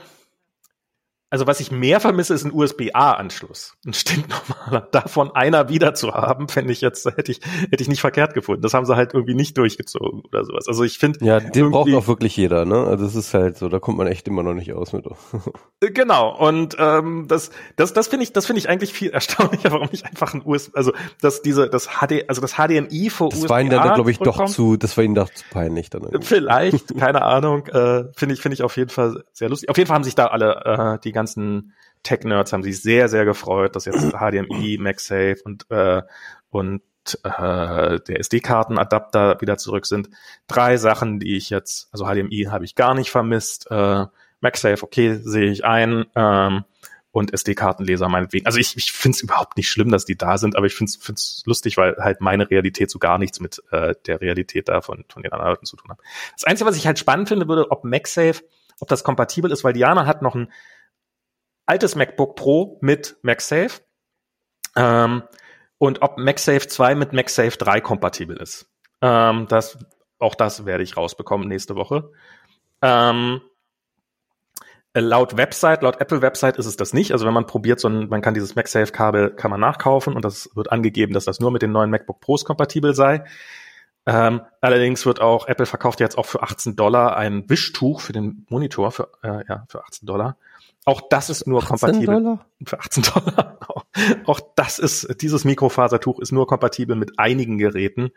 also was ich mehr vermisse, ist ein USB-A-Anschluss. Ein stinknormaler. (laughs) Davon einer wieder zu haben, fände ich jetzt, hätte ich, hätte ich nicht verkehrt gefunden. Das haben sie halt irgendwie nicht durchgezogen oder sowas. Also ich finde. Ja, den braucht auch wirklich jeder, ne? Also es ist halt so, da kommt man echt immer noch nicht aus mit. (laughs) genau. Und ähm, das, das, das finde ich, das finde ich eigentlich viel (laughs) erstaunlicher, warum ich einfach ein USB, also dass diese, das HD, also das HDMI vor das war ihnen dann, glaube ich, doch zu, das war ihnen doch zu peinlich dann. Irgendwie. Vielleicht, keine Ahnung. Äh, finde ich, finde ich auf jeden Fall sehr lustig. Auf jeden Fall haben sich da alle äh, die ganzen ganzen Tech-Nerds haben sich sehr, sehr gefreut, dass jetzt (clears throat) HDMI, MagSafe und, äh, und äh, der SD-Kartenadapter wieder zurück sind. Drei Sachen, die ich jetzt, also HDMI habe ich gar nicht vermisst, äh, MagSafe, okay, sehe ich ein, ähm, und SD-Kartenleser meinetwegen. Also ich, ich finde es überhaupt nicht schlimm, dass die da sind, aber ich finde es lustig, weil halt meine Realität so gar nichts mit äh, der Realität da von, von den anderen Leuten zu tun hat. Das Einzige, was ich halt spannend finde, würde, ob MagSafe, ob das kompatibel ist, weil Diana hat noch ein altes MacBook Pro mit MagSafe ähm, und ob MagSafe 2 mit MagSafe 3 kompatibel ist. Ähm, das, auch das werde ich rausbekommen nächste Woche. Ähm, laut Website, laut Apple Website ist es das nicht. Also wenn man probiert, so ein, man kann dieses MagSafe-Kabel kann man nachkaufen und das wird angegeben, dass das nur mit den neuen MacBook Pros kompatibel sei. Ähm, allerdings wird auch Apple verkauft jetzt auch für 18 Dollar ein Wischtuch für den Monitor für äh, ja für 18 Dollar. Auch das ist nur 18 kompatibel. Dollar? Für 18 Dollar. (laughs) Auch das ist, dieses Mikrofasertuch ist nur kompatibel mit einigen Geräten.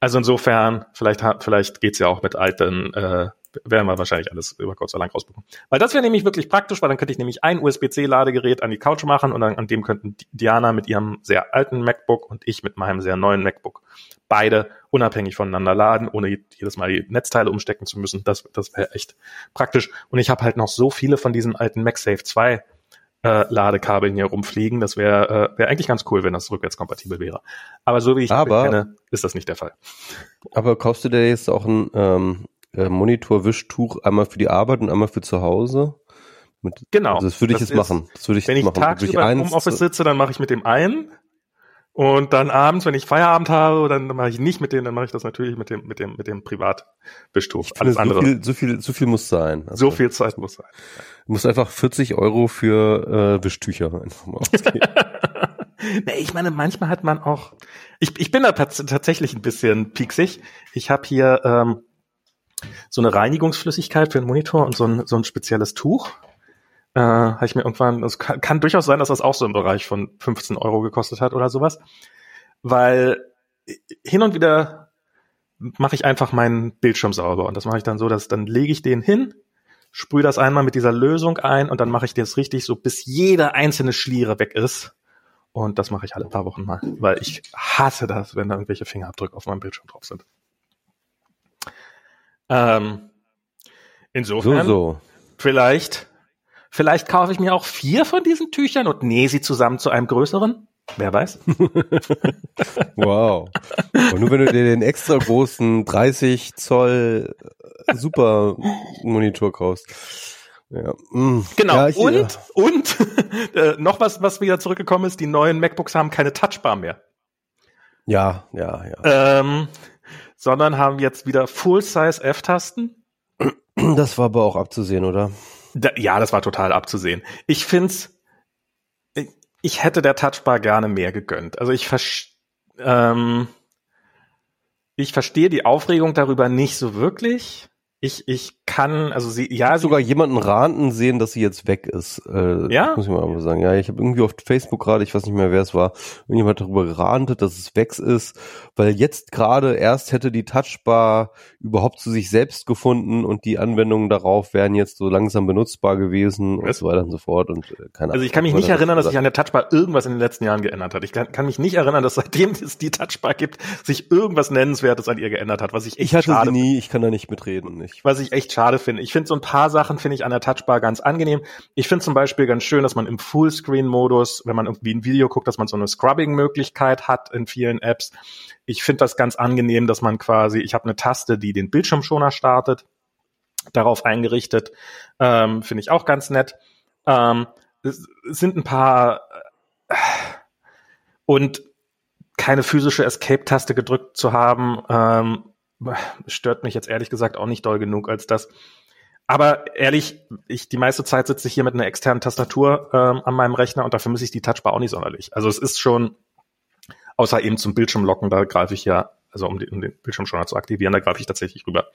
Also insofern, vielleicht, vielleicht geht's ja auch mit alten, äh, werden wir wahrscheinlich alles über kurz oder lang rausbekommen. Weil das wäre nämlich wirklich praktisch, weil dann könnte ich nämlich ein USB-C-Ladegerät an die Couch machen und dann an dem könnten Diana mit ihrem sehr alten MacBook und ich mit meinem sehr neuen MacBook beide unabhängig voneinander laden, ohne jedes Mal die Netzteile umstecken zu müssen. Das, das wäre echt praktisch. Und ich habe halt noch so viele von diesen alten MagSafe 2 äh, Ladekabeln hier rumfliegen. Das wäre äh, wär eigentlich ganz cool, wenn das rückwärtskompatibel wäre. Aber so wie ich aber, kenne, ist das nicht der Fall. Aber kaufst du dir jetzt auch ein ähm, äh, Monitor-Wischtuch einmal für die Arbeit und einmal für zu Hause? Mit, genau. Also das würde ich das jetzt ist, machen. Das würde ich wenn ich machen. tagsüber im Office sitze, dann mache ich mit dem einen. Und dann abends, wenn ich Feierabend habe, dann mache ich nicht mit denen, dann mache ich das natürlich mit dem, mit dem, mit dem Privatwischtuch. Alles so andere. Viel, so viel, so viel muss sein. Also, so viel Zeit muss sein. Du musst einfach 40 Euro für äh, Wischtücher einfach mal ausgeben. nee, ich meine, manchmal hat man auch. Ich, ich bin da tatsächlich ein bisschen pieksig. Ich habe hier ähm, so eine Reinigungsflüssigkeit für den Monitor und so ein, so ein spezielles Tuch. Äh, habe ich mir irgendwann, es kann, kann durchaus sein, dass das auch so im Bereich von 15 Euro gekostet hat oder sowas. Weil hin und wieder mache ich einfach meinen Bildschirm sauber. Und das mache ich dann so, dass dann lege ich den hin, sprühe das einmal mit dieser Lösung ein und dann mache ich das richtig so, bis jede einzelne Schliere weg ist. Und das mache ich alle paar Wochen mal, weil ich hasse das, wenn da irgendwelche Fingerabdrücke auf meinem Bildschirm drauf sind. Ähm, insofern, so, so. vielleicht, vielleicht kaufe ich mir auch vier von diesen Tüchern und nähe sie zusammen zu einem größeren. Wer weiß? (laughs) wow. Und nur wenn du dir den extra großen 30 Zoll äh, Super Monitor kaufst. Ja. Mm. Genau. Ja, ich, und ja. und (laughs) äh, noch was, was wieder zurückgekommen ist: Die neuen MacBooks haben keine Touchbar mehr. Ja, ja, ja. Ähm, sondern haben jetzt wieder Full-Size F-Tasten. Das war aber auch abzusehen, oder? Da, ja, das war total abzusehen. Ich find's, ich hätte der Touchbar gerne mehr gegönnt. Also ich ähm, ich verstehe die Aufregung darüber nicht so wirklich ich, ich kann, also sie, ja. Ich sogar jemanden ranten sehen, dass sie jetzt weg ist. Äh, ja? Muss ich mal sagen. Ja, ich habe irgendwie auf Facebook gerade, ich weiß nicht mehr, wer es war, irgendjemand darüber gerantet, dass es weg ist, weil jetzt gerade erst hätte die Touchbar überhaupt zu sich selbst gefunden und die Anwendungen darauf wären jetzt so langsam benutzbar gewesen was? und so weiter und so fort und äh, keine Also ich kann mich nicht erinnern, dass sich an der Touchbar irgendwas in den letzten Jahren geändert hat. Ich kann, kann mich nicht erinnern, dass seitdem es die Touchbar gibt, sich irgendwas Nennenswertes an ihr geändert hat, was ich echt Ich hatte schade sie nie, ich kann da nicht mitreden nicht. Was ich echt schade finde. Ich finde so ein paar Sachen finde ich an der Touchbar ganz angenehm. Ich finde zum Beispiel ganz schön, dass man im Fullscreen-Modus, wenn man irgendwie ein Video guckt, dass man so eine Scrubbing-Möglichkeit hat in vielen Apps. Ich finde das ganz angenehm, dass man quasi, ich habe eine Taste, die den Bildschirmschoner startet, darauf eingerichtet. Ähm, finde ich auch ganz nett. Ähm, es sind ein paar äh, und keine physische Escape-Taste gedrückt zu haben, ähm, stört mich jetzt ehrlich gesagt auch nicht doll genug als das. Aber ehrlich, ich die meiste Zeit sitze ich hier mit einer externen Tastatur ähm, an meinem Rechner und dafür muss ich die Touchbar auch nicht sonderlich. Also es ist schon, außer eben zum Bildschirm locken, da greife ich ja, also um, die, um den Bildschirmschoner zu aktivieren, da greife ich tatsächlich rüber.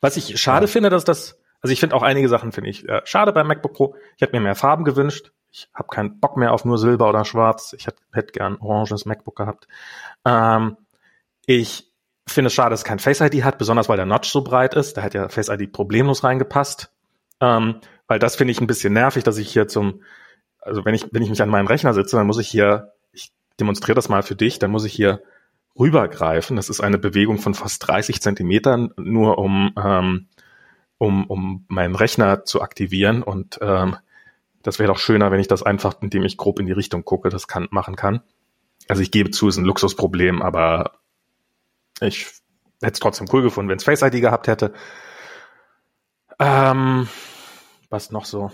Was ich schade ja. finde, dass das, also ich finde auch einige Sachen finde ich äh, schade beim MacBook Pro. Ich hätte mir mehr Farben gewünscht. Ich habe keinen Bock mehr auf nur Silber oder Schwarz. Ich hätte hätt gern oranges MacBook gehabt. Ähm, ich finde es schade, dass es kein Face ID hat, besonders weil der Notch so breit ist. Da hat ja Face ID problemlos reingepasst. Ähm, weil das finde ich ein bisschen nervig, dass ich hier zum, also wenn ich, wenn ich mich an meinem Rechner sitze, dann muss ich hier, ich demonstriere das mal für dich, dann muss ich hier rübergreifen. Das ist eine Bewegung von fast 30 Zentimetern, nur um, ähm, um, um meinen Rechner zu aktivieren. Und ähm, das wäre doch schöner, wenn ich das einfach, indem ich grob in die Richtung gucke, das kann, machen kann. Also ich gebe zu, es ist ein Luxusproblem, aber ich hätte es trotzdem cool gefunden, wenn es Face ID gehabt hätte. Ähm, was noch so?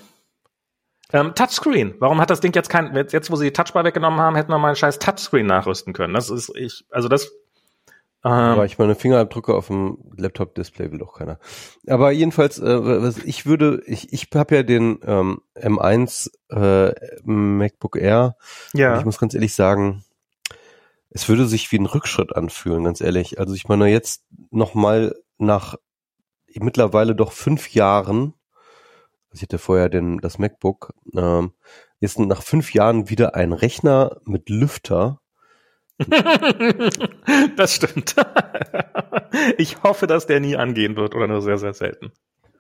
Ähm, Touchscreen. Warum hat das Ding jetzt kein, jetzt wo sie die Touchbar weggenommen haben, hätten wir mal einen scheiß Touchscreen nachrüsten können. Das ist, ich, also das, ähm, Aber ich meine Fingerabdrücke auf dem Laptop-Display will doch keiner. Aber jedenfalls, äh, was ich würde, ich, ich habe ja den ähm, M1 äh, MacBook Air. Ja. Ich muss ganz ehrlich sagen, es würde sich wie ein Rückschritt anfühlen, ganz ehrlich. Also ich meine, jetzt nochmal nach mittlerweile doch fünf Jahren, also ich hatte vorher den, das MacBook, ähm, jetzt nach fünf Jahren wieder ein Rechner mit Lüfter, (laughs) das stimmt. (laughs) ich hoffe, dass der nie angehen wird oder nur sehr, sehr selten.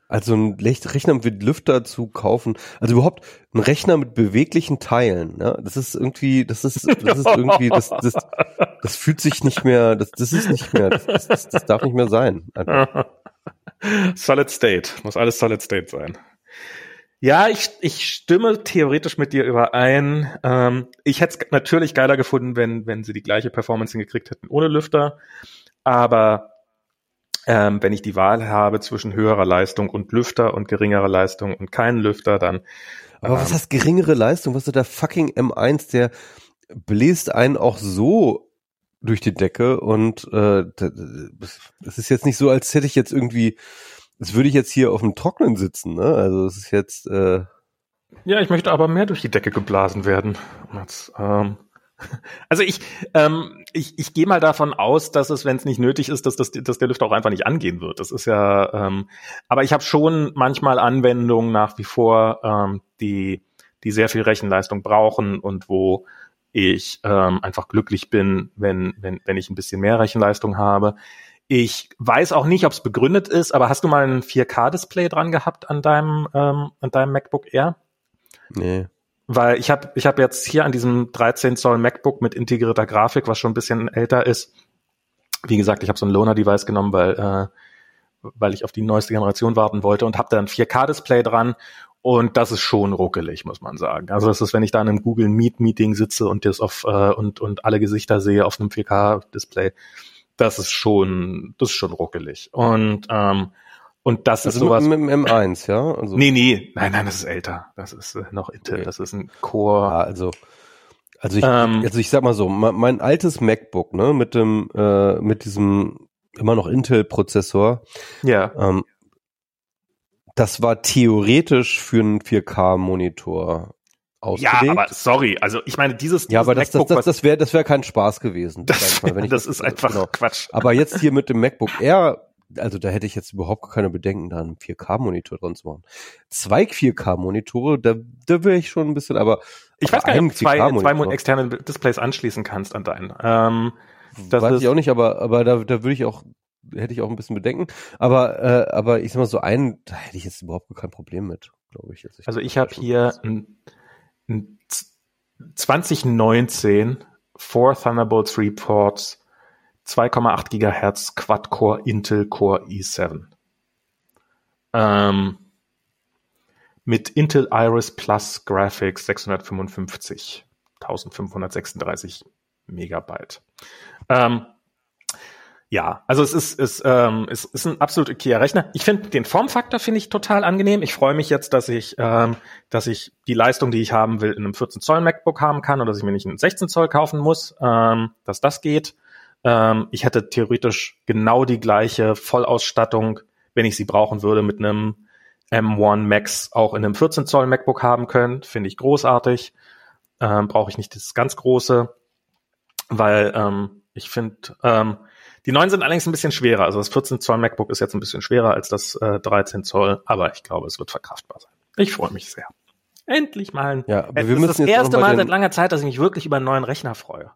Also ein Rechner mit Lüfter zu kaufen, also überhaupt ein Rechner mit beweglichen Teilen, ja, das ist irgendwie, das ist, das ist irgendwie, das, das, das fühlt sich nicht mehr, das, das ist nicht mehr, das, das, das darf nicht mehr sein. Einfach. Solid State, muss alles Solid State sein. Ja, ich, ich stimme theoretisch mit dir überein. Ähm, ich hätte es natürlich geiler gefunden, wenn, wenn sie die gleiche Performance hingekriegt hätten ohne Lüfter. Aber ähm, wenn ich die Wahl habe zwischen höherer Leistung und Lüfter und geringerer Leistung und keinen Lüfter, dann. Aber ähm, was heißt geringere Leistung? Was ist der fucking M1, der bläst einen auch so durch die Decke und äh, das ist jetzt nicht so, als hätte ich jetzt irgendwie, als würde ich jetzt hier auf dem Trocknen sitzen, ne? Also es ist jetzt äh, ja, ich möchte aber mehr durch die Decke geblasen werden. Jetzt, ähm, also ich, ähm, ich, ich gehe mal davon aus, dass es, wenn es nicht nötig ist, dass, das, dass der Lüfter auch einfach nicht angehen wird. Das ist ja, ähm, aber ich habe schon manchmal Anwendungen nach wie vor, ähm, die, die sehr viel Rechenleistung brauchen und wo ich ähm, einfach glücklich bin, wenn, wenn, wenn ich ein bisschen mehr Rechenleistung habe. Ich weiß auch nicht, ob es begründet ist, aber hast du mal ein 4K-Display dran gehabt an deinem, ähm, an deinem MacBook Air? Nee. Weil ich habe ich hab jetzt hier an diesem 13 Zoll MacBook mit integrierter Grafik, was schon ein bisschen älter ist. Wie gesagt, ich habe so ein Loaner-Device genommen, weil, äh, weil ich auf die neueste Generation warten wollte und habe da ein 4K-Display dran und das ist schon ruckelig, muss man sagen. Also das ist, wenn ich da in einem Google Meet Meeting sitze und das auf äh, und und alle Gesichter sehe auf einem 4K-Display, das ist schon, das ist schon ruckelig. Und ähm, und das also ist sowas. Mit dem M1, ja? Also nee, nee, nein, nein, das ist älter. Das ist äh, noch Intel, okay. das ist ein Core. Ja, also, also ich, ähm, also ich sag mal so, mein, mein altes MacBook, ne, mit dem, äh, mit diesem immer noch Intel-Prozessor, ja. Ähm, das war theoretisch für einen 4K-Monitor ausgelegt. Ja, aber sorry, also ich meine, dieses, dieses Ja, aber das, MacBook, das, das, das wäre das wär kein Spaß gewesen. Das, mal, (laughs) das ist einfach genau. Quatsch. Aber jetzt hier mit dem MacBook Air also da hätte ich jetzt überhaupt keine Bedenken, da einen 4K-Monitor dran zu machen. Zwei 4K-Monitore, da, da wäre ich schon ein bisschen, aber ich weiß gar nicht, ob du zwei, zwei externe Displays anschließen kannst an deinen. Ähm, das weiß ich auch nicht, aber, aber da, da würde ich auch, hätte ich auch ein bisschen Bedenken. Aber, äh, aber ich sag mal so einen, da hätte ich jetzt überhaupt kein Problem mit, glaube ich. Also ich, also ich habe hier ein, ein 2019 Four Thunderbolt 3 Ports 2,8 Gigahertz Quad-Core Intel Core i7. Ähm, mit Intel Iris Plus Graphics 655, 1536 Megabyte. Ähm, ja, also es ist, ist, ähm, es ist ein absolut okayer Rechner. Ich finde den Formfaktor finde ich total angenehm. Ich freue mich jetzt, dass ich, ähm, dass ich die Leistung, die ich haben will, in einem 14 Zoll MacBook haben kann oder dass ich mir nicht einen 16 Zoll kaufen muss, ähm, dass das geht. Ähm, ich hätte theoretisch genau die gleiche Vollausstattung, wenn ich sie brauchen würde, mit einem M1 Max auch in einem 14 Zoll MacBook haben können. Finde ich großartig. Ähm, Brauche ich nicht das ganz große, weil ähm, ich finde, ähm, die neuen sind allerdings ein bisschen schwerer. Also das 14 Zoll MacBook ist jetzt ein bisschen schwerer als das äh, 13 Zoll, aber ich glaube, es wird verkraftbar sein. Ich freue mich sehr. Endlich mal. Ja, aber es wir müssen ist das erste Mal seit langer Zeit, dass ich mich wirklich über einen neuen Rechner freue.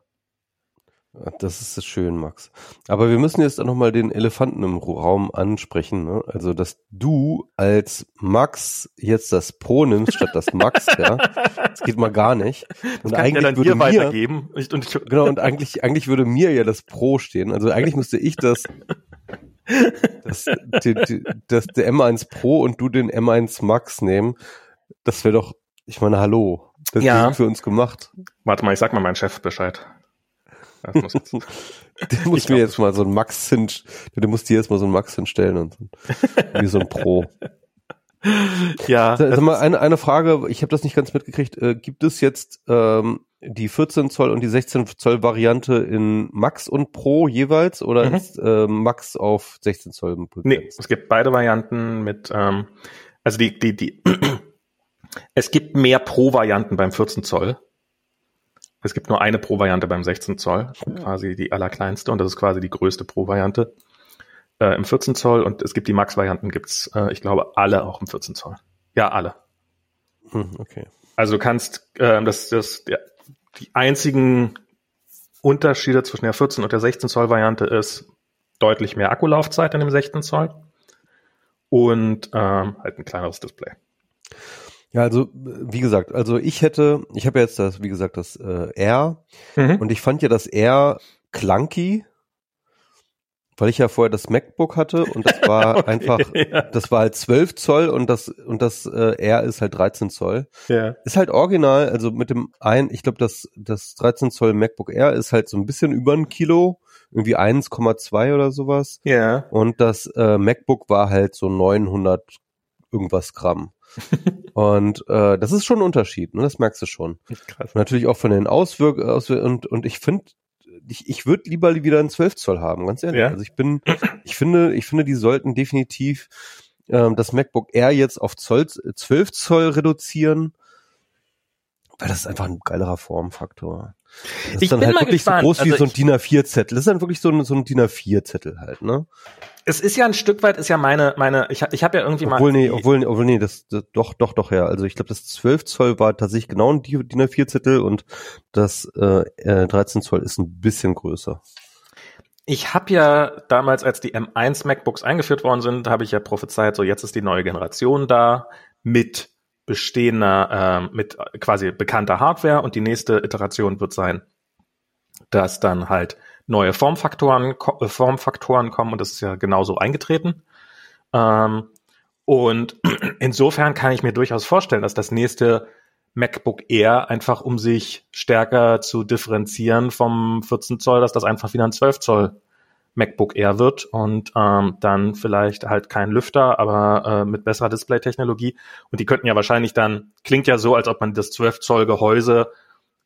Das ist schön, Max. Aber wir müssen jetzt auch nochmal den Elefanten im Raum ansprechen. Ne? Also, dass du als Max jetzt das Pro nimmst statt das Max, ja, das geht mal gar nicht. Und das eigentlich ja würde mir. Und, und, genau, und eigentlich, eigentlich würde mir ja das Pro stehen. Also eigentlich müsste ich das, das, die, die, das der M1 Pro und du den M1 Max nehmen. Das wäre doch, ich meine, hallo. Das ja. ist für uns gemacht. Warte mal, ich sag mal meinem Chef Bescheid. Muss (laughs) der muss mir jetzt mal so ein Max hin, der muss dir jetzt mal so ein Max hinstellen und so, wie so ein Pro. Ja. Sag mal, eine, eine Frage, ich habe das nicht ganz mitgekriegt. Äh, gibt es jetzt ähm, die 14 Zoll und die 16 Zoll Variante in Max und Pro jeweils oder mhm. ist äh, Max auf 16 Zoll? Begrenzt? Nee, es gibt beide Varianten mit, ähm, also die, die, die, (clears throat) es gibt mehr Pro-Varianten beim 14 Zoll. Es gibt nur eine Pro-Variante beim 16 Zoll, quasi die allerkleinste und das ist quasi die größte Pro-Variante äh, im 14 Zoll und es gibt die Max-Varianten, gibt's, äh, ich glaube, alle auch im 14 Zoll. Ja, alle. Hm, okay. Also du kannst, äh, das, das, ja, die einzigen Unterschiede zwischen der 14 und der 16 Zoll Variante ist deutlich mehr Akkulaufzeit in dem 16 Zoll und ähm, halt ein kleineres Display. Ja, also wie gesagt, also ich hätte, ich habe jetzt das, wie gesagt, das äh, R mhm. und ich fand ja das R clunky, weil ich ja vorher das MacBook hatte und das war (laughs) okay, einfach, ja. das war halt 12 Zoll und das und das äh, R ist halt 13 Zoll. Ja. Ist halt original, also mit dem ein, ich glaube, das das 13 Zoll MacBook R ist halt so ein bisschen über ein Kilo, irgendwie 1,2 oder sowas. Ja. Und das äh, MacBook war halt so 900 irgendwas Gramm. Und äh, das ist schon ein Unterschied, ne? das merkst du schon. Krass. Natürlich auch von den Auswirkungen Auswirk und, und ich finde, ich, ich würde lieber wieder einen 12 Zoll haben, ganz ehrlich. Ja? Also ich bin, ich finde, ich finde, die sollten definitiv ähm, das MacBook Air jetzt auf Zoll, 12 Zoll reduzieren, weil das ist einfach ein geilerer Formfaktor. Das ist ich dann halt wirklich gespannt. so groß wie also so ein DIN A4-Zettel. Das ist dann wirklich so ein, so ein DIN A4-Zettel halt, ne? Es ist ja ein Stück weit, ist ja meine, meine, ich, ich habe ja irgendwie obwohl, mal. Nee, obwohl, obwohl, nee, das, das doch, doch, doch, ja. Also ich glaube, das 12 Zoll war tatsächlich genau ein DIN A4-Zettel und das äh, 13 Zoll ist ein bisschen größer. Ich habe ja damals, als die M1 MacBooks eingeführt worden sind, habe ich ja prophezeit, so jetzt ist die neue Generation da mit bestehender, äh, mit quasi bekannter Hardware und die nächste Iteration wird sein, dass dann halt neue Formfaktoren, äh, Formfaktoren kommen und das ist ja genauso eingetreten. Ähm, und (clears throat) insofern kann ich mir durchaus vorstellen, dass das nächste MacBook Air einfach, um sich stärker zu differenzieren vom 14 Zoll, dass das einfach wieder ein 12 Zoll MacBook Air wird und ähm, dann vielleicht halt kein Lüfter, aber äh, mit besserer Display-Technologie. Und die könnten ja wahrscheinlich dann, klingt ja so, als ob man das 12 Zoll Gehäuse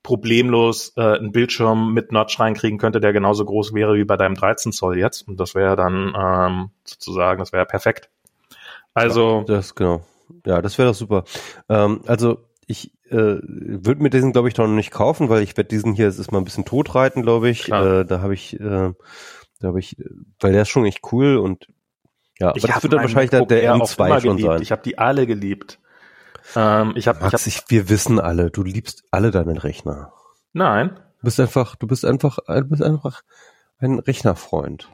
problemlos äh, einen Bildschirm mit Notch reinkriegen könnte, der genauso groß wäre wie bei deinem 13 Zoll jetzt. Und das wäre dann ähm, sozusagen, das wäre perfekt. Also. Ja, das genau. Ja, das wäre doch super. Ähm, also ich äh, würde mir diesen, glaube ich, noch nicht kaufen, weil ich werde diesen hier, es ist mal ein bisschen totreiten, glaube ich. Äh, da habe ich äh, glaube ich, weil der ist schon echt cool und ja, aber das wird dann wahrscheinlich der, der M2 schon geliebt. sein. Ich habe die alle geliebt. Ähm, ich hab, Max, ich hab, ich, wir wissen alle, du liebst alle deinen Rechner. Nein. Du bist einfach, du bist einfach, du bist einfach ein Rechnerfreund.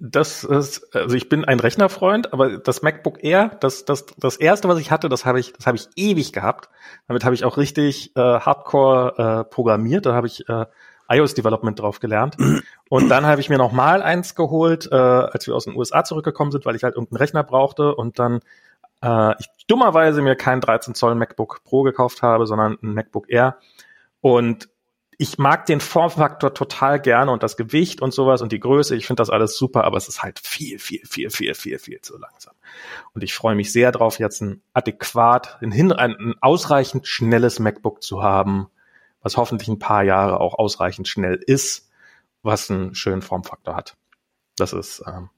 Das ist, also ich bin ein Rechnerfreund, aber das MacBook Air, das, das, das erste, was ich hatte, das habe ich, das habe ich ewig gehabt. Damit habe ich auch richtig äh, Hardcore äh, programmiert. Da habe ich äh, iOS Development drauf gelernt. Und dann habe ich mir noch mal eins geholt, äh, als wir aus den USA zurückgekommen sind, weil ich halt irgendeinen Rechner brauchte und dann äh, ich dummerweise mir kein 13 Zoll MacBook Pro gekauft habe, sondern ein MacBook Air. Und ich mag den Formfaktor total gerne und das Gewicht und sowas und die Größe. Ich finde das alles super, aber es ist halt viel, viel, viel, viel, viel, viel zu langsam. Und ich freue mich sehr drauf, jetzt ein adäquat, ein, hin, ein ausreichend schnelles MacBook zu haben, was hoffentlich ein paar Jahre auch ausreichend schnell ist, was einen schönen Formfaktor hat. Das ist ähm,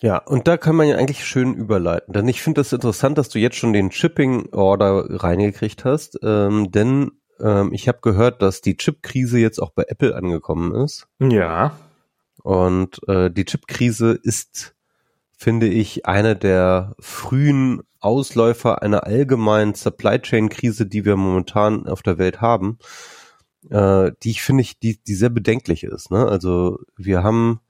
ja, und da kann man ja eigentlich schön überleiten. Denn ich finde das interessant, dass du jetzt schon den Shipping-Order reingekriegt hast, ähm, denn ähm, ich habe gehört, dass die Chip-Krise jetzt auch bei Apple angekommen ist. Ja. Und äh, die Chip-Krise ist, finde ich, eine der frühen Ausläufer einer allgemeinen Supply Chain Krise, die wir momentan auf der Welt haben, äh, die ich finde ich, die, die sehr bedenklich ist. Ne? Also wir haben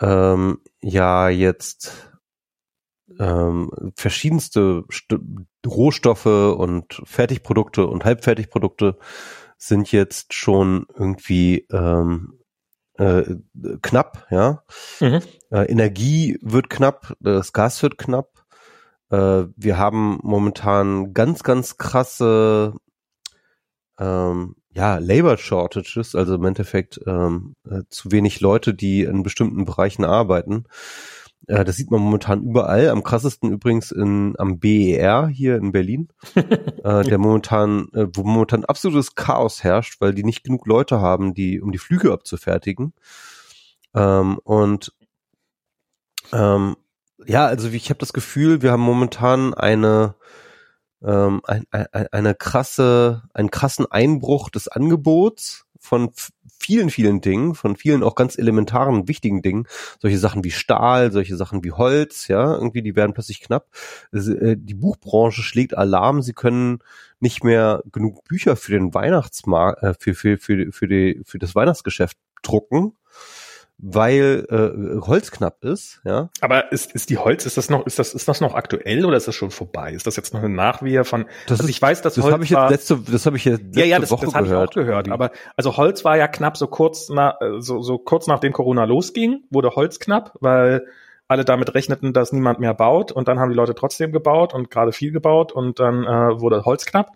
ähm, ja jetzt ähm, verschiedenste St Rohstoffe und Fertigprodukte und Halbfertigprodukte sind jetzt schon irgendwie ähm, äh, knapp, ja. Mhm. Äh, Energie wird knapp, das Gas wird knapp. Äh, wir haben momentan ganz, ganz krasse ähm, ja, Labor Shortages, also im Endeffekt ähm, äh, zu wenig Leute, die in bestimmten Bereichen arbeiten. Äh, das sieht man momentan überall. Am krassesten übrigens in, am BER hier in Berlin, (laughs) äh, der momentan, äh, wo momentan absolutes Chaos herrscht, weil die nicht genug Leute haben, die um die Flüge abzufertigen. Ähm, und ähm, ja, also ich habe das Gefühl, wir haben momentan eine ähm, ein, ein, eine krasse, einen krassen Einbruch des Angebots von vielen, vielen Dingen, von vielen auch ganz elementaren, wichtigen Dingen. Solche Sachen wie Stahl, solche Sachen wie Holz, ja, irgendwie, die werden plötzlich knapp. Äh, die Buchbranche schlägt Alarm, sie können nicht mehr genug Bücher für den Weihnachtsmarkt, äh, für, für, für, für, die, für das Weihnachtsgeschäft drucken weil äh, Holz knapp ist, ja. Aber ist, ist die Holz, ist das noch, ist das, ist das noch aktuell oder ist das schon vorbei? Ist das jetzt noch eine Nachwehe von? Das also ist, ich weiß, dass das Holz habe ich jetzt letzte, das habe ich jetzt letzte ja, ja, das, Woche das habe ich auch gehört. Aber also Holz war ja knapp so kurz nach, so, so kurz nachdem Corona losging, wurde Holz knapp, weil alle damit rechneten, dass niemand mehr baut und dann haben die Leute trotzdem gebaut und gerade viel gebaut und dann äh, wurde Holz knapp.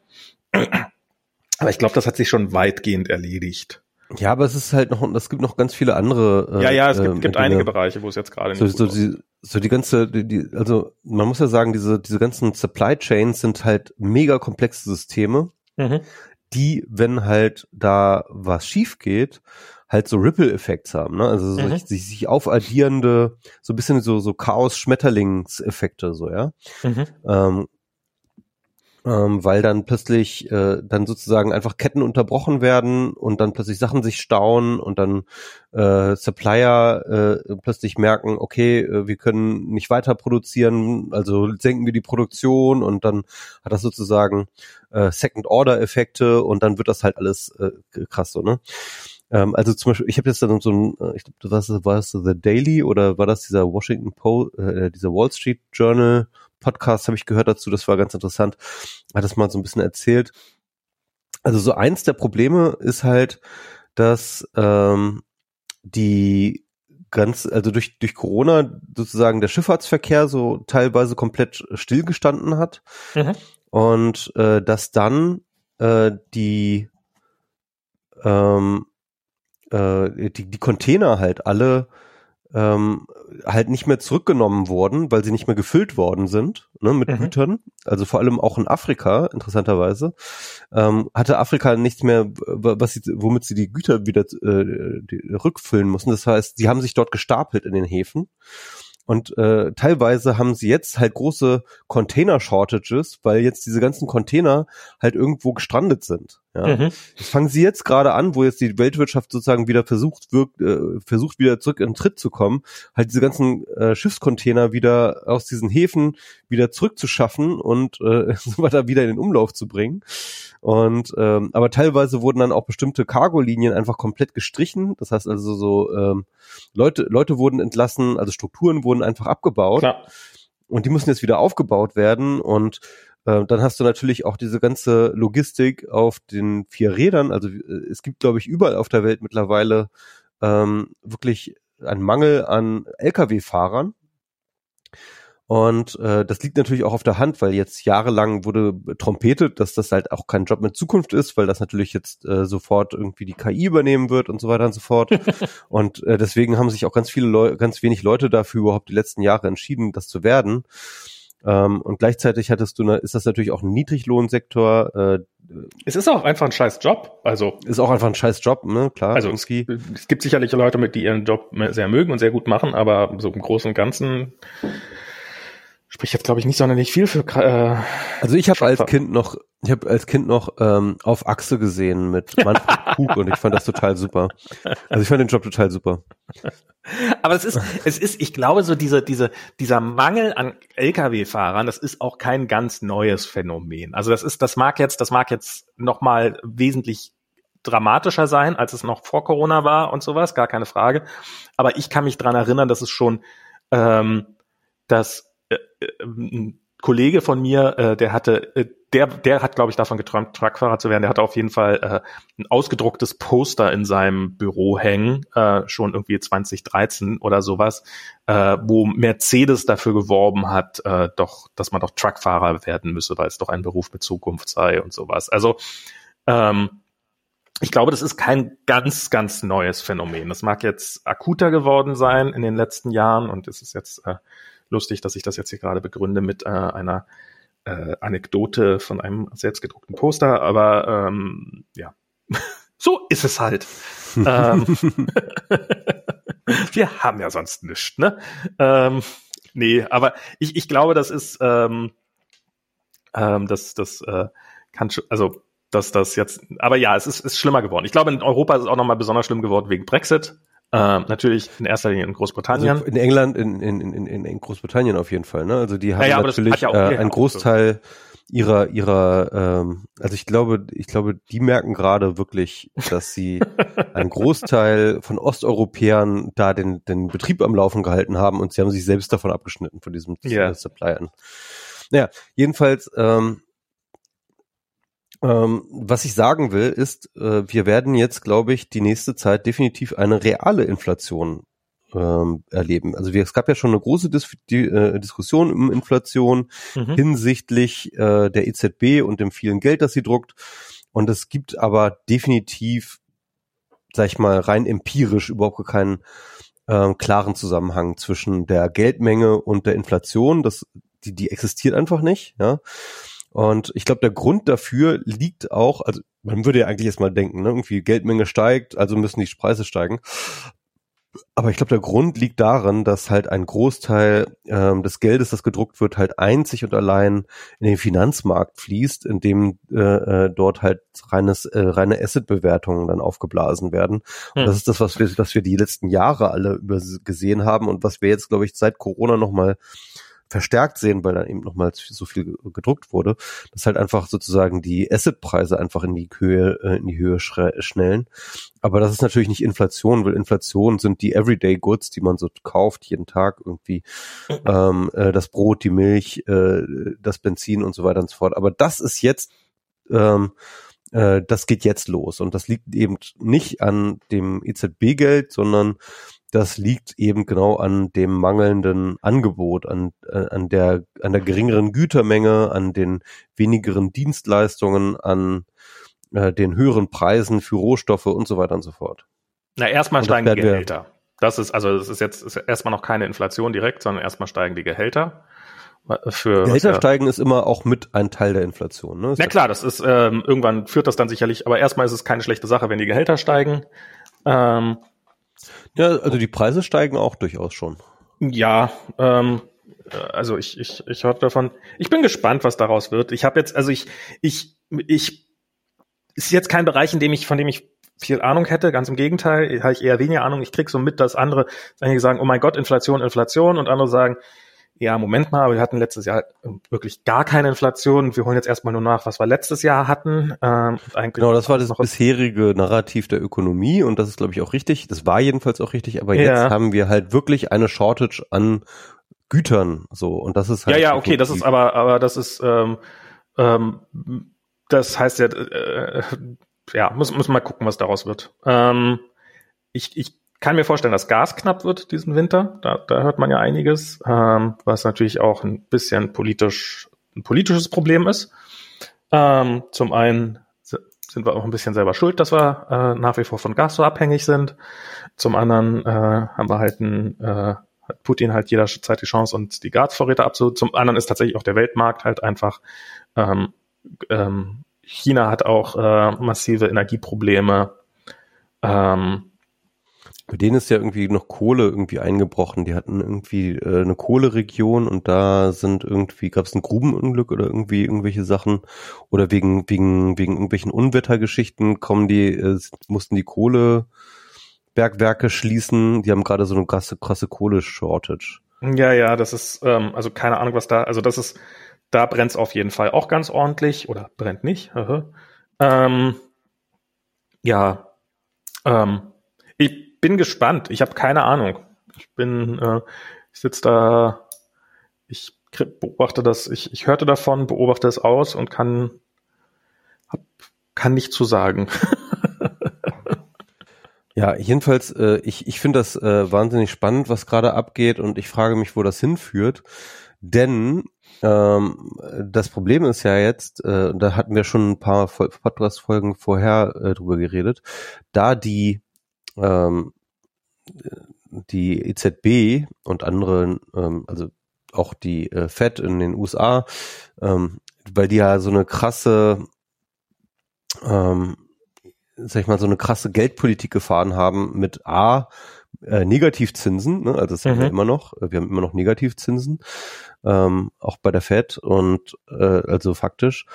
Aber ich glaube, das hat sich schon weitgehend erledigt. Ja, aber es ist halt noch, es gibt noch ganz viele andere. Äh, ja, ja, es gibt, äh, gibt einige Bereiche, wo es jetzt gerade so, so die, so die ganze, die, die, also man muss ja sagen, diese, diese ganzen Supply Chains sind halt mega komplexe Systeme, mhm. die, wenn halt da was schief geht, halt so Ripple-Effekte haben, ne? Also mhm. sich, sich aufaddierende, so ein bisschen so, so Chaos-Schmetterlings-Effekte, so, ja. Mhm. Ähm, ähm, weil dann plötzlich äh, dann sozusagen einfach Ketten unterbrochen werden und dann plötzlich Sachen sich stauen und dann äh, Supplier äh, plötzlich merken, okay, äh, wir können nicht weiter produzieren, also senken wir die Produktion und dann hat das sozusagen äh, Second-Order-Effekte und dann wird das halt alles äh, krass so, ne? Ähm, also zum Beispiel, ich habe jetzt dann so ein, äh, ich glaube, was war das The Daily oder war das dieser Washington Post, äh, dieser Wall Street Journal Podcast habe ich gehört dazu, das war ganz interessant, hat das mal so ein bisschen erzählt. Also so eins der Probleme ist halt, dass ähm, die ganz, also durch, durch Corona sozusagen der Schifffahrtsverkehr so teilweise komplett stillgestanden hat mhm. und äh, dass dann äh, die ähm, äh, die, die Container halt alle ähm, halt nicht mehr zurückgenommen wurden, weil sie nicht mehr gefüllt worden sind ne, mit mhm. Gütern. Also vor allem auch in Afrika, interessanterweise, ähm, hatte Afrika nichts mehr, was sie, womit sie die Güter wieder äh, die, rückfüllen mussten. Das heißt, sie haben sich dort gestapelt in den Häfen und äh, teilweise haben sie jetzt halt große Container-Shortages, weil jetzt diese ganzen Container halt irgendwo gestrandet sind. Ja. Mhm. Das fangen sie jetzt gerade an, wo jetzt die Weltwirtschaft sozusagen wieder versucht, wirkt, äh, versucht wieder zurück in den Tritt zu kommen, halt diese ganzen äh, Schiffscontainer wieder aus diesen Häfen wieder zurückzuschaffen und äh, (laughs) so weiter wieder in den Umlauf zu bringen. Und ähm, aber teilweise wurden dann auch bestimmte Cargo-Linien einfach komplett gestrichen. Das heißt also so ähm, Leute, Leute wurden entlassen, also Strukturen wurden einfach abgebaut. Klar. Und die müssen jetzt wieder aufgebaut werden. Und äh, dann hast du natürlich auch diese ganze Logistik auf den vier Rädern. Also äh, es gibt, glaube ich, überall auf der Welt mittlerweile ähm, wirklich einen Mangel an Lkw-Fahrern. Und äh, das liegt natürlich auch auf der Hand, weil jetzt jahrelang wurde trompetet, dass das halt auch kein Job mit Zukunft ist, weil das natürlich jetzt äh, sofort irgendwie die KI übernehmen wird und so weiter und so fort. (laughs) und äh, deswegen haben sich auch ganz viele Leute, ganz wenig Leute dafür überhaupt die letzten Jahre entschieden, das zu werden. Ähm, und gleichzeitig hattest du, ne, ist das natürlich auch ein Niedriglohnsektor. Äh, es ist auch einfach ein scheiß Job. Also ist auch einfach ein scheiß Job, ne? Klar. Also irgendwie. es gibt sicherlich Leute, mit die ihren Job sehr mögen und sehr gut machen, aber so im Großen und Ganzen spricht jetzt glaube ich nicht sonderlich viel für. Äh, also ich habe als Kind noch, ich habe als Kind noch ähm, auf Achse gesehen mit (laughs) Manfred Krug und ich fand das total super. Also ich fand den Job total super. Aber es ist, es ist, ich glaube, so diese, diese, dieser Mangel an Lkw-Fahrern, das ist auch kein ganz neues Phänomen. Also das ist, das mag jetzt, das mag jetzt noch mal wesentlich dramatischer sein, als es noch vor Corona war und sowas, gar keine Frage. Aber ich kann mich dran erinnern, dass es schon, ähm, dass äh, äh, ein Kollege von mir, äh, der hatte, äh, der, der hat, glaube ich, davon geträumt, Truckfahrer zu werden. Der hatte auf jeden Fall äh, ein ausgedrucktes Poster in seinem Büro hängen, äh, schon irgendwie 2013 oder sowas, äh, wo Mercedes dafür geworben hat, äh, doch, dass man doch Truckfahrer werden müsse, weil es doch ein Beruf mit Zukunft sei und sowas. Also ähm, ich glaube, das ist kein ganz, ganz neues Phänomen. Das mag jetzt akuter geworden sein in den letzten Jahren und es ist jetzt äh, lustig, dass ich das jetzt hier gerade begründe mit äh, einer äh, Anekdote von einem selbstgedruckten Poster, aber ähm, ja, (laughs) so ist es halt. (laughs) ähm, (laughs) wir haben ja sonst nichts, ne? Ähm, nee, aber ich, ich glaube, das ist, ähm, ähm, das, das äh, kann schon, also dass das jetzt, aber ja, es ist, ist schlimmer geworden. Ich glaube, in Europa ist es auch nochmal besonders schlimm geworden wegen Brexit. Äh, natürlich in erster Linie in Großbritannien. Also in England, in, in, in, in, Großbritannien auf jeden Fall. Ne? Also die haben ja, ja, natürlich ja äh, einen Großteil ihrer ihrer ähm, also ich glaube ich glaube die merken gerade wirklich dass sie (laughs) einen Großteil von Osteuropäern da den den Betrieb am Laufen gehalten haben und sie haben sich selbst davon abgeschnitten von diesem yeah. Supply an. Naja, jedenfalls ähm, ähm, was ich sagen will, ist, äh, wir werden jetzt, glaube ich, die nächste Zeit definitiv eine reale Inflation ähm, erleben. Also wir, es gab ja schon eine große Dis die, äh, Diskussion um Inflation mhm. hinsichtlich äh, der EZB und dem vielen Geld, das sie druckt. Und es gibt aber definitiv, sag ich mal, rein empirisch überhaupt keinen äh, klaren Zusammenhang zwischen der Geldmenge und der Inflation. Das, die, die existiert einfach nicht. Ja. Und ich glaube, der Grund dafür liegt auch, also man würde ja eigentlich jetzt mal denken, ne, irgendwie Geldmenge steigt, also müssen die Preise steigen. Aber ich glaube, der Grund liegt darin, dass halt ein Großteil ähm, des Geldes, das gedruckt wird, halt einzig und allein in den Finanzmarkt fließt, in dem äh, äh, dort halt reines, äh, reine Asset-Bewertungen dann aufgeblasen werden. Und hm. das ist das, was wir, was wir die letzten Jahre alle gesehen haben und was wir jetzt, glaube ich, seit Corona nochmal verstärkt sehen, weil dann eben nochmal so viel gedruckt wurde, dass halt einfach sozusagen die Assetpreise einfach in die Höhe, äh, in die Höhe schnellen. Aber das ist natürlich nicht Inflation, weil Inflation sind die Everyday Goods, die man so kauft jeden Tag irgendwie, ähm, äh, das Brot, die Milch, äh, das Benzin und so weiter und so fort. Aber das ist jetzt ähm, äh, das geht jetzt los. Und das liegt eben nicht an dem EZB-Geld, sondern das liegt eben genau an dem mangelnden Angebot, an, äh, an, der, an der geringeren Gütermenge, an den wenigeren Dienstleistungen, an äh, den höheren Preisen für Rohstoffe und so weiter und so fort. Na, erstmal steigen die Gehälter. Das ist, also, das ist jetzt ist erstmal noch keine Inflation direkt, sondern erstmal steigen die Gehälter. Für, Gehälter ja, steigen ist immer auch mit ein Teil der Inflation. Ne? Na klar, das ist ähm, irgendwann führt das dann sicherlich, aber erstmal ist es keine schlechte Sache, wenn die Gehälter steigen. Ähm, ja, also die Preise steigen auch durchaus schon. Ja, ähm, äh, also ich, ich, ich hörte davon. Ich bin gespannt, was daraus wird. Ich habe jetzt, also ich, ich, ich ist jetzt kein Bereich, in dem ich, von dem ich viel Ahnung hätte. Ganz im Gegenteil, habe ich eher weniger Ahnung. Ich krieg so mit, dass andere sagen, oh mein Gott, Inflation, Inflation, und andere sagen, ja, Moment mal, aber wir hatten letztes Jahr wirklich gar keine Inflation. Wir holen jetzt erstmal nur nach, was wir letztes Jahr hatten. Ähm, genau, das war das bisherige Narrativ der Ökonomie und das ist, glaube ich, auch richtig. Das war jedenfalls auch richtig, aber ja. jetzt haben wir halt wirklich eine Shortage an Gütern so und das ist halt. Ja, ja, okay, das ist aber, aber das ist, ähm, ähm, das heißt ja, äh, ja, muss, muss mal gucken, was daraus wird. Ähm, ich, ich kann mir vorstellen, dass Gas knapp wird diesen Winter. Da, da hört man ja einiges, ähm, was natürlich auch ein bisschen politisch ein politisches Problem ist. Ähm, zum einen sind wir auch ein bisschen selber schuld, dass wir äh, nach wie vor von Gas so abhängig sind. Zum anderen äh, haben wir halt ein, äh, hat Putin halt jederzeit die Chance, uns die Gasvorräte abzu. Zum anderen ist tatsächlich auch der Weltmarkt halt einfach. Ähm, ähm, China hat auch äh, massive Energieprobleme. Ähm, bei denen ist ja irgendwie noch Kohle irgendwie eingebrochen. Die hatten irgendwie äh, eine Kohleregion und da sind irgendwie, gab es ein Grubenunglück oder irgendwie irgendwelche Sachen oder wegen, wegen, wegen irgendwelchen Unwettergeschichten kommen die, äh, mussten die Kohlebergwerke schließen. Die haben gerade so eine krasse, krasse Kohle-Shortage. Ja, ja, das ist, ähm, also keine Ahnung, was da, also das ist, da brennt es auf jeden Fall auch ganz ordentlich oder brennt nicht. Ähm, ja, ähm, ich bin gespannt. Ich habe keine Ahnung. Ich bin, äh, ich sitze da, ich beobachte das, ich, ich hörte davon, beobachte es aus und kann, hab, kann nicht zu sagen. (laughs) ja, jedenfalls, äh, ich, ich finde das äh, wahnsinnig spannend, was gerade abgeht und ich frage mich, wo das hinführt. Denn ähm, das Problem ist ja jetzt, äh, da hatten wir schon ein paar Podcast-Folgen vorher äh, drüber geredet, da die ähm, die EZB und andere, ähm, also auch die äh, Fed in den USA, ähm, weil die ja so eine krasse, ähm, sag ich mal, so eine krasse Geldpolitik gefahren haben mit A, äh, Negativzinsen, ne? also das mhm. haben wir immer noch, wir haben immer noch Negativzinsen, ähm, auch bei der Fed und äh, also faktisch.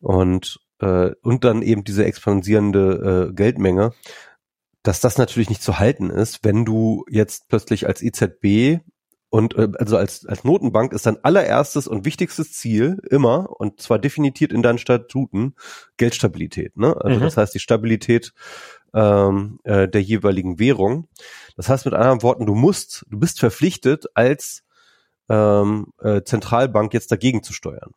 Und äh, und dann eben diese expansierende äh, Geldmenge, dass das natürlich nicht zu halten ist, wenn du jetzt plötzlich als EZB und äh, also als, als Notenbank ist dein allererstes und wichtigstes Ziel immer, und zwar definiert in deinen Statuten, Geldstabilität. Ne? Also mhm. das heißt die Stabilität ähm, äh, der jeweiligen Währung. Das heißt mit anderen Worten, du musst, du bist verpflichtet, als ähm, äh, Zentralbank jetzt dagegen zu steuern.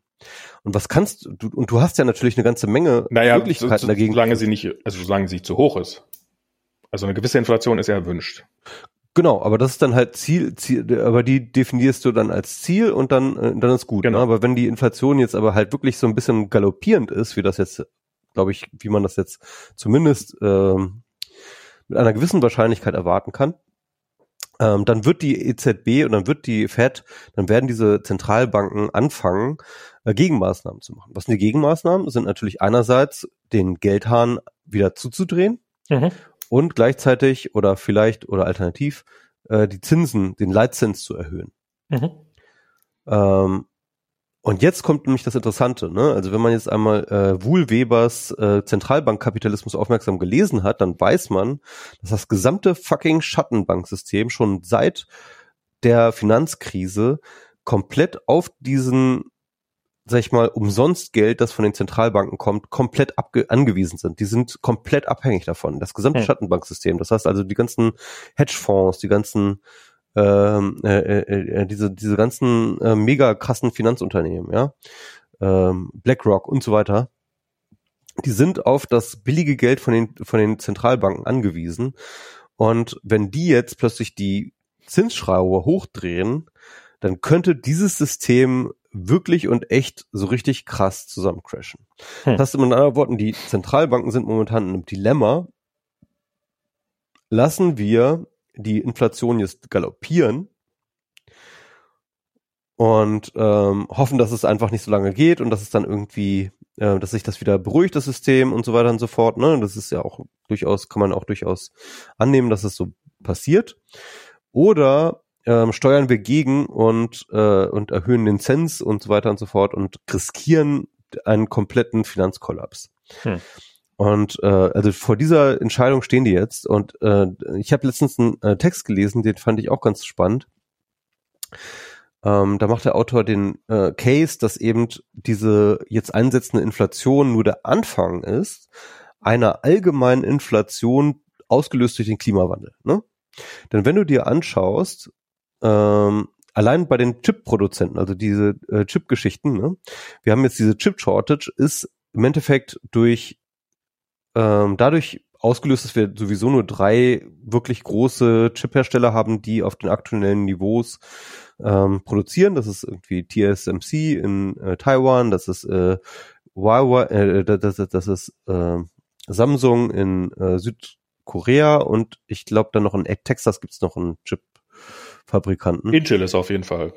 Und was kannst du, und du hast ja natürlich eine ganze Menge naja, Möglichkeiten so, so, dagegen. Solange sie nicht, also solange sie zu hoch ist. Also eine gewisse Inflation ist ja erwünscht. Genau, aber das ist dann halt Ziel, Ziel aber die definierst du dann als Ziel und dann, äh, dann ist gut. Ne? Genau. Ne? Aber wenn die Inflation jetzt aber halt wirklich so ein bisschen galoppierend ist, wie das jetzt, glaube ich, wie man das jetzt zumindest ähm, mit einer gewissen Wahrscheinlichkeit erwarten kann, ähm, dann wird die EZB und dann wird die Fed, dann werden diese Zentralbanken anfangen, äh, Gegenmaßnahmen zu machen. Was sind die Gegenmaßnahmen? Sind natürlich einerseits den Geldhahn wieder zuzudrehen mhm und gleichzeitig oder vielleicht oder alternativ äh, die Zinsen, den Leitzins zu erhöhen. Mhm. Ähm, und jetzt kommt nämlich das Interessante, ne? Also wenn man jetzt einmal äh, Wohlwebers äh, Zentralbankkapitalismus aufmerksam gelesen hat, dann weiß man, dass das gesamte fucking Schattenbanksystem schon seit der Finanzkrise komplett auf diesen sag ich mal, umsonst Geld, das von den Zentralbanken kommt, komplett angewiesen sind. Die sind komplett abhängig davon. Das gesamte hm. Schattenbanksystem. Das heißt also die ganzen Hedgefonds, die ganzen ähm, äh, äh, äh, diese diese ganzen äh, mega krassen Finanzunternehmen, ja, ähm, BlackRock und so weiter, die sind auf das billige Geld von den von den Zentralbanken angewiesen. Und wenn die jetzt plötzlich die Zinsschraube hochdrehen, dann könnte dieses System wirklich und echt so richtig krass zusammencrashen. Hm. Das heißt in anderen Worten, die Zentralbanken sind momentan in einem Dilemma. Lassen wir die Inflation jetzt galoppieren und ähm, hoffen, dass es einfach nicht so lange geht und dass es dann irgendwie, äh, dass sich das wieder beruhigt, das System und so weiter und so fort. Ne? Das ist ja auch durchaus, kann man auch durchaus annehmen, dass es so passiert. Oder ähm, steuern wir gegen und, äh, und erhöhen den Zins und so weiter und so fort und riskieren einen kompletten Finanzkollaps. Hm. Und äh, also vor dieser Entscheidung stehen die jetzt. Und äh, ich habe letztens einen äh, Text gelesen, den fand ich auch ganz spannend. Ähm, da macht der Autor den äh, Case, dass eben diese jetzt einsetzende Inflation nur der Anfang ist einer allgemeinen Inflation ausgelöst durch den Klimawandel. Ne? Denn wenn du dir anschaust, ähm, allein bei den Chip-Produzenten, also diese äh, Chip-Geschichten, ne? wir haben jetzt diese Chip-Shortage, ist im Endeffekt durch ähm, dadurch ausgelöst, dass wir sowieso nur drei wirklich große Chip-Hersteller haben, die auf den aktuellen Niveaus ähm, produzieren. Das ist irgendwie TSMC in äh, Taiwan, das ist äh, Huawei, äh, das, das, das ist äh, Samsung in äh, Südkorea und ich glaube dann noch in Texas gibt's noch einen Chip Fabrikanten. Intel ist auf jeden Fall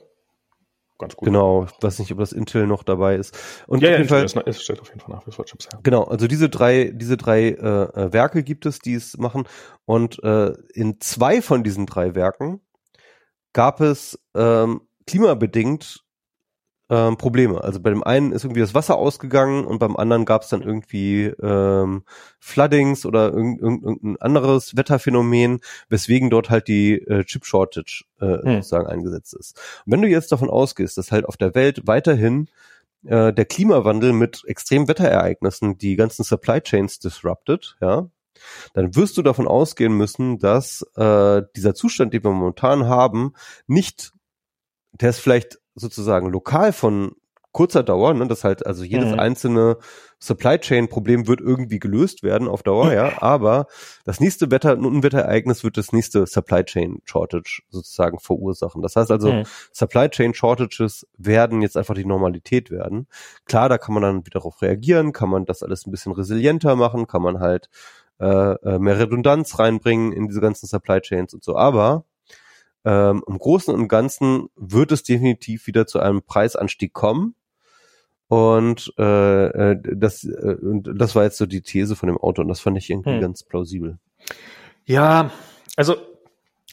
ganz gut. Genau, ich weiß nicht, ob das Intel noch dabei ist. Und ja, auf jeden Fall, ist, ist, stellt auf jeden Fall nach wie vor Chips her. Genau, also diese drei, diese drei äh, Werke gibt es, die es machen. Und äh, in zwei von diesen drei Werken gab es ähm, klimabedingt ähm, Probleme. Also bei dem einen ist irgendwie das Wasser ausgegangen und beim anderen gab es dann irgendwie ähm, Floodings oder irgendein, irgendein anderes Wetterphänomen, weswegen dort halt die äh, Chip Shortage äh, hm. sozusagen eingesetzt ist. Und wenn du jetzt davon ausgehst, dass halt auf der Welt weiterhin äh, der Klimawandel mit extremen Wetterereignissen die ganzen Supply Chains disrupted, ja, dann wirst du davon ausgehen müssen, dass äh, dieser Zustand, den wir momentan haben, nicht, der ist vielleicht sozusagen lokal von kurzer Dauer, ne, das halt also jedes mhm. einzelne Supply Chain Problem wird irgendwie gelöst werden auf Dauer, ja, (laughs) aber das nächste Wetter Unwetterereignis wird das nächste Supply Chain Shortage sozusagen verursachen. Das heißt also mhm. Supply Chain Shortages werden jetzt einfach die Normalität werden. Klar, da kann man dann wieder darauf reagieren, kann man das alles ein bisschen resilienter machen, kann man halt äh, äh mehr Redundanz reinbringen in diese ganzen Supply Chains und so, aber ähm, Im Großen und Ganzen wird es definitiv wieder zu einem Preisanstieg kommen. Und äh, äh das, äh, das war jetzt so die These von dem Auto und das fand ich irgendwie hm. ganz plausibel. Ja, also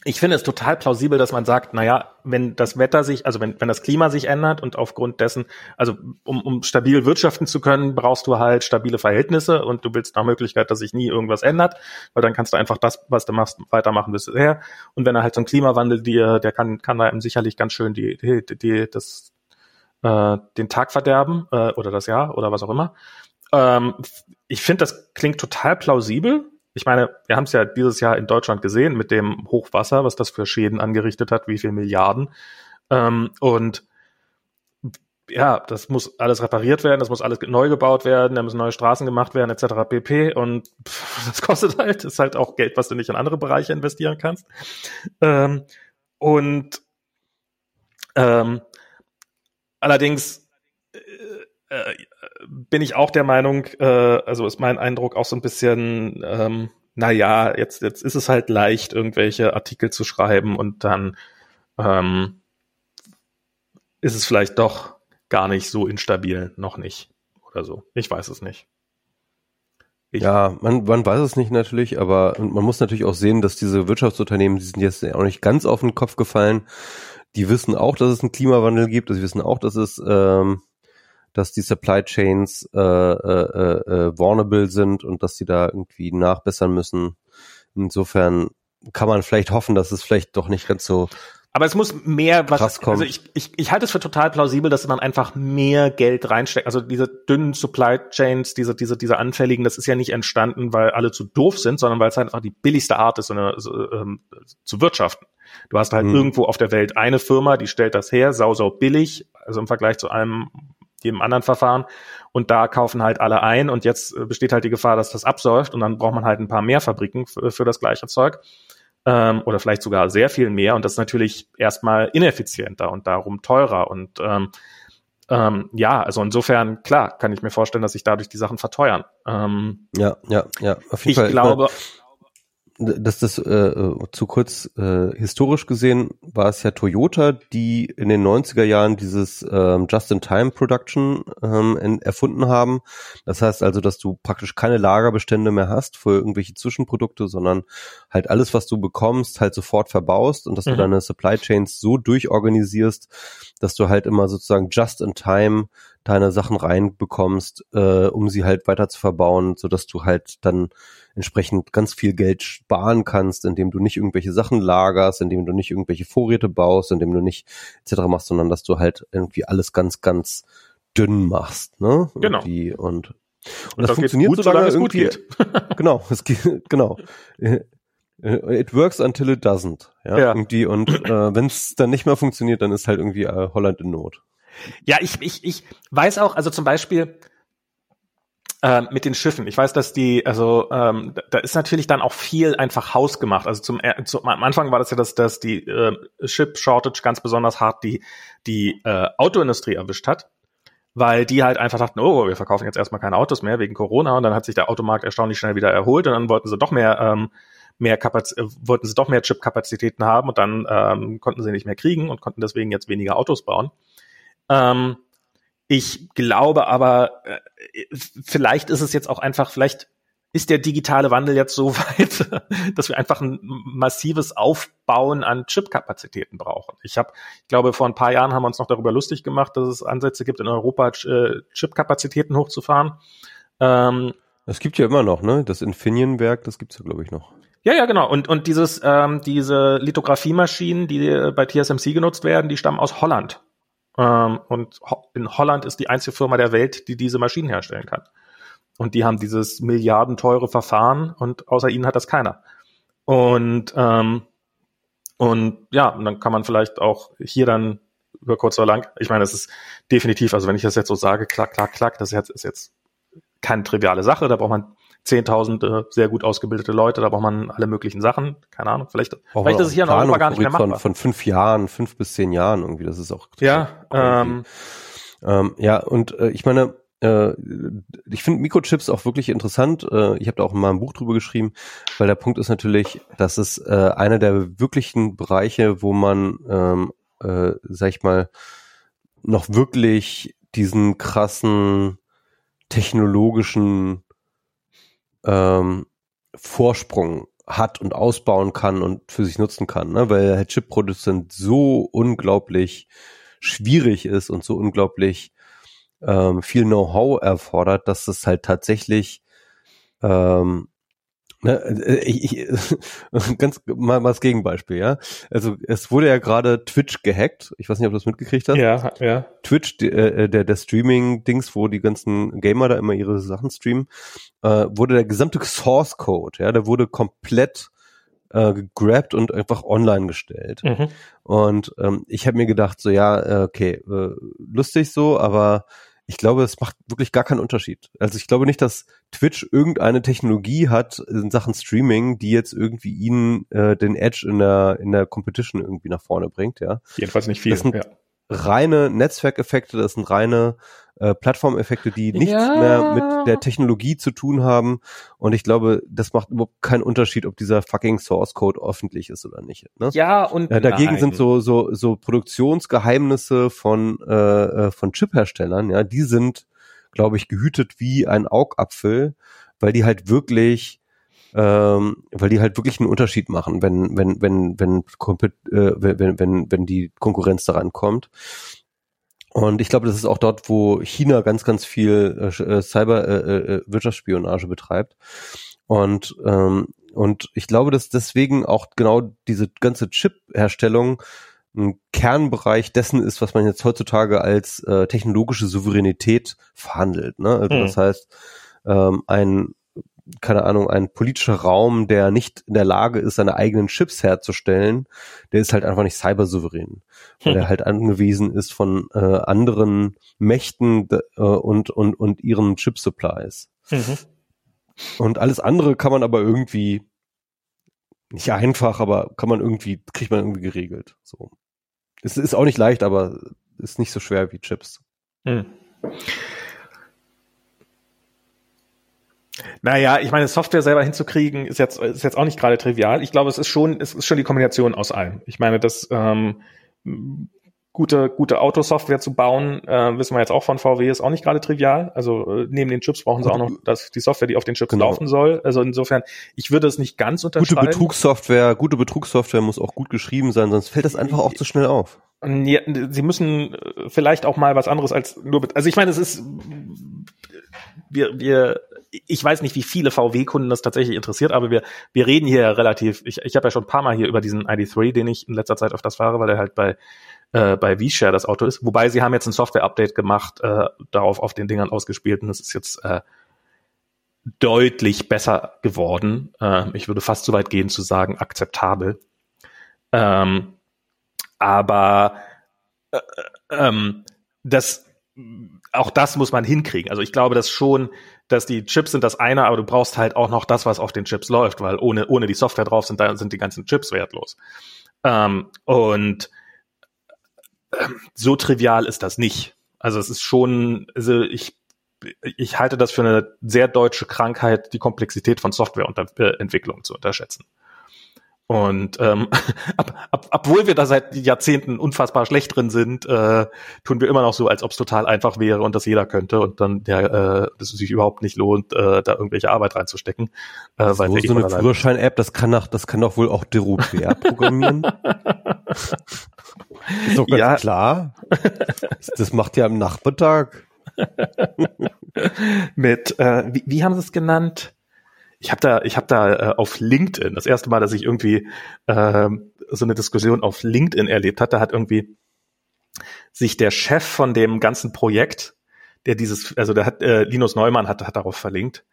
ich finde es total plausibel, dass man sagt, naja, wenn das Wetter sich, also wenn, wenn das Klima sich ändert und aufgrund dessen, also um, um stabil wirtschaften zu können, brauchst du halt stabile Verhältnisse und du willst nach Möglichkeit, dass sich nie irgendwas ändert, weil dann kannst du einfach das, was du machst, weitermachen bisher. Und wenn er halt so ein Klimawandel dir, der kann, kann da eben sicherlich ganz schön die, die, die das, äh, den Tag verderben äh, oder das Jahr oder was auch immer. Ähm, ich finde, das klingt total plausibel ich meine, wir haben es ja dieses Jahr in Deutschland gesehen mit dem Hochwasser, was das für Schäden angerichtet hat, wie viel Milliarden. Ähm, und ja, das muss alles repariert werden, das muss alles neu gebaut werden, da müssen neue Straßen gemacht werden, etc. pp. Und pff, (laughs) das kostet halt, das ist halt auch Geld, was du nicht in andere Bereiche investieren kannst. Ähm, und ähm, allerdings äh, äh, bin ich auch der Meinung, äh, also ist mein Eindruck auch so ein bisschen, ähm, naja, jetzt, jetzt ist es halt leicht, irgendwelche Artikel zu schreiben und dann ähm, ist es vielleicht doch gar nicht so instabil, noch nicht oder so. Ich weiß es nicht. Ich ja, man, man weiß es nicht natürlich, aber man muss natürlich auch sehen, dass diese Wirtschaftsunternehmen, die sind jetzt auch nicht ganz auf den Kopf gefallen. Die wissen auch, dass es einen Klimawandel gibt. Sie wissen auch, dass es ähm, dass die Supply Chains äh, äh, äh, vulnerable sind und dass sie da irgendwie nachbessern müssen. Insofern kann man vielleicht hoffen, dass es vielleicht doch nicht ganz so aber es muss mehr, was, also ich, ich, ich halte es für total plausibel, dass man einfach mehr Geld reinsteckt. Also diese dünnen Supply Chains, diese, diese, diese anfälligen, das ist ja nicht entstanden, weil alle zu doof sind, sondern weil es halt einfach die billigste Art ist, so eine, so, ähm, zu wirtschaften. Du hast halt hm. irgendwo auf der Welt eine Firma, die stellt das her, sau, sau billig, also im Vergleich zu einem jedem anderen Verfahren. Und da kaufen halt alle ein und jetzt äh, besteht halt die Gefahr, dass das absäuft und dann braucht man halt ein paar mehr Fabriken für, für das gleiche Zeug. Ähm, oder vielleicht sogar sehr viel mehr und das ist natürlich erstmal ineffizienter und darum teurer und ähm, ähm, ja, also insofern, klar, kann ich mir vorstellen, dass sich dadurch die Sachen verteuern. Ähm, ja, ja, ja. Auf jeden ich Fall. glaube, dass das äh, zu kurz äh, historisch gesehen war es ja Toyota, die in den 90er Jahren dieses ähm, Just-in-Time-Production ähm, erfunden haben. Das heißt also, dass du praktisch keine Lagerbestände mehr hast für irgendwelche Zwischenprodukte, sondern halt alles, was du bekommst, halt sofort verbaust und dass mhm. du deine Supply Chains so durchorganisierst, dass du halt immer sozusagen Just-in-Time deine Sachen reinbekommst, äh, um sie halt weiter zu verbauen, so dass du halt dann entsprechend ganz viel Geld sparen kannst, indem du nicht irgendwelche Sachen lagerst, indem du nicht irgendwelche Vorräte baust, indem du nicht etc. machst, sondern dass du halt irgendwie alles ganz, ganz dünn machst, ne? Genau. Irgendwie und und, und das, das funktioniert gut, so lange es gut geht. (laughs) genau, es geht, genau. It works until it doesn't. Ja, ja. irgendwie und äh, wenn es dann nicht mehr funktioniert, dann ist halt irgendwie äh, Holland in Not. Ja, ich, ich, ich weiß auch, also zum Beispiel, äh, mit den Schiffen. Ich weiß, dass die, also ähm, da ist natürlich dann auch viel einfach hausgemacht. Also zum, äh, zum am Anfang war das ja, dass, dass die äh, Ship Shortage ganz besonders hart die die äh, Autoindustrie erwischt hat, weil die halt einfach dachten, oh, wir verkaufen jetzt erstmal keine Autos mehr wegen Corona und dann hat sich der Automarkt erstaunlich schnell wieder erholt und dann wollten sie doch mehr ähm, mehr Kapaz äh, wollten sie doch mehr Chip-Kapazitäten haben und dann ähm, konnten sie nicht mehr kriegen und konnten deswegen jetzt weniger Autos bauen. Ähm, ich glaube aber, äh, vielleicht ist es jetzt auch einfach, vielleicht ist der digitale Wandel jetzt so (laughs) weit, dass wir einfach ein massives Aufbauen an Chip-Kapazitäten brauchen. Ich habe, ich glaube, vor ein paar Jahren haben wir uns noch darüber lustig gemacht, dass es Ansätze gibt, in Europa äh, Chip-Kapazitäten hochzufahren. Ähm, das gibt ja immer noch, ne? Das Infineon-Werk, das gibt's ja, glaube ich, noch. Ja, ja, genau. Und, und dieses, ähm, diese Lithografiemaschinen, die bei TSMC genutzt werden, die stammen aus Holland. Ähm, und in Holland ist die einzige Firma der Welt, die diese Maschinen herstellen kann. Und die haben dieses milliardenteure Verfahren und außer ihnen hat das keiner. Und, ähm, und ja, und dann kann man vielleicht auch hier dann über kurz oder lang, ich meine, es ist definitiv, also wenn ich das jetzt so sage, klack, klack, klack, das ist jetzt, ist jetzt keine triviale Sache, da braucht man 10.000 äh, sehr gut ausgebildete Leute, da braucht man alle möglichen Sachen, keine Ahnung, vielleicht, Brauchen vielleicht ist es hier in Europa gar nicht mehr machbar. Von, fünf Jahren, fünf bis zehn Jahren irgendwie, das ist auch Ja, ähm, ähm, ja, und äh, ich meine, äh, ich finde Mikrochips auch wirklich interessant. Äh, ich habe da auch mal ein Buch drüber geschrieben, weil der Punkt ist natürlich, dass es äh, einer der wirklichen Bereiche, wo man, ähm, äh, sag ich mal, noch wirklich diesen krassen technologischen ähm, Vorsprung hat und ausbauen kann und für sich nutzen kann, ne? weil der Chip-Produzent so unglaublich schwierig ist und so unglaublich ähm, viel Know-how erfordert, dass es halt tatsächlich ähm, Ne, äh, ich, ich, (laughs) ganz mal, mal das Gegenbeispiel, ja. Also es wurde ja gerade Twitch gehackt. Ich weiß nicht, ob du das mitgekriegt hast. Ja, ja. Twitch, die, äh, der, der Streaming-Dings, wo die ganzen Gamer da immer ihre Sachen streamen, äh, wurde der gesamte Source Code, ja, der wurde komplett äh, gegrabt und einfach online gestellt. Mhm. Und ähm, ich habe mir gedacht, so ja, äh, okay, äh, lustig so, aber ich glaube, es macht wirklich gar keinen Unterschied. Also ich glaube nicht, dass Twitch irgendeine Technologie hat in Sachen Streaming, die jetzt irgendwie ihnen äh, den Edge in der in der Competition irgendwie nach vorne bringt, ja. Jedenfalls nicht viel. Das sind ja. Reine Netzwerkeffekte, das sind reine äh, Plattformeffekte, die nichts ja. mehr mit der Technologie zu tun haben. Und ich glaube, das macht überhaupt keinen Unterschied, ob dieser fucking Source Code öffentlich ist oder nicht. Ne? Ja, und äh, dagegen nein. sind so so so Produktionsgeheimnisse von äh, äh, von Chipherstellern, ja, die sind, glaube ich, gehütet wie ein Augapfel, weil die halt wirklich ähm, weil die halt wirklich einen Unterschied machen, wenn wenn wenn wenn äh, wenn wenn wenn die Konkurrenz daran kommt. Und ich glaube, das ist auch dort, wo China ganz, ganz viel äh, äh Cyber äh, äh, Wirtschaftsspionage betreibt. Und ähm, und ich glaube, dass deswegen auch genau diese ganze Chip-Herstellung ein Kernbereich dessen ist, was man jetzt heutzutage als äh, technologische Souveränität verhandelt. Ne? Also hm. das heißt, ähm, ein keine Ahnung, ein politischer Raum, der nicht in der Lage ist, seine eigenen Chips herzustellen, der ist halt einfach nicht cybersouverän, weil er (laughs) halt angewiesen ist von äh, anderen Mächten äh, und, und, und ihren Chip-Supplies. Mhm. Und alles andere kann man aber irgendwie, nicht einfach, aber kann man irgendwie, kriegt man irgendwie geregelt. So. Es ist auch nicht leicht, aber ist nicht so schwer wie Chips. Mhm. Naja, ich meine, Software selber hinzukriegen, ist jetzt, ist jetzt auch nicht gerade trivial. Ich glaube, es ist schon, es ist schon die Kombination aus allem. Ich meine, das ähm, gute, gute Autosoftware zu bauen, äh, wissen wir jetzt auch von VW, ist auch nicht gerade trivial. Also äh, neben den Chips brauchen sie auch noch das, die Software, die auf den Chips genau. laufen soll. Also insofern, ich würde es nicht ganz unterscheiden. Gute Betrugssoftware, gute Betrugssoftware muss auch gut geschrieben sein, sonst fällt das einfach auch zu schnell auf. Sie müssen äh, vielleicht auch mal was anderes als nur, also ich meine, es ist, wir, wir ich weiß nicht, wie viele VW-Kunden das tatsächlich interessiert, aber wir, wir reden hier relativ, ich, ich habe ja schon ein paar Mal hier über diesen ID3, den ich in letzter Zeit öfters fahre, weil er halt bei, äh, bei V-Share das Auto ist. Wobei sie haben jetzt ein Software-Update gemacht, äh, darauf auf den Dingern ausgespielt und das ist jetzt äh, deutlich besser geworden. Äh, ich würde fast so weit gehen zu sagen, akzeptabel. Ähm, aber äh, äh ähm, das auch das muss man hinkriegen. Also ich glaube, dass schon, dass die Chips sind das eine, aber du brauchst halt auch noch das, was auf den Chips läuft, weil ohne, ohne die Software drauf sind, da sind die ganzen Chips wertlos. Ähm, und ähm, so trivial ist das nicht. Also es ist schon, also ich, ich halte das für eine sehr deutsche Krankheit, die Komplexität von Softwareentwicklung zu unterschätzen. Und ähm, (laughs) ab, ab, obwohl wir da seit Jahrzehnten unfassbar schlecht drin sind, äh, tun wir immer noch so, als ob es total einfach wäre und das jeder könnte und dann der, äh, dass es sich überhaupt nicht lohnt, äh, da irgendwelche Arbeit reinzustecken. Äh, weil so, so eine Führerschein-App, das kann doch, das kann doch wohl auch Deroupier (laughs) programmieren. Ist doch ganz ja. klar. Das macht ja am Nachmittag. (laughs) Mit, äh, wie, wie haben sie es genannt? Ich habe da, ich habe da äh, auf LinkedIn das erste Mal, dass ich irgendwie äh, so eine Diskussion auf LinkedIn erlebt hatte, hat irgendwie sich der Chef von dem ganzen Projekt, der dieses, also der hat äh, Linus Neumann hat, hat darauf verlinkt.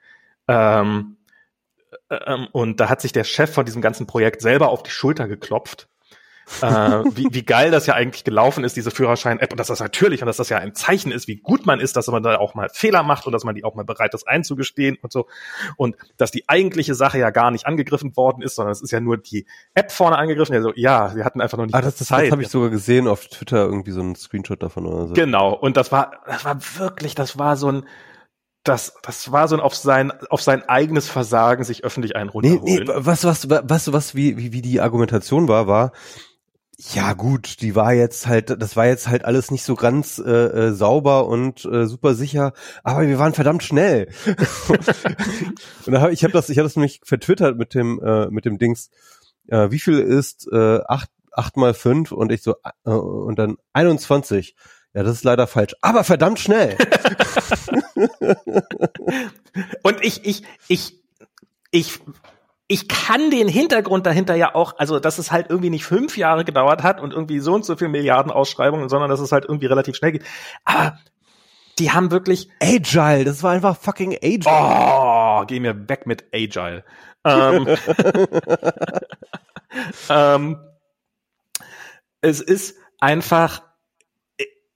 Ähm, äh, ähm, und da hat sich der Chef von diesem ganzen Projekt selber auf die Schulter geklopft äh, wie, wie geil das ja eigentlich gelaufen ist, diese Führerschein-App, und dass das natürlich und dass das ja ein Zeichen ist, wie gut man ist, dass man da auch mal Fehler macht und dass man die auch mal bereit ist einzugestehen und so. Und dass die eigentliche Sache ja gar nicht angegriffen worden ist, sondern es ist ja nur die App vorne angegriffen. Also ja, wir hatten einfach noch nicht ah, das, das, Zeit. Das habe ich sogar gesehen auf Twitter, irgendwie so ein Screenshot davon oder so. Genau, und das war, das war wirklich, das war so ein, das, das war so ein auf sein, auf sein eigenes Versagen sich öffentlich einen runterholen. Nee, nee, was, was, was, was, wie, wie, wie die Argumentation war, war, Ja gut, die war jetzt halt, das war jetzt halt alles nicht so ganz äh, äh, sauber und äh, super sicher, aber wir waren verdammt schnell. (laughs) und da hab, ich habe das, ich habe das nämlich vertwittert mit dem äh, mit dem Dings. Äh, wie viel ist äh, acht acht mal fünf und ich so äh, und dann 21. Ja, das ist leider falsch, aber verdammt schnell. (laughs) und ich ich ich ich ich kann den Hintergrund dahinter ja auch, also dass es halt irgendwie nicht fünf Jahre gedauert hat und irgendwie so und so viel Milliarden Ausschreibungen, sondern dass es halt irgendwie relativ schnell geht. Aber die haben wirklich Agile, das war einfach fucking Agile. Oh, geh mir weg mit Agile. ähm, (laughs) ähm, es ist einfach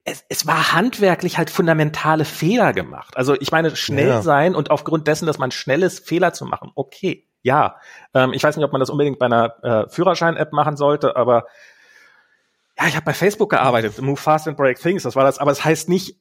es, es war handwerklich halt fundamentale Fehler gemacht. Also ich meine, schnell ja. sein und aufgrund dessen, dass man schnell ist, Fehler zu machen, okay. Ja, ähm, ich weiß nicht, ob man das unbedingt bei einer äh, Führerschein-App machen sollte, aber ja, ich habe bei Facebook gearbeitet, Move Fast and Break Things, das war das, aber es das heißt nicht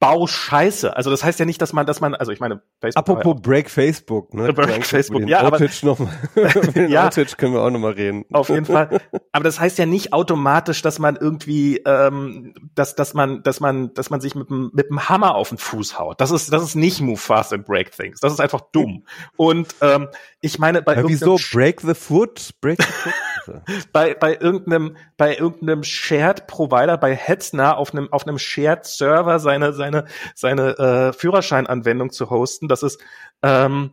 Bauscheiße. Also das heißt ja nicht, dass man, dass man, also ich meine, Facebook. Apropos ja. Break Facebook, ne? (laughs) Break Facebook, ja. Aber, noch mal, (laughs) (laughs) ja, Outage können wir auch noch mal reden. Auf jeden Fall. Aber das heißt ja nicht automatisch, dass man irgendwie, ähm, dass, dass man, dass man, dass man sich mit dem, mit dem Hammer auf den Fuß haut. Das ist, das ist nicht Move Fast and Break Things. Das ist einfach dumm. Und ähm, ich meine, bei ja, wieso Break the Foot? Break the Foot? Bei, bei irgendeinem, bei irgendeinem Shared Provider, bei Hetzner auf einem, auf einem Shared Server seine, seine, seine äh, Führerscheinanwendung zu hosten. Das ist, ähm,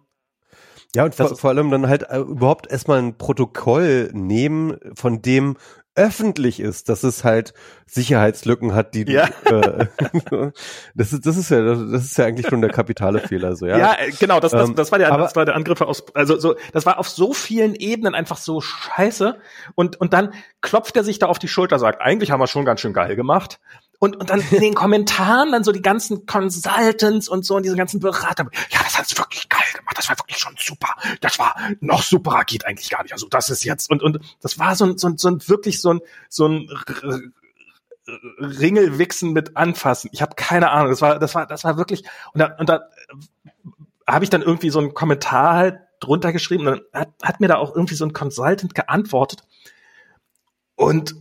ja, und vor, vor allem dann halt äh, überhaupt erstmal ein Protokoll nehmen, von dem öffentlich ist, dass es halt Sicherheitslücken hat, die ja. äh, (laughs) das ist das ist ja das ist ja eigentlich schon der kapitale Fehler so ja. Ja, genau, das das, ähm, das war der aber, das war der Angriff aus also so das war auf so vielen Ebenen einfach so scheiße und und dann klopft er sich da auf die Schulter sagt, eigentlich haben wir schon ganz schön geil gemacht und, und dann in den Kommentaren dann so die ganzen Consultants und so und diese ganzen Berater. Ja, das hat's wirklich geil gemacht. Das war wirklich schon super. Das war noch superer geht eigentlich gar nicht. Also das ist jetzt und und das war so ein so ein, so ein wirklich so ein so ein Ringelwichsen mit anfassen. Ich habe keine Ahnung. Das war das war das war wirklich und da und da habe ich dann irgendwie so einen Kommentar halt drunter geschrieben. Dann hat, hat mir da auch irgendwie so ein Consultant geantwortet und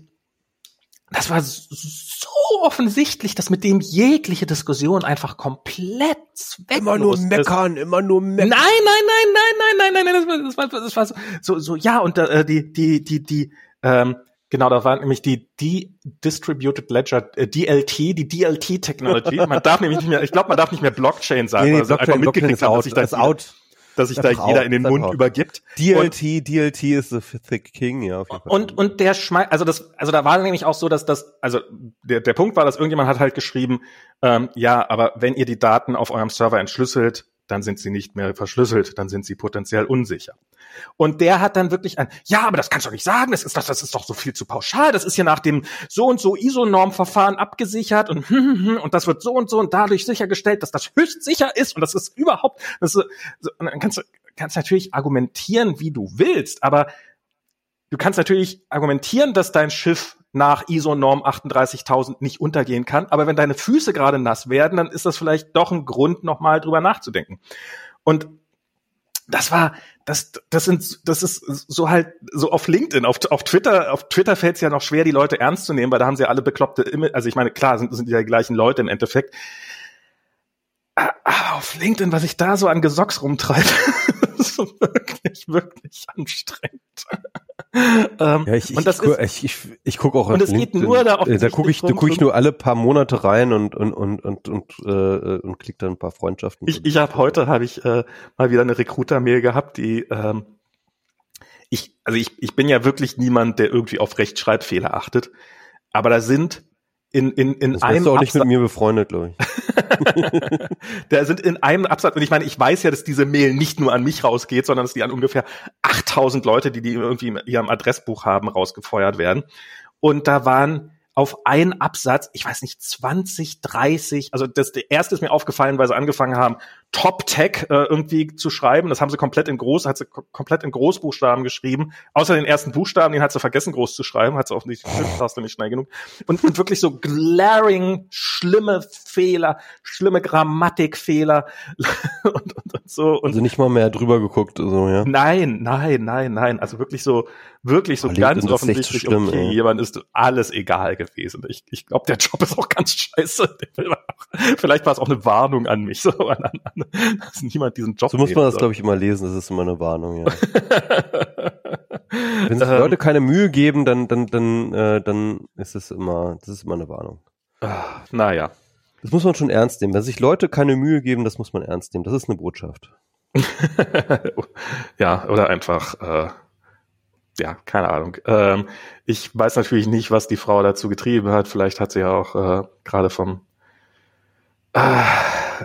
das war so offensichtlich, dass mit dem jegliche Diskussion einfach komplett zwecklos Immer nur meckern, ist. immer nur meckern. Nein, nein, nein, nein, nein, nein, nein, das war, das war, das war so, so, so ja, und äh, die, die, die, die, ähm, genau, da war nämlich die, die Distributed Ledger, äh, DLT, die DLT Technology. Man darf nämlich nicht mehr, ich glaube, man darf nicht mehr Blockchain sagen, nee, nee, also Blockchain, einfach mitgekriegt haben, dass ich da out dass sich da jeder in den Mund out. übergibt. DLT, und, DLT ist the thick king, ja. Auf jeden Fall. Und und der schmeißt, also das, also da war nämlich auch so, dass das, also der der Punkt war, dass irgendjemand hat halt geschrieben, ähm, ja, aber wenn ihr die Daten auf eurem Server entschlüsselt, dann sind sie nicht mehr verschlüsselt, dann sind sie potenziell unsicher. Und der hat dann wirklich ein, ja, aber das kannst du doch nicht sagen, das ist, das, das ist doch so viel zu pauschal, das ist ja nach dem so und so ISO-Norm-Verfahren abgesichert und, (laughs) und das wird so und so und dadurch sichergestellt, dass das höchst sicher ist und das ist überhaupt, das ist, so, und dann kannst du kannst natürlich argumentieren, wie du willst, aber du kannst natürlich argumentieren, dass dein Schiff nach ISO-Norm 38.000 nicht untergehen kann. Aber wenn deine Füße gerade nass werden, dann ist das vielleicht doch ein Grund, nochmal drüber nachzudenken. Und das war, das, das sind, das ist so halt so auf LinkedIn, auf, auf Twitter, auf Twitter fällt es ja noch schwer, die Leute ernst zu nehmen, weil da haben sie alle bekloppte, also ich meine, klar, sind, sind ja die gleichen Leute im Endeffekt. Aber auf LinkedIn, was ich da so an Gesocks rumtreibe, (laughs) ist (laughs) wirklich, wirklich anstrengend (laughs) ähm, ja, ich, und das ich, ist, ich, ich, ich gucke auch und es geht nur da auf da gucke ich da gucke ich nur alle paar Monate rein und und und und und, äh, und klick dann ein paar Freundschaften ich ich habe heute habe ich äh, mal wieder eine Recruiter Mail gehabt die ähm, ich also ich ich bin ja wirklich niemand der irgendwie auf Rechtschreibfehler achtet aber da sind in, in, in das einem. Du auch nicht mit mir befreundet, glaube ich. (laughs) da sind in einem Absatz, und ich meine, ich weiß ja, dass diese Mail nicht nur an mich rausgeht, sondern dass die an ungefähr 8000 Leute, die die irgendwie in ihrem Adressbuch haben, rausgefeuert werden. Und da waren auf einen Absatz, ich weiß nicht, 20, 30, also das der erste ist mir aufgefallen, weil sie angefangen haben, Top Tech äh, irgendwie zu schreiben. Das haben sie komplett in groß, hat sie komplett in Großbuchstaben geschrieben. Außer den ersten Buchstaben, den hat sie vergessen groß zu schreiben, hat sie auch nicht, (laughs) hast du nicht schnell genug. Und, und wirklich so glaring, schlimme Fehler, schlimme Grammatikfehler (laughs) und, und, und so. Und also nicht mal mehr drüber geguckt, so, ja. Nein, nein, nein, nein. Also wirklich so, wirklich so ganz offensichtlich, so schlimm, okay, ey. jemand ist alles egal gewesen. Ich, ich glaube, der Job ist auch ganz scheiße. (laughs) Vielleicht war es auch eine Warnung an mich, so an, an, (laughs) dass niemand diesen Job So muss man das, glaube ich, immer lesen. Das ist immer eine Warnung, ja. (laughs) Wenn sich Leute keine Mühe geben, dann, dann, dann, äh, dann ist es immer, das ist immer eine Warnung. Ah, naja. Das muss man schon ernst nehmen. Wenn sich Leute keine Mühe geben, das muss man ernst nehmen. Das ist eine Botschaft. (laughs) ja, oder einfach, äh, ja, keine Ahnung. Ähm, ich weiß natürlich nicht, was die Frau dazu getrieben hat. Vielleicht hat sie ja auch äh, gerade vom äh,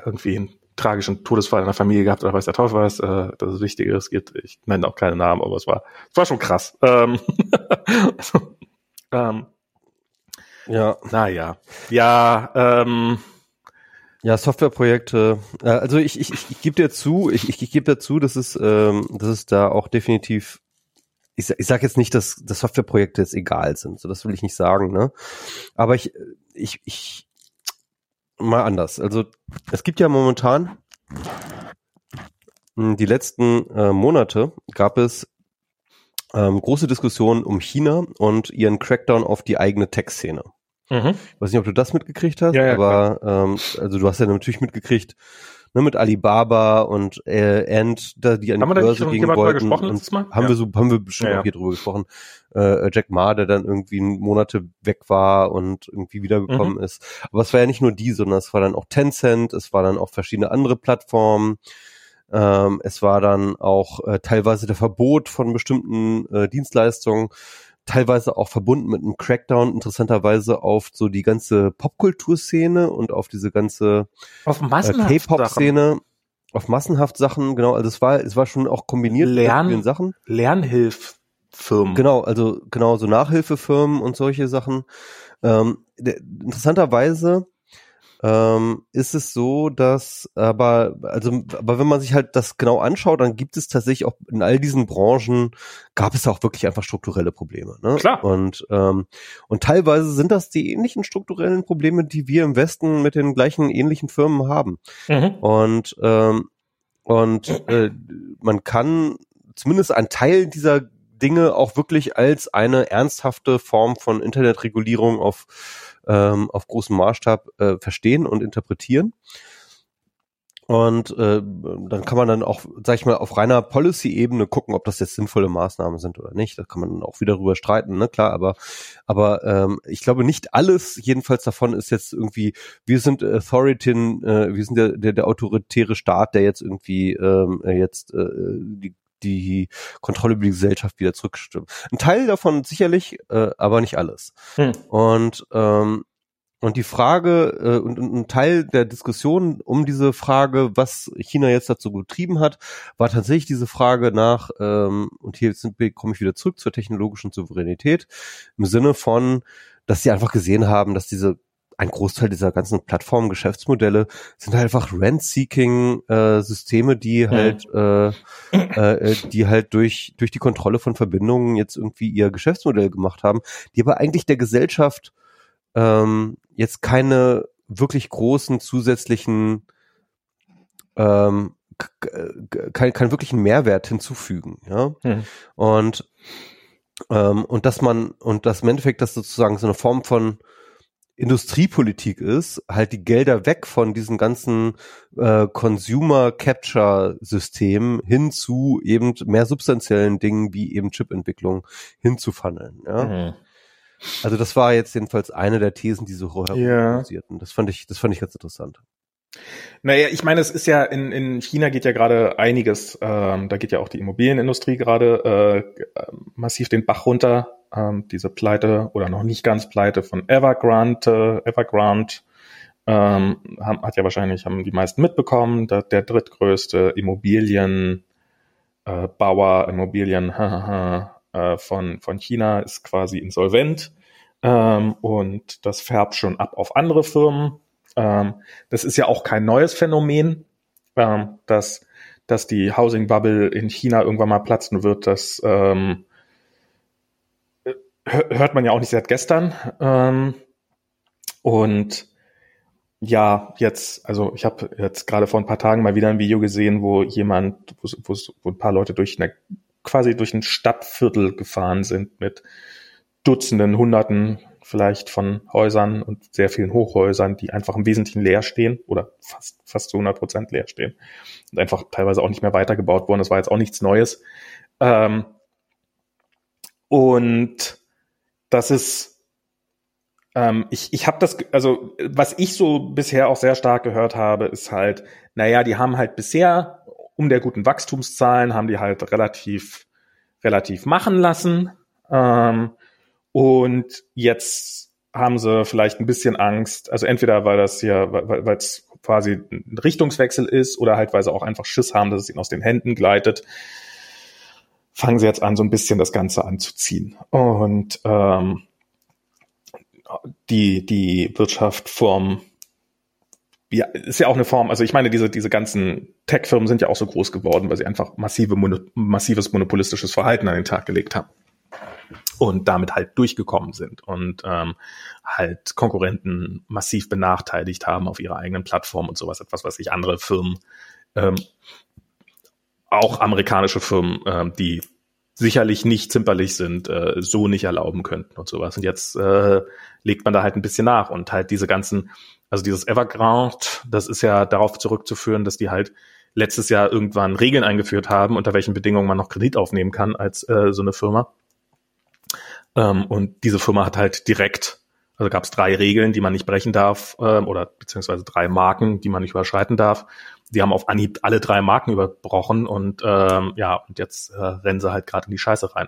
irgendwie einen tragischen Todesfall in der Familie gehabt oder weiß der Teufel was, äh, dass es Wichtigeres gibt. Ich nenne auch keine Namen, aber es war, es war schon krass. Ähm, (laughs) also, ähm, ja. Naja. Ja, ähm, ja, Softwareprojekte. Äh, also ich, ich, ich, ich gebe dir zu, ich, ich, ich gebe dazu, dass es, ähm, dass es da auch definitiv ich, ich sage jetzt nicht, dass, dass Softwareprojekte jetzt egal sind, so das will ich nicht sagen, ne? Aber ich, ich, ich mal anders. Also es gibt ja momentan hm, die letzten äh, Monate gab es ähm, große Diskussionen um China und ihren Crackdown auf die eigene Tech-Szene. Mhm. Ich weiß nicht, ob du das mitgekriegt hast, ja, ja, aber ähm, also du hast ja natürlich mitgekriegt, ne, mit Alibaba und äh, Ant, da die an die Börse gehen wollten. Haben ja. wir so, haben wir bestimmt ja, auch hier drüber gesprochen. Äh, Jack Ma, der dann irgendwie Monate weg war und irgendwie wiedergekommen mhm. ist. Aber es war ja nicht nur die, sondern es war dann auch Tencent, es war dann auch verschiedene andere Plattformen. Ähm, es war dann auch äh, teilweise der Verbot von bestimmten äh, Dienstleistungen teilweise auch verbunden mit einem Crackdown interessanterweise auf so die ganze Popkulturszene und auf diese ganze äh, K-Pop-Szene, auf massenhaft Sachen, genau, also es war es war schon auch kombiniert Lern, mit vielen Sachen. Lernhilffirmen. Genau, also genau so Nachhilfefirmen und solche Sachen. Ähm, der, interessanterweise ähm, ist es so, dass aber also aber wenn man sich halt das genau anschaut, dann gibt es tatsächlich auch in all diesen Branchen gab es auch wirklich einfach strukturelle Probleme. Ne? Klar. Und ähm, und teilweise sind das die ähnlichen strukturellen Probleme, die wir im Westen mit den gleichen ähnlichen Firmen haben. Mhm. Und ähm, und äh, man kann zumindest ein Teil dieser Dinge auch wirklich als eine ernsthafte Form von Internetregulierung auf ähm, auf großem Maßstab äh, verstehen und interpretieren. Und äh, dann kann man dann auch, sag ich mal, auf reiner Policy-Ebene gucken, ob das jetzt sinnvolle Maßnahmen sind oder nicht. Da kann man auch wieder drüber streiten, ne, klar, aber aber ähm, ich glaube nicht alles, jedenfalls davon ist jetzt irgendwie, wir sind Authority, äh, wir sind der, der, der autoritäre Staat, der jetzt irgendwie ähm, jetzt äh, die die Kontrolle über die Gesellschaft wieder zurückstimmen. Ein Teil davon sicherlich, äh, aber nicht alles. Hm. Und ähm, und die Frage äh, und, und ein Teil der Diskussion um diese Frage, was China jetzt dazu getrieben hat, war tatsächlich diese Frage nach, ähm, und hier komme ich wieder zurück zur technologischen Souveränität, im Sinne von, dass sie einfach gesehen haben, dass diese ein Großteil dieser ganzen Plattform-Geschäftsmodelle sind halt einfach Rent-Seeking-Systeme, äh, die mhm. halt, äh, äh, die halt durch durch die Kontrolle von Verbindungen jetzt irgendwie ihr Geschäftsmodell gemacht haben, die aber eigentlich der Gesellschaft ähm, jetzt keine wirklich großen zusätzlichen ähm, keinen kein wirklichen Mehrwert hinzufügen, ja. Mhm. Und ähm, und dass man und das im Endeffekt das sozusagen so eine Form von Industriepolitik ist, halt die Gelder weg von diesen ganzen äh, Consumer Capture Systemen hin zu eben mehr substanziellen Dingen wie eben Chipentwicklung hinzufunneln. Ja? Mhm. Also das war jetzt jedenfalls eine der Thesen, die so herumsierten. Ja. Das fand ich, das fand ich ganz interessant. Naja, ich meine, es ist ja in, in China geht ja gerade einiges, ähm, da geht ja auch die Immobilienindustrie gerade äh, massiv den Bach runter ähm, diese Pleite oder noch nicht ganz Pleite von Evergrande, äh, Evergrande ähm, haben, hat ja wahrscheinlich, haben die meisten mitbekommen, der, der drittgrößte Immobilienbauer, äh, Immobilien (laughs) äh, von, von China ist quasi insolvent ähm, und das färbt schon ab auf andere Firmen. Ähm, das ist ja auch kein neues Phänomen. ähm, dass, dass die Housing Bubble in China irgendwann mal platzen wird. Das ähm, hört man ja auch nicht seit gestern. Ähm, und ja, jetzt, also ich habe jetzt gerade vor ein paar Tagen mal wieder ein Video gesehen, wo jemand, wo, wo ein paar Leute durch eine quasi durch ein Stadtviertel gefahren sind mit Dutzenden, Hunderten vielleicht von Häusern und sehr vielen Hochhäusern, die einfach im Wesentlichen leer stehen oder fast, fast zu 100 Prozent leer stehen und einfach teilweise auch nicht mehr weitergebaut wurden. Das war jetzt auch nichts Neues. Ähm, und das ist, ähm, ich, ich habe das, also was ich so bisher auch sehr stark gehört habe, ist halt, naja, die haben halt bisher um der guten Wachstumszahlen haben die halt relativ, relativ machen lassen. Ähm, und jetzt haben sie vielleicht ein bisschen Angst, also entweder weil das hier, weil es quasi ein Richtungswechsel ist oder halt weil sie auch einfach Schiss haben, dass es ihnen aus den Händen gleitet, fangen sie jetzt an, so ein bisschen das Ganze anzuziehen. Und ähm, die, die Wirtschaft vom ja, ist ja auch eine Form, also ich meine, diese, diese ganzen Tech-Firmen sind ja auch so groß geworden, weil sie einfach massive, massives monopolistisches Verhalten an den Tag gelegt haben und damit halt durchgekommen sind und ähm, halt Konkurrenten massiv benachteiligt haben auf ihrer eigenen Plattform und sowas, etwas, was sich andere Firmen, ähm, auch amerikanische Firmen, ähm, die sicherlich nicht zimperlich sind, äh, so nicht erlauben könnten und sowas. Und jetzt äh, legt man da halt ein bisschen nach und halt diese ganzen also dieses Evergrande, das ist ja darauf zurückzuführen, dass die halt letztes Jahr irgendwann Regeln eingeführt haben, unter welchen Bedingungen man noch Kredit aufnehmen kann als äh, so eine Firma. Ähm, und diese Firma hat halt direkt, also gab es drei Regeln, die man nicht brechen darf, ähm, oder beziehungsweise drei Marken, die man nicht überschreiten darf. Die haben auf Anhieb alle drei Marken überbrochen und ähm, ja, und jetzt äh, rennen sie halt gerade in die Scheiße rein.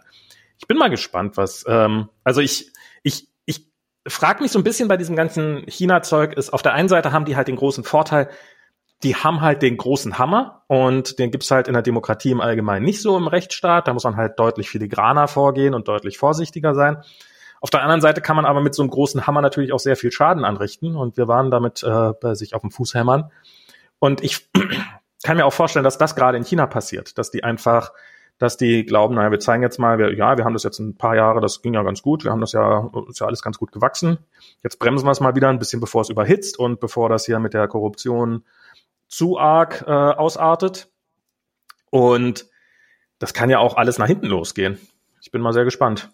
Ich bin mal gespannt, was, ähm, also ich, ich, frag mich so ein bisschen bei diesem ganzen China-Zeug ist, auf der einen Seite haben die halt den großen Vorteil, die haben halt den großen Hammer und den gibt's halt in der Demokratie im Allgemeinen nicht so im Rechtsstaat. Da muss man halt deutlich filigraner vorgehen und deutlich vorsichtiger sein. Auf der anderen Seite kann man aber mit so einem großen Hammer natürlich auch sehr viel Schaden anrichten und wir waren damit äh, bei sich auf dem Fuß hämmern. Und ich (clears throat) kann mir auch vorstellen, dass das gerade in China passiert, dass die einfach dass die glauben, naja, wir zeigen jetzt mal, wir, ja, wir haben das jetzt ein paar Jahre, das ging ja ganz gut, wir haben das ja, ist ja alles ganz gut gewachsen. Jetzt bremsen wir es mal wieder ein bisschen, bevor es überhitzt und bevor das hier mit der Korruption zu arg äh, ausartet. Und das kann ja auch alles nach hinten losgehen. Ich bin mal sehr gespannt.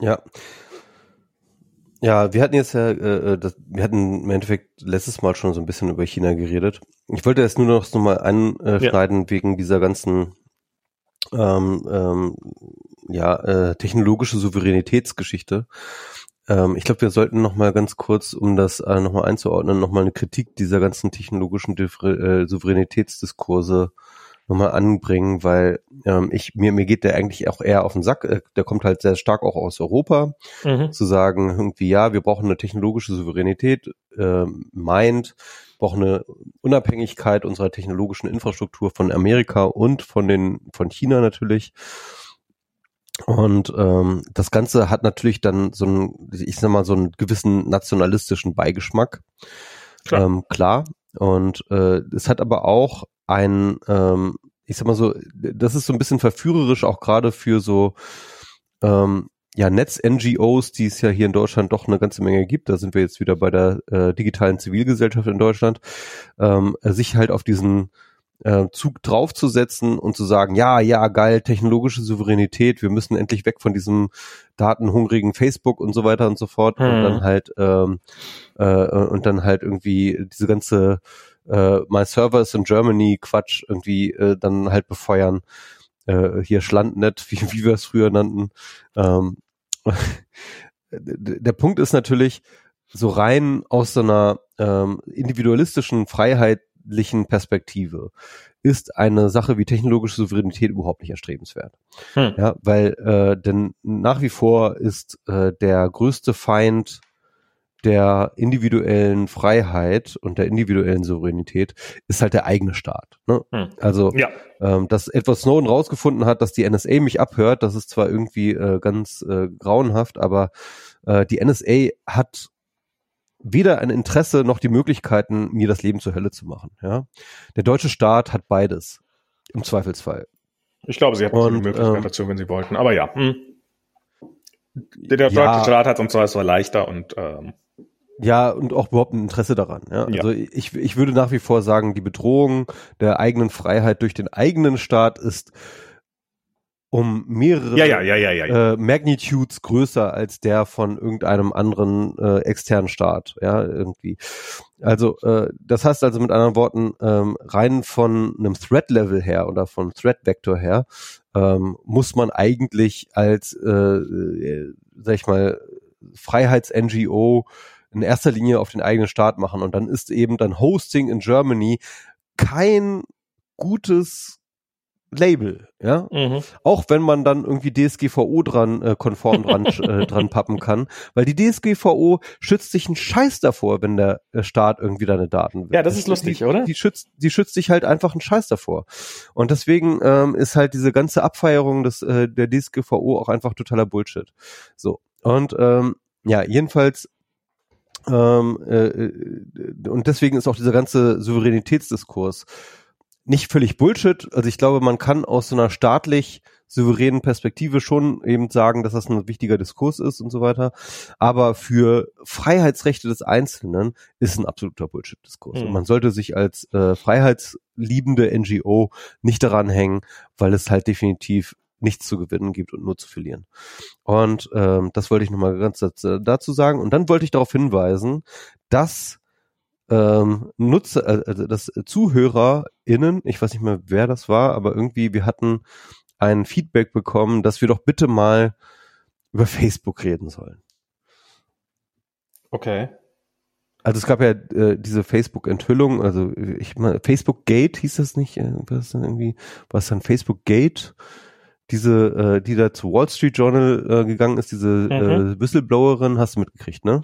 Ja. Ja, wir hatten jetzt ja, äh, äh, das, wir hatten im Endeffekt letztes Mal schon so ein bisschen über China geredet. Ich wollte jetzt nur noch so mal anschneiden ja. wegen dieser ganzen ähm, ähm, ja, äh, technologische Souveränitätsgeschichte. Ähm, ich glaube, wir sollten noch mal ganz kurz, um das äh, noch mal einzuordnen, noch mal eine Kritik dieser ganzen technologischen Differ äh, Souveränitätsdiskurse noch mal anbringen, weil ähm, ich mir mir geht der eigentlich auch eher auf den Sack. Äh, der kommt halt sehr stark auch aus Europa, mhm. zu sagen irgendwie ja, wir brauchen eine technologische Souveränität, äh, meint brauchen eine Unabhängigkeit unserer technologischen Infrastruktur von Amerika und von den von China natürlich. Und ähm, das Ganze hat natürlich dann so einen, ich sag mal, so einen gewissen nationalistischen Beigeschmack. Klar. Ähm, klar. Und äh, es hat aber auch ein, ähm, ich sag mal so, das ist so ein bisschen verführerisch auch gerade für so ähm, ja, Netz-NGOs, die es ja hier in Deutschland doch eine ganze Menge gibt, da sind wir jetzt wieder bei der äh, digitalen Zivilgesellschaft in Deutschland, ähm, sich halt auf diesen äh, Zug draufzusetzen und zu sagen, ja, ja, geil, technologische Souveränität, wir müssen endlich weg von diesem datenhungrigen Facebook und so weiter und so fort hm. und dann halt ähm, äh, und dann halt irgendwie diese ganze äh, My Server is in Germany Quatsch irgendwie äh, dann halt befeuern äh, hier Schlandnet, (laughs) wie, wie wir es früher nannten. Ähm, (laughs) der Punkt ist natürlich, so rein aus so einer ähm, individualistischen, freiheitlichen Perspektive ist eine Sache wie technologische Souveränität überhaupt nicht erstrebenswert. Hm. Ja, weil äh, denn nach wie vor ist äh, der größte Feind der individuellen Freiheit und der individuellen Souveränität ist halt der eigene Staat. Ne? Hm. Also, ja. ähm, dass Edward Snowden rausgefunden hat, dass die NSA mich abhört, das ist zwar irgendwie äh, ganz äh, grauenhaft, aber äh, die NSA hat weder ein Interesse noch die Möglichkeiten, mir das Leben zur Hölle zu machen. Ja, der deutsche Staat hat beides im Zweifelsfall. Ich glaube, sie hätten und, die Möglichkeit ähm, dazu, wenn sie wollten. Aber ja, hm. der, der ja, deutsche Staat hat uns zwar so leichter und ähm, ja, und auch überhaupt ein Interesse daran. Ja? ja. Also ich, ich würde nach wie vor sagen, die Bedrohung der eigenen Freiheit durch den eigenen Staat ist um mehrere ja, ja, ja, Äh, Magnitudes größer als der von irgendeinem anderen äh, externen Staat, ja, irgendwie. Also äh, das heißt also mit anderen Worten, ähm, rein von einem Threat-Level her oder von Threat-Vector her, ähm, muss man eigentlich als, äh, äh, sag ich mal, Freiheits-NGO in erster Linie auf den eigenen Staat machen und dann ist eben dann Hosting in Germany kein gutes Label, ja. Mhm. Auch wenn man dann irgendwie DSGVO dran, äh, konform dran, (laughs) äh, dran pappen kann, weil die DSGVO schützt sich einen Scheiß davor, wenn der äh, Staat irgendwie deine Daten will. Ja, das ist lustig, die, oder? Die schützt, die schützt sich halt einfach einen Scheiß davor. Und deswegen ähm, ist halt diese ganze Abfeierung des, äh, der DSGVO auch einfach totaler Bullshit. So. Und ähm, ja, jedenfalls ähm, äh, äh und deswegen ist auch dieser ganze Souveränitätsdiskurs nicht völlig Bullshit. Also ich glaube, man kann aus so einer staatlich souveränen Perspektive schon eben sagen, dass das ein wichtiger Diskurs ist und so weiter. Aber für Freiheitsrechte des Einzelnen ist ein absoluter Bullshit-Diskurs. Mhm. Und man sollte sich als äh, freiheitsliebende NGO nicht daran hängen, weil es halt definitiv nichts zu gewinnen gibt und nur zu verlieren. Und ähm, das wollte ich nochmal ganz dazu sagen. Und dann wollte ich darauf hinweisen, dass ähm, Nutzer, äh, also das ZuhörerInnen, ich weiß nicht mehr, wer das war, aber irgendwie, wir hatten ein Feedback bekommen, dass wir doch bitte mal über Facebook reden sollen. Okay. Also es gab ja äh, diese Facebook-Enthüllung, also ich meine, Facebook Gate hieß das nicht, äh, was dann irgendwie, was dann Facebook Gate? Diese, äh, die da zu Wall Street Journal äh, gegangen ist, diese mhm. äh, Whistleblowerin, hast du mitgekriegt, ne?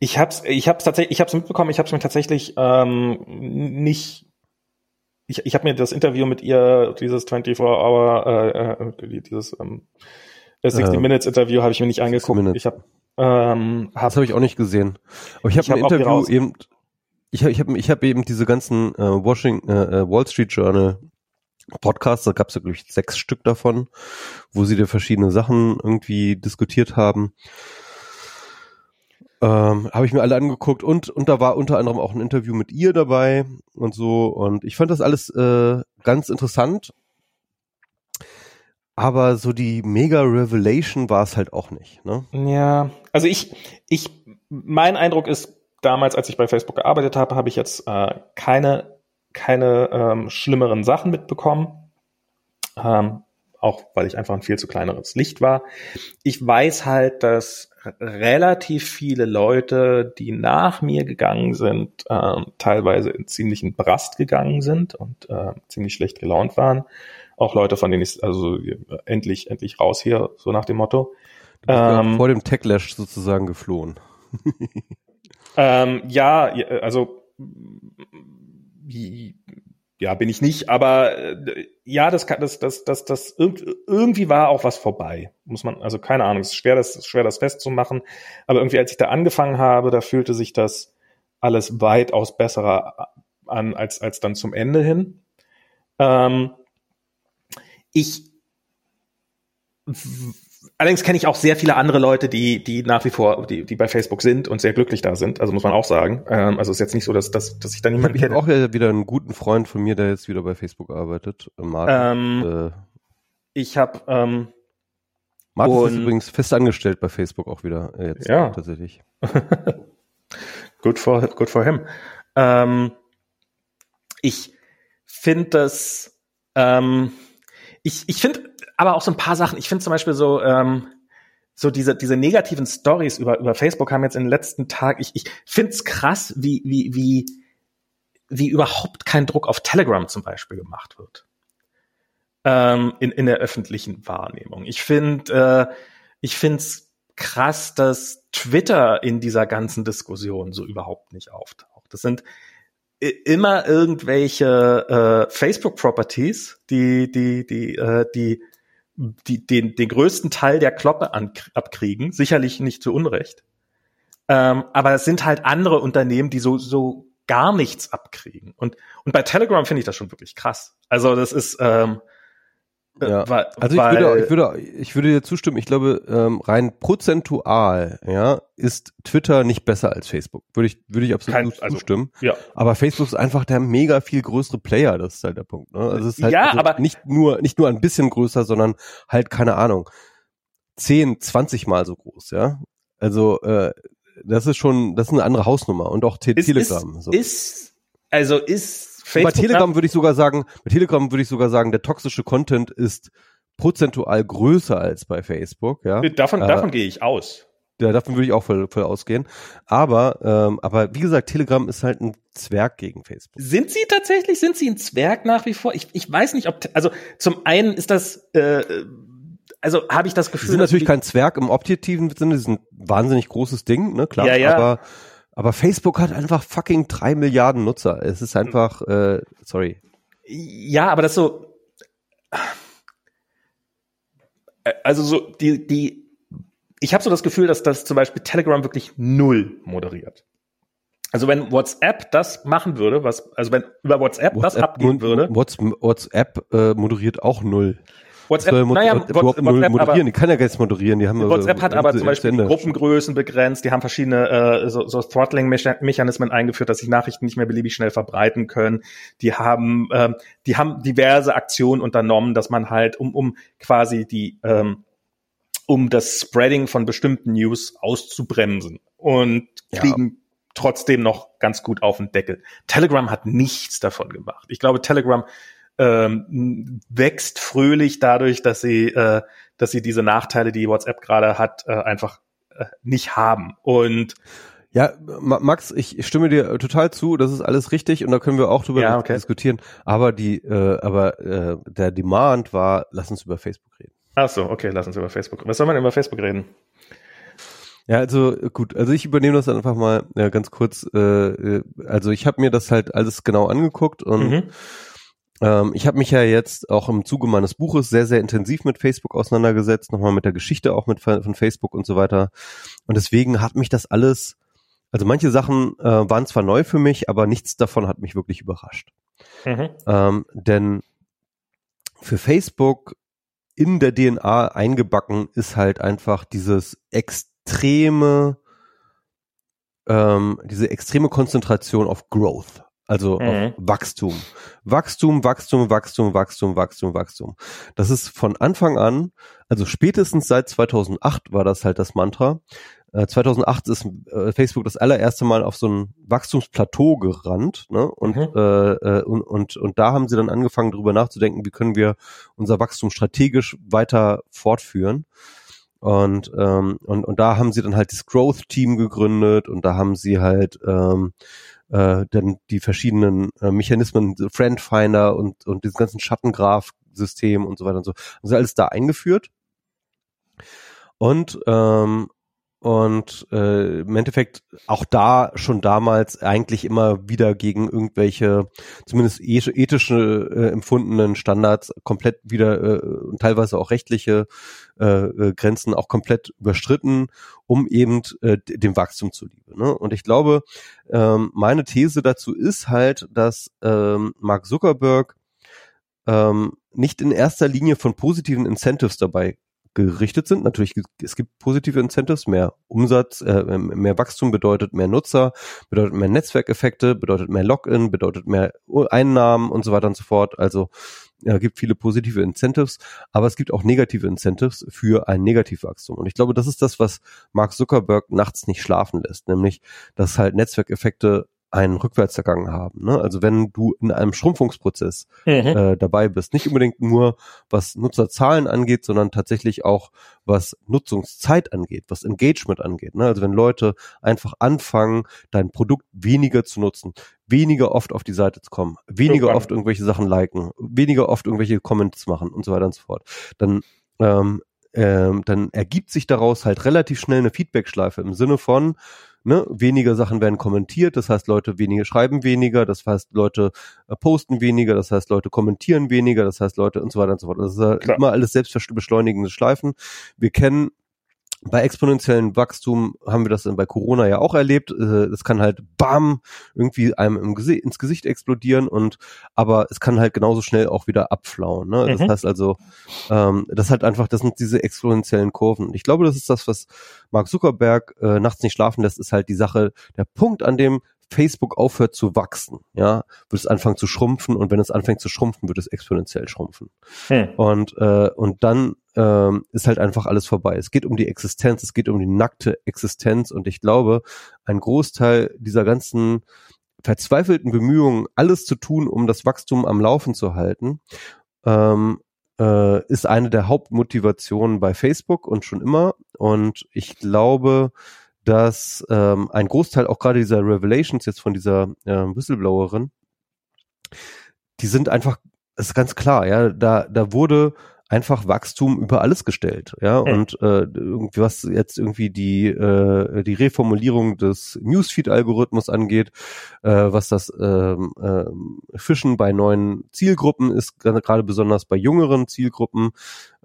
Ich hab's, ich hab's tatsächlich, ich hab's mitbekommen, ich hab's mir tatsächlich ähm, nicht. Ich, ich habe mir das Interview mit ihr, dieses 24-Hour, äh, äh, dieses ähm, 60 äh, Minutes Interview habe ich mir nicht angeguckt. Minutes. Ich habe ähm, hab, das habe ich auch nicht gesehen. Aber ich habe ein hab Interview eben ich habe ich hab, ich hab eben diese ganzen äh, Washington, äh, äh, Wall Street Journal Podcasts, da gab es ja, glaube ich, sechs Stück davon, wo sie da verschiedene Sachen irgendwie diskutiert haben. Ähm, habe ich mir alle angeguckt und, und da war unter anderem auch ein Interview mit ihr dabei und so. Und ich fand das alles äh, ganz interessant. Aber so die mega Revelation war es halt auch nicht. Ne? Ja, also ich, ich, mein Eindruck ist, damals, als ich bei Facebook gearbeitet habe, habe ich jetzt äh, keine keine ähm, schlimmeren Sachen mitbekommen. Ähm, auch weil ich einfach ein viel zu kleineres Licht war. Ich weiß halt, dass relativ viele Leute, die nach mir gegangen sind, ähm, teilweise in ziemlichen Brast gegangen sind und äh, ziemlich schlecht gelaunt waren. Auch Leute, von denen ich also endlich, endlich raus hier, so nach dem Motto. Ähm, vor dem Techlash sozusagen geflohen. (laughs) ähm, ja, also ja, bin ich nicht, aber äh, ja, das kann, das, das, das, das irgendwie war auch was vorbei. Muss man, also keine Ahnung, es ist schwer, das, schwer, das festzumachen. Aber irgendwie, als ich da angefangen habe, da fühlte sich das alles weitaus besserer an als, als dann zum Ende hin. Ähm, ich Allerdings kenne ich auch sehr viele andere Leute, die, die nach wie vor, die, die bei Facebook sind und sehr glücklich da sind. Also muss man auch sagen. Ähm, also ist jetzt nicht so, dass, dass, dass ich da niemanden kenne. Ich habe auch wieder einen guten Freund von mir, der jetzt wieder bei Facebook arbeitet. Äh, Martin. Ähm, äh, ich habe ähm, Martin ist übrigens fest angestellt bei Facebook auch wieder äh, jetzt ja. tatsächlich. (laughs) good for good for him. Ähm, ich finde das ähm, ich, ich finde aber auch so ein paar Sachen, ich finde zum Beispiel so, ähm, so diese, diese negativen Stories über, über Facebook haben jetzt in den letzten Tagen, ich, ich finde es krass, wie, wie, wie, wie überhaupt kein Druck auf Telegram zum Beispiel gemacht wird. Ähm, in, in der öffentlichen Wahrnehmung. Ich finde, äh, ich finde es krass, dass Twitter in dieser ganzen Diskussion so überhaupt nicht auftaucht. Das sind immer irgendwelche äh, Facebook-Properties, die, die, die, äh, die die den, den größten Teil der Kloppe an, abkriegen, sicherlich nicht zu Unrecht. Ähm, aber es sind halt andere Unternehmen, die so, so gar nichts abkriegen. Und, und bei Telegram finde ich das schon wirklich krass. Also das ist, ähm, äh, ja. Weil, also ich würde, ich würde, ich würde dir zustimmen. Ich glaube, ähm, rein prozentual, ja, ist Twitter nicht besser als Facebook. Würde ich, würde ich absolut kein, also, zustimmen. Ja. Aber Facebook ist einfach der mega viel größere Player. Das ist halt der Punkt. Ne? Also es ist halt ja, also aber nicht nur, nicht nur ein bisschen größer, sondern halt keine Ahnung, 10, 20 Mal so groß, ja. Also äh, das ist schon, das ist eine andere Hausnummer und auch Te Telegram. Ist, so. ist also ist Facebook bei Telegram würde ich sogar sagen, bei Telegram würde ich sogar sagen, der toxische Content ist prozentual größer als bei Facebook. Ja, davon, äh, davon gehe ich aus. Ja, davon würde ich auch voll, voll ausgehen. Aber, ähm, aber wie gesagt, Telegram ist halt ein Zwerg gegen Facebook. Sind sie tatsächlich, sind sie ein Zwerg nach wie vor? Ich, ich weiß nicht, ob, also zum einen ist das, äh, also habe ich das Gefühl. Sie sind natürlich kein Zwerg im objektiven Sinne, sie sind ein wahnsinnig großes Ding, ne, klar. Ja, ja. Aber aber Facebook hat einfach fucking drei Milliarden Nutzer. Es ist einfach, äh, sorry. Ja, aber das so. Also so die die. Ich habe so das Gefühl, dass das zum Beispiel Telegram wirklich null moderiert. Also wenn WhatsApp das machen würde, was also wenn über WhatsApp, WhatsApp das abgehen würde. WhatsApp äh, moderiert auch null. WhatsApp, naja, WhatsApp, WhatsApp moderieren, aber, die kann ja gar nichts moderieren. Die haben WhatsApp hat aber zum Beispiel Gruppengrößen begrenzt, die haben verschiedene äh, so, so Throttling-Mechanismen eingeführt, dass sich Nachrichten nicht mehr beliebig schnell verbreiten können. Die haben, ähm, die haben diverse Aktionen unternommen, dass man halt um, um quasi die ähm, um das Spreading von bestimmten News auszubremsen und kriegen ja. trotzdem noch ganz gut auf den Deckel. Telegram hat nichts davon gemacht. Ich glaube, Telegram ähm, wächst fröhlich dadurch, dass sie, äh, dass sie diese Nachteile, die WhatsApp gerade hat, äh, einfach äh, nicht haben. Und ja, Max, ich stimme dir total zu, das ist alles richtig und da können wir auch drüber ja, okay. diskutieren. Aber die, äh, aber äh, der Demand war, lass uns über Facebook reden. Ach so, okay, lass uns über Facebook. Was soll man über Facebook reden? Ja, also gut, also ich übernehme das einfach mal ja, ganz kurz. Äh, äh also ich habe mir das halt alles genau angeguckt und mhm. Ähm, ich habe mich ja jetzt auch im Zuge meines Buches sehr, sehr intensiv mit Facebook auseinandergesetzt, nochmal mit der Geschichte auch mit von Facebook und so weiter. Und deswegen hat mich das alles, also manche Sachen äh, waren zwar neu für mich, aber nichts davon hat mich wirklich überrascht. Mhm. Ähm, denn für Facebook in der DNA eingebacken ist halt einfach dieses extreme, ähm, diese extreme Konzentration auf Growth. Also mhm. Wachstum. Wachstum, Wachstum, Wachstum, Wachstum, Wachstum, Wachstum. Das ist von Anfang an, also spätestens seit 2008 war das halt das Mantra. 2008 äh, ist äh, Facebook das allererste Mal auf so ein Wachstumsplateau gerannt, ne? Und, mhm. äh, äh, und, und, und da haben sie dann angefangen, darüber nachzudenken, wie können wir unser Wachstum strategisch weiter fortführen. Und, ähm, und, und da haben sie dann halt das Growth-Team gegründet und da haben sie halt ähm, äh, dann die verschiedenen äh, Mechanismen, Friendfinder und, und diesen ganzen Schattengraph-System und so weiter und so, haben sie alles da eingeführt. Und ähm, und äh, im Endeffekt auch da schon damals eigentlich immer wieder gegen irgendwelche zumindest ethische äh, empfundenen Standards komplett wieder äh, und teilweise auch rechtliche äh, äh, Grenzen auch komplett überstritten, um eben äh, dem Wachstum zuliebe. Ne? Und ich glaube, ähm, meine These dazu ist halt, dass ähm, Mark Zuckerberg ähm, nicht in erster Linie von positiven Incentives dabei gerichtet sind. Natürlich, es gibt positive Incentives, mehr Umsatz, äh, mehr Wachstum bedeutet mehr Nutzer, bedeutet mehr Netzwerkeffekte, bedeutet mehr Login, bedeutet mehr Einnahmen und so weiter und so fort. Also ja, gibt viele positive Incentives, aber es gibt auch negative Incentives für ein Negativwachstum. Und ich glaube, das ist das, was Mark Zuckerberg nachts nicht schlafen lässt, nämlich, dass halt Netzwerkeffekte einen Rückwärtsergang haben. Ne? Also wenn du in einem Schrumpfungsprozess mhm. äh, dabei bist, nicht unbedingt nur was Nutzerzahlen angeht, sondern tatsächlich auch was Nutzungszeit angeht, was Engagement angeht. Ne? Also wenn Leute einfach anfangen, dein Produkt weniger zu nutzen, weniger oft auf die Seite zu kommen, weniger okay. oft irgendwelche Sachen liken, weniger oft irgendwelche Comments machen und so weiter und so fort, dann ähm, ähm, dann ergibt sich daraus halt relativ schnell eine Feedbackschleife im Sinne von, ne, weniger Sachen werden kommentiert, das heißt Leute weniger schreiben weniger, das heißt Leute äh, posten weniger, das heißt Leute kommentieren weniger, das heißt Leute und so weiter und so fort. Das ist äh, immer alles selbstbeschleunigende Schleifen. Wir kennen bei exponentiellem Wachstum haben wir das bei Corona ja auch erlebt. Äh, es kann halt bam irgendwie einem ins Gesicht explodieren und aber es kann halt genauso schnell auch wieder abflauen. Ne? Mhm. Das heißt also, ähm, das halt einfach, das sind diese exponentiellen Kurven. Ich glaube, das ist das, was Mark Zuckerberg äh, nachts nicht schlafen lässt, ist halt die Sache, der Punkt, an dem Facebook aufhört zu wachsen, ja, wird es anfangen zu schrumpfen und wenn es anfängt zu schrumpfen, wird es exponentiell schrumpfen. Hm. Und äh, und dann ähm, ist halt einfach alles vorbei. Es geht um die Existenz, es geht um die nackte Existenz und ich glaube, ein Großteil dieser ganzen verzweifelten Bemühungen, alles zu tun, um das Wachstum am Laufen zu halten, ähm, äh, ist eine der Hauptmotivationen bei Facebook und schon immer. Und ich glaube, dass ähm, ein Großteil auch gerade dieser Revelations jetzt von dieser äh, Whistleblowerin, die sind einfach, ist ganz klar, ja, da, da wurde einfach Wachstum über alles gestellt, ja, mhm. und äh, was jetzt irgendwie die äh, die Reformulierung des Newsfeed-Algorithmus angeht, äh, was das ähm, äh, Fischen bei neuen Zielgruppen ist, gerade besonders bei jüngeren Zielgruppen,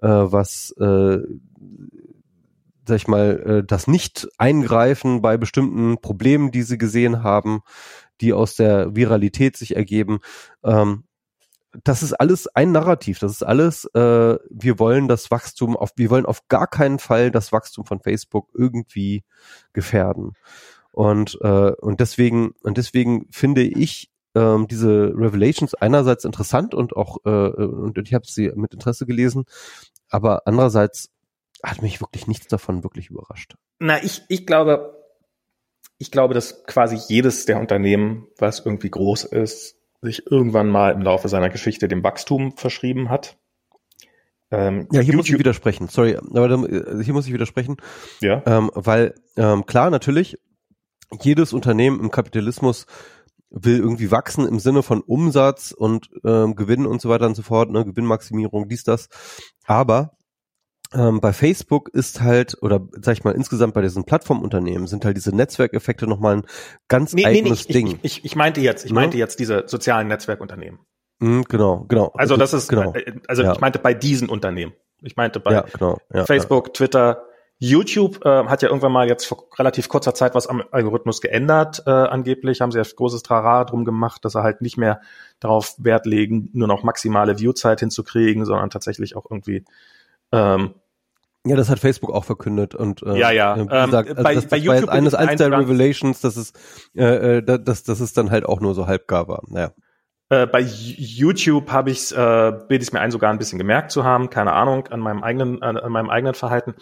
äh, was äh, sag ich mal, äh, das Nicht-Eingreifen bei bestimmten Problemen, die sie gesehen haben, die aus der Viralität sich ergeben. Ähm, das ist alles ein Narrativ. Das ist alles, äh, wir wollen das Wachstum auf, wir wollen auf gar keinen Fall das Wachstum von Facebook irgendwie gefährden. Und, äh, und deswegen, und deswegen finde ich ähm, diese Revelations einerseits interessant und auch, äh, und ich habe sie mit Interesse gelesen, aber andererseits hat mich wirklich nichts davon wirklich überrascht. Na, ich, ich glaube, ich glaube, dass quasi jedes der Unternehmen, was irgendwie groß ist, sich irgendwann mal im Laufe seiner Geschichte dem Wachstum verschrieben hat. Ähm, ja, hier YouTube muss ich widersprechen. Sorry, aber äh, hier muss ich widersprechen. Ja. Ähm, weil ähm, klar, natürlich, jedes Unternehmen im Kapitalismus will irgendwie wachsen im Sinne von Umsatz und ähm, Gewinn und so weiter und so fort, ne, Gewinnmaximierung, dies, das. Aber ähm, bei Facebook ist halt, oder sag ich mal, insgesamt bei diesen Plattformunternehmen sind halt diese Netzwerkeffekte nochmal ein ganz nee, eigenes nee, Ding. Ich, ich, ich meinte jetzt, ich ja? meinte jetzt diese sozialen Netzwerkunternehmen. Mhm, genau, genau. Also das ist, genau. Äh, also ja. ich meinte bei diesen Unternehmen. Ich meinte bei ja, genau, Facebook, Twitter, YouTube äh, hat ja irgendwann mal jetzt vor relativ kurzer Zeit was am Algorithmus geändert, äh, angeblich. Haben sie ja großes Trara drum gemacht, dass er halt nicht mehr darauf Wert legen, nur noch maximale Viewzeit hinzukriegen, sondern tatsächlich auch irgendwie ähm, ja, das hat Facebook auch verkündet und äh, ja, ja. Wie gesagt, ähm, also bei, das, das bei war YouTube eines, eines der Revelations, dass es, äh, äh dass, dass es dann halt auch nur so halb gar war. Naja. Äh, bei YouTube habe ich äh, bilde ich mir ein, sogar ein bisschen gemerkt zu haben, keine Ahnung, an meinem eigenen, an, an meinem eigenen Verhalten.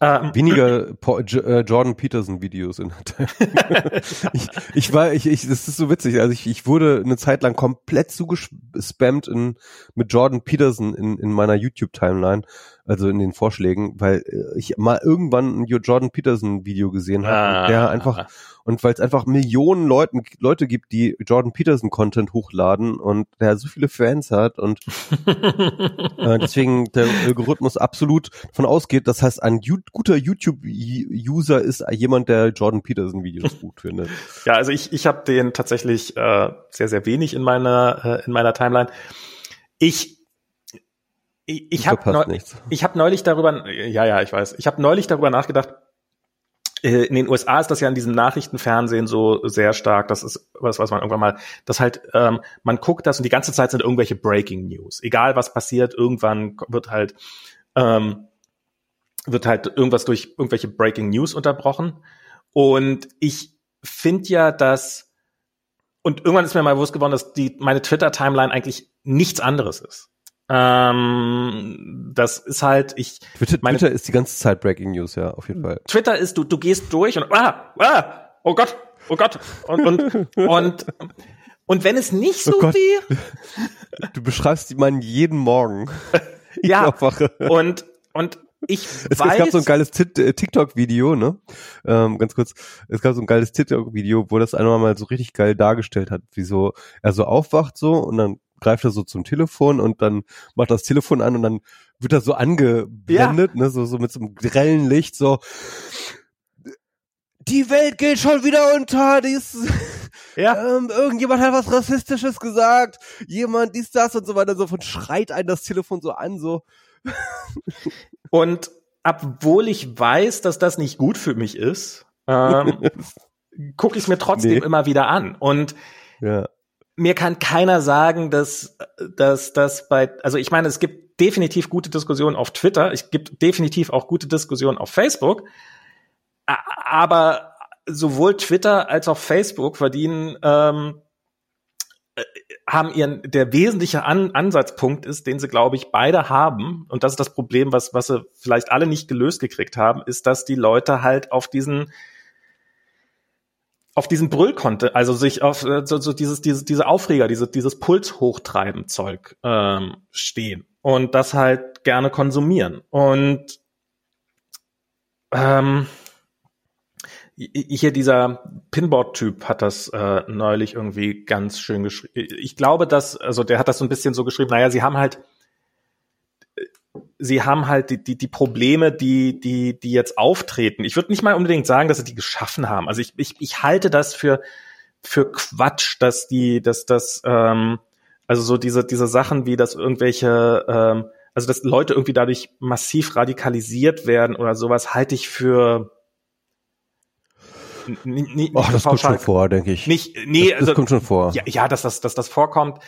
Ähm, Weniger (clears throat) äh, Jordan Peterson Videos in der (laughs) ich, ich war, ich, ich, das ist so witzig. Also ich, ich wurde eine Zeit lang komplett zugespammt in, mit Jordan Peterson in, in meiner YouTube Timeline also in den Vorschlägen, weil äh, ich mal irgendwann ein Jordan Peterson Video gesehen habe, ah, der einfach und weil es einfach Millionen Leuten Leute gibt, die Jordan Peterson Content hochladen und der so viele Fans hat und (laughs) äh, deswegen der Algorithmus absolut davon ausgeht, das heißt ein guter YouTube User ist jemand, der Jordan Peterson Videos gut findet. Ja, also ich ich habe den tatsächlich äh, sehr sehr wenig in meiner äh, in meiner Timeline. Ich ich, ich habe neu, ich hab neulich darüber, ja, ja, ich weiß, ich habe neulich darüber nachgedacht, äh, in den USA ist das ja in diesem Nachrichtenfernsehen so sehr stark, das ist was, was man irgendwann mal, das halt, ähm, man guckt das und die ganze Zeit sind irgendwelche Breaking News. Egal was passiert, irgendwann wird halt, ähm, wird halt irgendwas durch irgendwelche Breaking News unterbrochen. Und ich finde ja, dass, und irgendwann ist mir mal bewusst geworden, dass die, meine Twitter-Timeline eigentlich nichts anderes ist. Ähm, das ist halt, ich. Twitter, meine, Twitter ist die ganze Zeit Breaking News, ja, auf jeden Fall. Twitter ist, du, du gehst durch und ah, ah, oh Gott, oh Gott. Und, und, (laughs) und, und wenn es nicht oh so oh wäre. Du beschreibst meinen jeden Morgen. (laughs) ja. Und, und ich es, weiß, es gab so ein geiles äh, TikTok-Video, ne? Ähm, ganz kurz, es gab so ein geiles TikTok-Video, wo das einmal mal so richtig geil dargestellt hat, wie so er so aufwacht so und dann greift er so zum Telefon und dann macht das Telefon an und dann wird er so angeblendet, ja. ne, so, so mit so einem grellen Licht, so die Welt geht schon wieder unter, dies, ja. ähm, irgendjemand hat was Rassistisches gesagt, jemand dies, das und so weiter, so von schreit einen das Telefon so an, so. Und obwohl ich weiß, dass das nicht gut für mich ist, ähm, (laughs) gucke ich es mir trotzdem nee. immer wieder an. Und ja. Mir kann keiner sagen, dass, dass dass bei, also ich meine, es gibt definitiv gute Diskussionen auf Twitter, es gibt definitiv auch gute Diskussionen auf Facebook, aber sowohl Twitter als auch Facebook verdienen ähm, äh, haben ihren der wesentliche An Ansatzpunkt ist, den sie glaube ich beide haben und das ist das Problem, was was sie vielleicht alle nicht gelöst gekriegt haben, ist, dass die Leute halt auf diesen auf diesen Brüll konnte, also sich auf äh, so, so dieses, dieses, diese Aufreger, diese, dieses Puls hochtreiben Zeug ähm, stehen und das halt gerne konsumieren. Und ähm, hier dieser Pinboard-Typ hat das äh, neulich irgendwie ganz schön geschrieben. Ich glaube, dass, also der hat das so ein bisschen so geschrieben, naja, sie haben halt, sie haben halt die, die, die Probleme, die, die, die jetzt auftreten. Ich würde nicht mal unbedingt sagen, dass sie die geschaffen haben. Also ich, ich, ich halte das für, für Quatsch, dass die, dass das, ähm, also so diese, diese Sachen wie, dass irgendwelche, ähm, also dass Leute irgendwie dadurch massiv radikalisiert werden oder sowas, halte ich für nicht, oh, das kommt schon vor, denke ich. Nicht, nee, das, also, das kommt schon vor. Ja, ja, dass das, dass das vorkommt.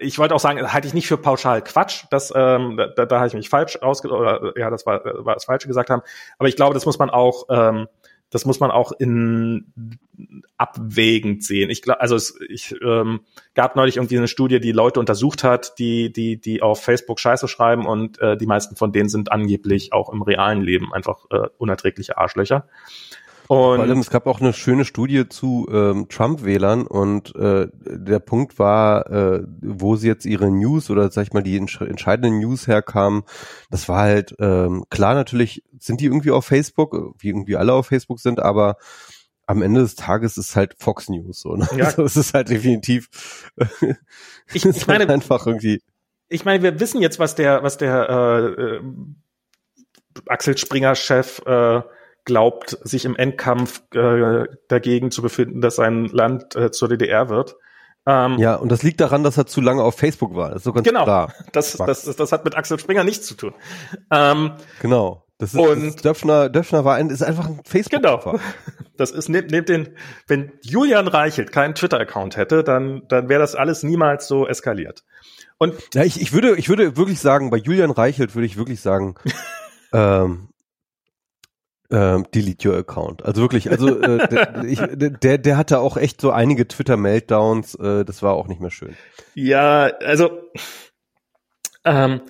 Ich wollte auch sagen, halte ich nicht für pauschal Quatsch. Das, ähm, da, da habe ich mich falsch ausge oder ja, das war, war das Falsche gesagt haben. Aber ich glaube, das muss man auch, ähm, das muss man auch in abwägend sehen. Ich glaube, also es ich, ähm, gab neulich irgendwie eine Studie, die Leute untersucht hat, die die die auf Facebook Scheiße schreiben und äh, die meisten von denen sind angeblich auch im realen Leben einfach äh, unerträgliche Arschlöcher. Und Vor allem, es gab auch eine schöne Studie zu ähm, Trump-Wählern und äh, der Punkt war, äh, wo sie jetzt ihre News oder sag ich mal die entscheidenden News herkamen, das war halt ähm, klar natürlich sind die irgendwie auf Facebook, wie irgendwie alle auf Facebook sind, aber am Ende des Tages ist halt Fox News so. Ne? Ja. (laughs) Also (laughs) es ist halt definitiv ich, ich meine einfach irgendwie. Ich meine, wir wissen jetzt, was der, was der äh, äh, Axel Springer Chef äh, glaubt, sich im Endkampf äh, dagegen zu befinden, dass sein Land äh, zur DDR wird. Ähm, ja, und das liegt daran, dass er zu lange auf Facebook war. Das ist so ganz genau, klar. Das, das, das, das hat mit Axel Springer nichts zu tun. Ähm, genau. Das ist, und das Döpfner, Döpfner war ein, ist einfach ein facebook Genau. Das ist neben, neben den, wenn Julian Reichelt keinen Twitter-Account hätte, dann, dann wäre das alles niemals so eskaliert. Und ja, ich, ich würde, ich würde wirklich sagen, bei Julian Reichelt würde ich wirklich sagen, (laughs) ähm, ähm, delete your account. Also wirklich, also äh, der, ich, der, der hatte auch echt so einige Twitter-Meltdowns, äh, das war auch nicht mehr schön. Ja, also ähm,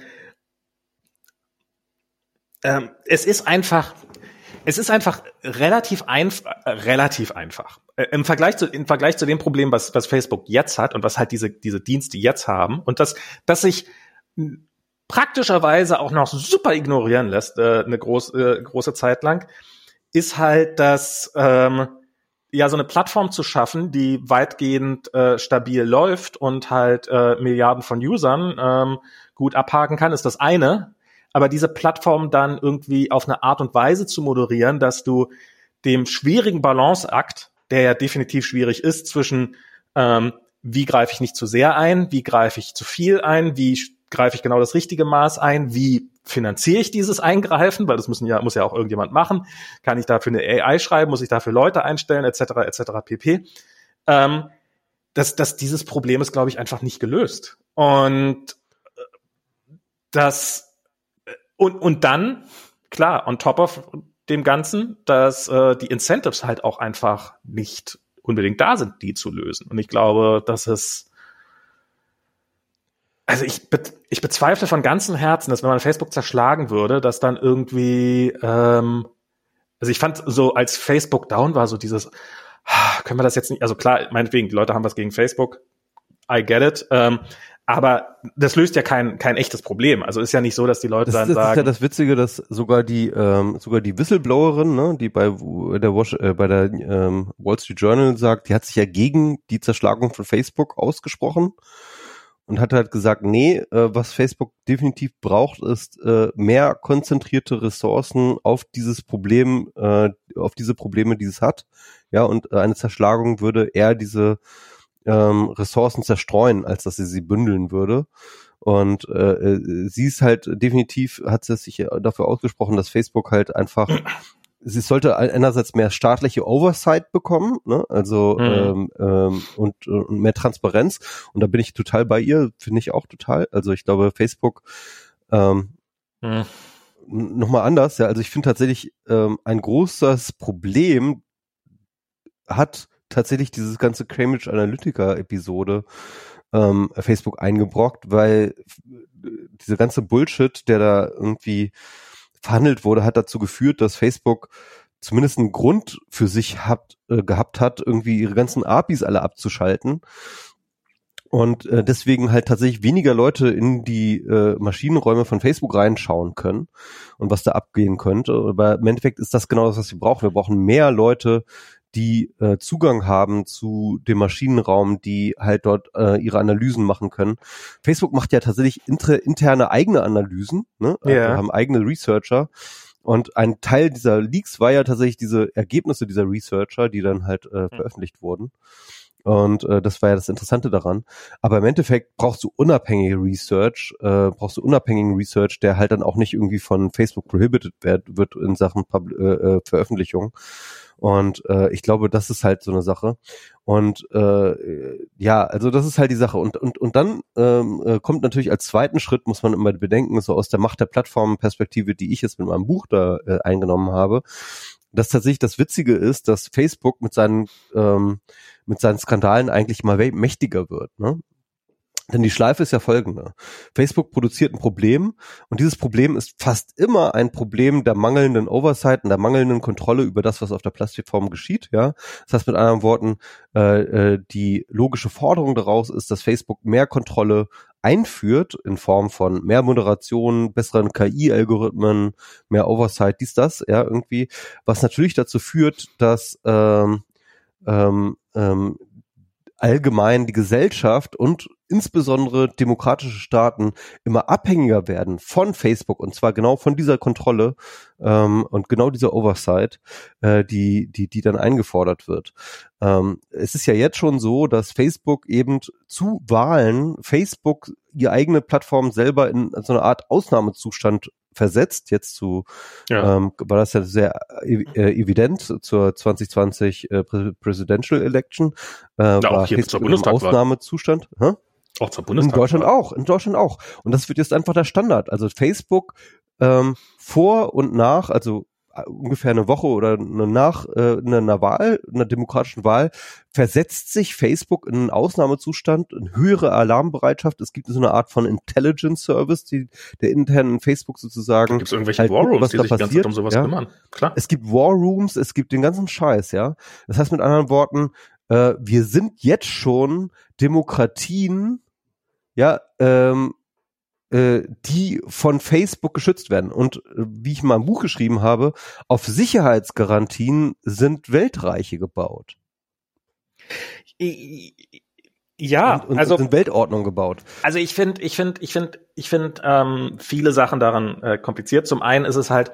ähm, es ist einfach, es ist einfach relativ einfach, äh, relativ einfach. Äh, Im Vergleich zu, im Vergleich zu dem Problem, was, was Facebook jetzt hat und was halt diese, diese Dienste jetzt haben und das, dass sich praktischerweise auch noch super ignorieren lässt, äh, eine groß, äh, große Zeit lang, ist halt, dass ähm, ja so eine Plattform zu schaffen, die weitgehend äh, stabil läuft und halt äh, Milliarden von Usern ähm, gut abhaken kann, ist das eine. Aber diese Plattform dann irgendwie auf eine Art und Weise zu moderieren, dass du dem schwierigen Balanceakt, der ja definitiv schwierig ist, zwischen ähm, wie greife ich nicht zu sehr ein, wie greife ich zu viel ein, wie greife ich genau das richtige Maß ein? Wie finanziere ich dieses Eingreifen? Weil das müssen ja, muss ja auch irgendjemand machen. Kann ich dafür eine AI schreiben? Muss ich dafür Leute einstellen? Etc. etc. pp. Ähm, dass, dass dieses Problem ist, glaube ich, einfach nicht gelöst. Und das und, und dann, klar, on top of dem Ganzen, dass äh, die Incentives halt auch einfach nicht unbedingt da sind, die zu lösen. Und ich glaube, dass es also ich, be ich bezweifle von ganzem Herzen, dass wenn man Facebook zerschlagen würde, dass dann irgendwie, ähm, also ich fand so, als Facebook down war, so dieses, ah, können wir das jetzt nicht, also klar, meinetwegen, die Leute haben was gegen Facebook, I get it, ähm, aber das löst ja kein, kein echtes Problem. Also ist ja nicht so, dass die Leute das, dann das sagen. Das ist ja das Witzige, dass sogar die, ähm, sogar die Whistleblowerin, ne, die bei der, Wash, äh, bei der ähm, Wall Street Journal sagt, die hat sich ja gegen die Zerschlagung von Facebook ausgesprochen und hat halt gesagt, nee, äh, was Facebook definitiv braucht, ist äh, mehr konzentrierte Ressourcen auf dieses Problem, äh, auf diese Probleme, die es hat. Ja, und äh, eine Zerschlagung würde eher diese ähm, Ressourcen zerstreuen, als dass sie sie bündeln würde. Und äh, äh sie ist halt definitiv, hat sie sich dafür ausgesprochen, dass Facebook halt einfach sie sollte einerseits mehr staatliche Oversight bekommen, ne? also mhm. ähm, ähm, und, und mehr Transparenz. Und da bin ich total bei ihr, finde ich auch total. Also ich glaube, Facebook ähm, mhm. nochmal anders, ja. Also ich finde tatsächlich ähm, ein großes Problem hat tatsächlich dieses ganze Cambridge Analytica-Episode ähm, Facebook eingebrockt, weil diese ganze Bullshit, der da irgendwie verhandelt wurde, hat dazu geführt, dass Facebook zumindest einen Grund für sich hat, äh, gehabt hat, irgendwie ihre ganzen APIs alle abzuschalten. Und äh, deswegen halt tatsächlich weniger Leute in die äh, Maschinenräume von Facebook reinschauen können und was da abgehen könnte. Aber im Endeffekt ist das genau das, was wir brauchen. Wir brauchen mehr Leute, die äh, Zugang haben zu dem Maschinenraum, die halt dort äh, ihre Analysen machen können. Facebook macht ja tatsächlich inter, interne eigene Analysen, ne? Also yeah. haben eigene Researcher. Und ein Teil dieser Leaks war ja tatsächlich diese Ergebnisse dieser Researcher, die dann halt äh, hm. veröffentlicht wurden. Und äh, das war ja das Interessante daran. Aber im Endeffekt brauchst du unabhängige Research, äh, brauchst du unabhängigen Research, der halt dann auch nicht irgendwie von Facebook prohibited wird, wird in Sachen Pub äh, äh, Veröffentlichung. Und äh, ich glaube, das ist halt so eine Sache. Und äh, ja, also das ist halt die Sache. Und, und, und dann ähm, äh, kommt natürlich als zweiten Schritt, muss man immer bedenken, so aus der Macht der Plattform-Perspektive, die ich jetzt mit meinem Buch da äh, eingenommen habe, dass tatsächlich das Witzige ist, dass Facebook mit seinen ähm, mit seinen Skandalen eigentlich mal mächtiger wird. Ne? Denn die Schleife ist ja folgende. Facebook produziert ein Problem und dieses Problem ist fast immer ein Problem der mangelnden Oversight und der mangelnden Kontrolle über das, was auf der Plattform geschieht. Ja, Das heißt mit anderen Worten, äh, äh, die logische Forderung daraus ist, dass Facebook mehr Kontrolle einführt in Form von mehr Moderation, besseren KI-Algorithmen, mehr Oversight, dies, das, ja, irgendwie, was natürlich dazu führt, dass ähm, ähm, ähm, allgemein die Gesellschaft und insbesondere demokratische Staaten immer abhängiger werden von Facebook und zwar genau von dieser Kontrolle ähm, und genau dieser Oversight, äh, die, die, die dann eingefordert wird. Ähm, es ist ja jetzt schon so, dass Facebook eben zu Wahlen Facebook die eigene Plattform selber in so eine Art Ausnahmezustand versetzt. Jetzt zu ja. ähm, war das ja sehr äh, evident zur 2020 äh, Presidential Election. Äh, ja, war jetzt zur Bundestag Ausnahmezustand. Hä? Auch zur Bundestag. In Deutschland auch, in Deutschland auch. Und das wird jetzt einfach der Standard. Also Facebook ähm, vor und nach, also ungefähr eine Woche oder nach äh, einer Wahl, einer demokratischen Wahl, versetzt sich Facebook in einen Ausnahmezustand, in höhere Alarmbereitschaft. Es gibt so eine Art von Intelligence Service, die der internen Facebook sozusagen. Gibt es irgendwelche halt War Rooms, die sich passiert. die ganze um sowas ja? kümmern? Klar. Es gibt War Rooms, es gibt den ganzen Scheiß, ja. Das heißt mit anderen Worten, äh, wir sind jetzt schon Demokratien, ja, ähm, äh, die von Facebook geschützt werden. Und äh, wie ich mal im Buch geschrieben habe, auf Sicherheitsgarantien sind Weltreiche gebaut. Ja, und, und also sind Weltordnung gebaut. Also ich finde, ich finde, ich finde, ich finde ähm, viele Sachen daran äh, kompliziert. Zum einen ist es halt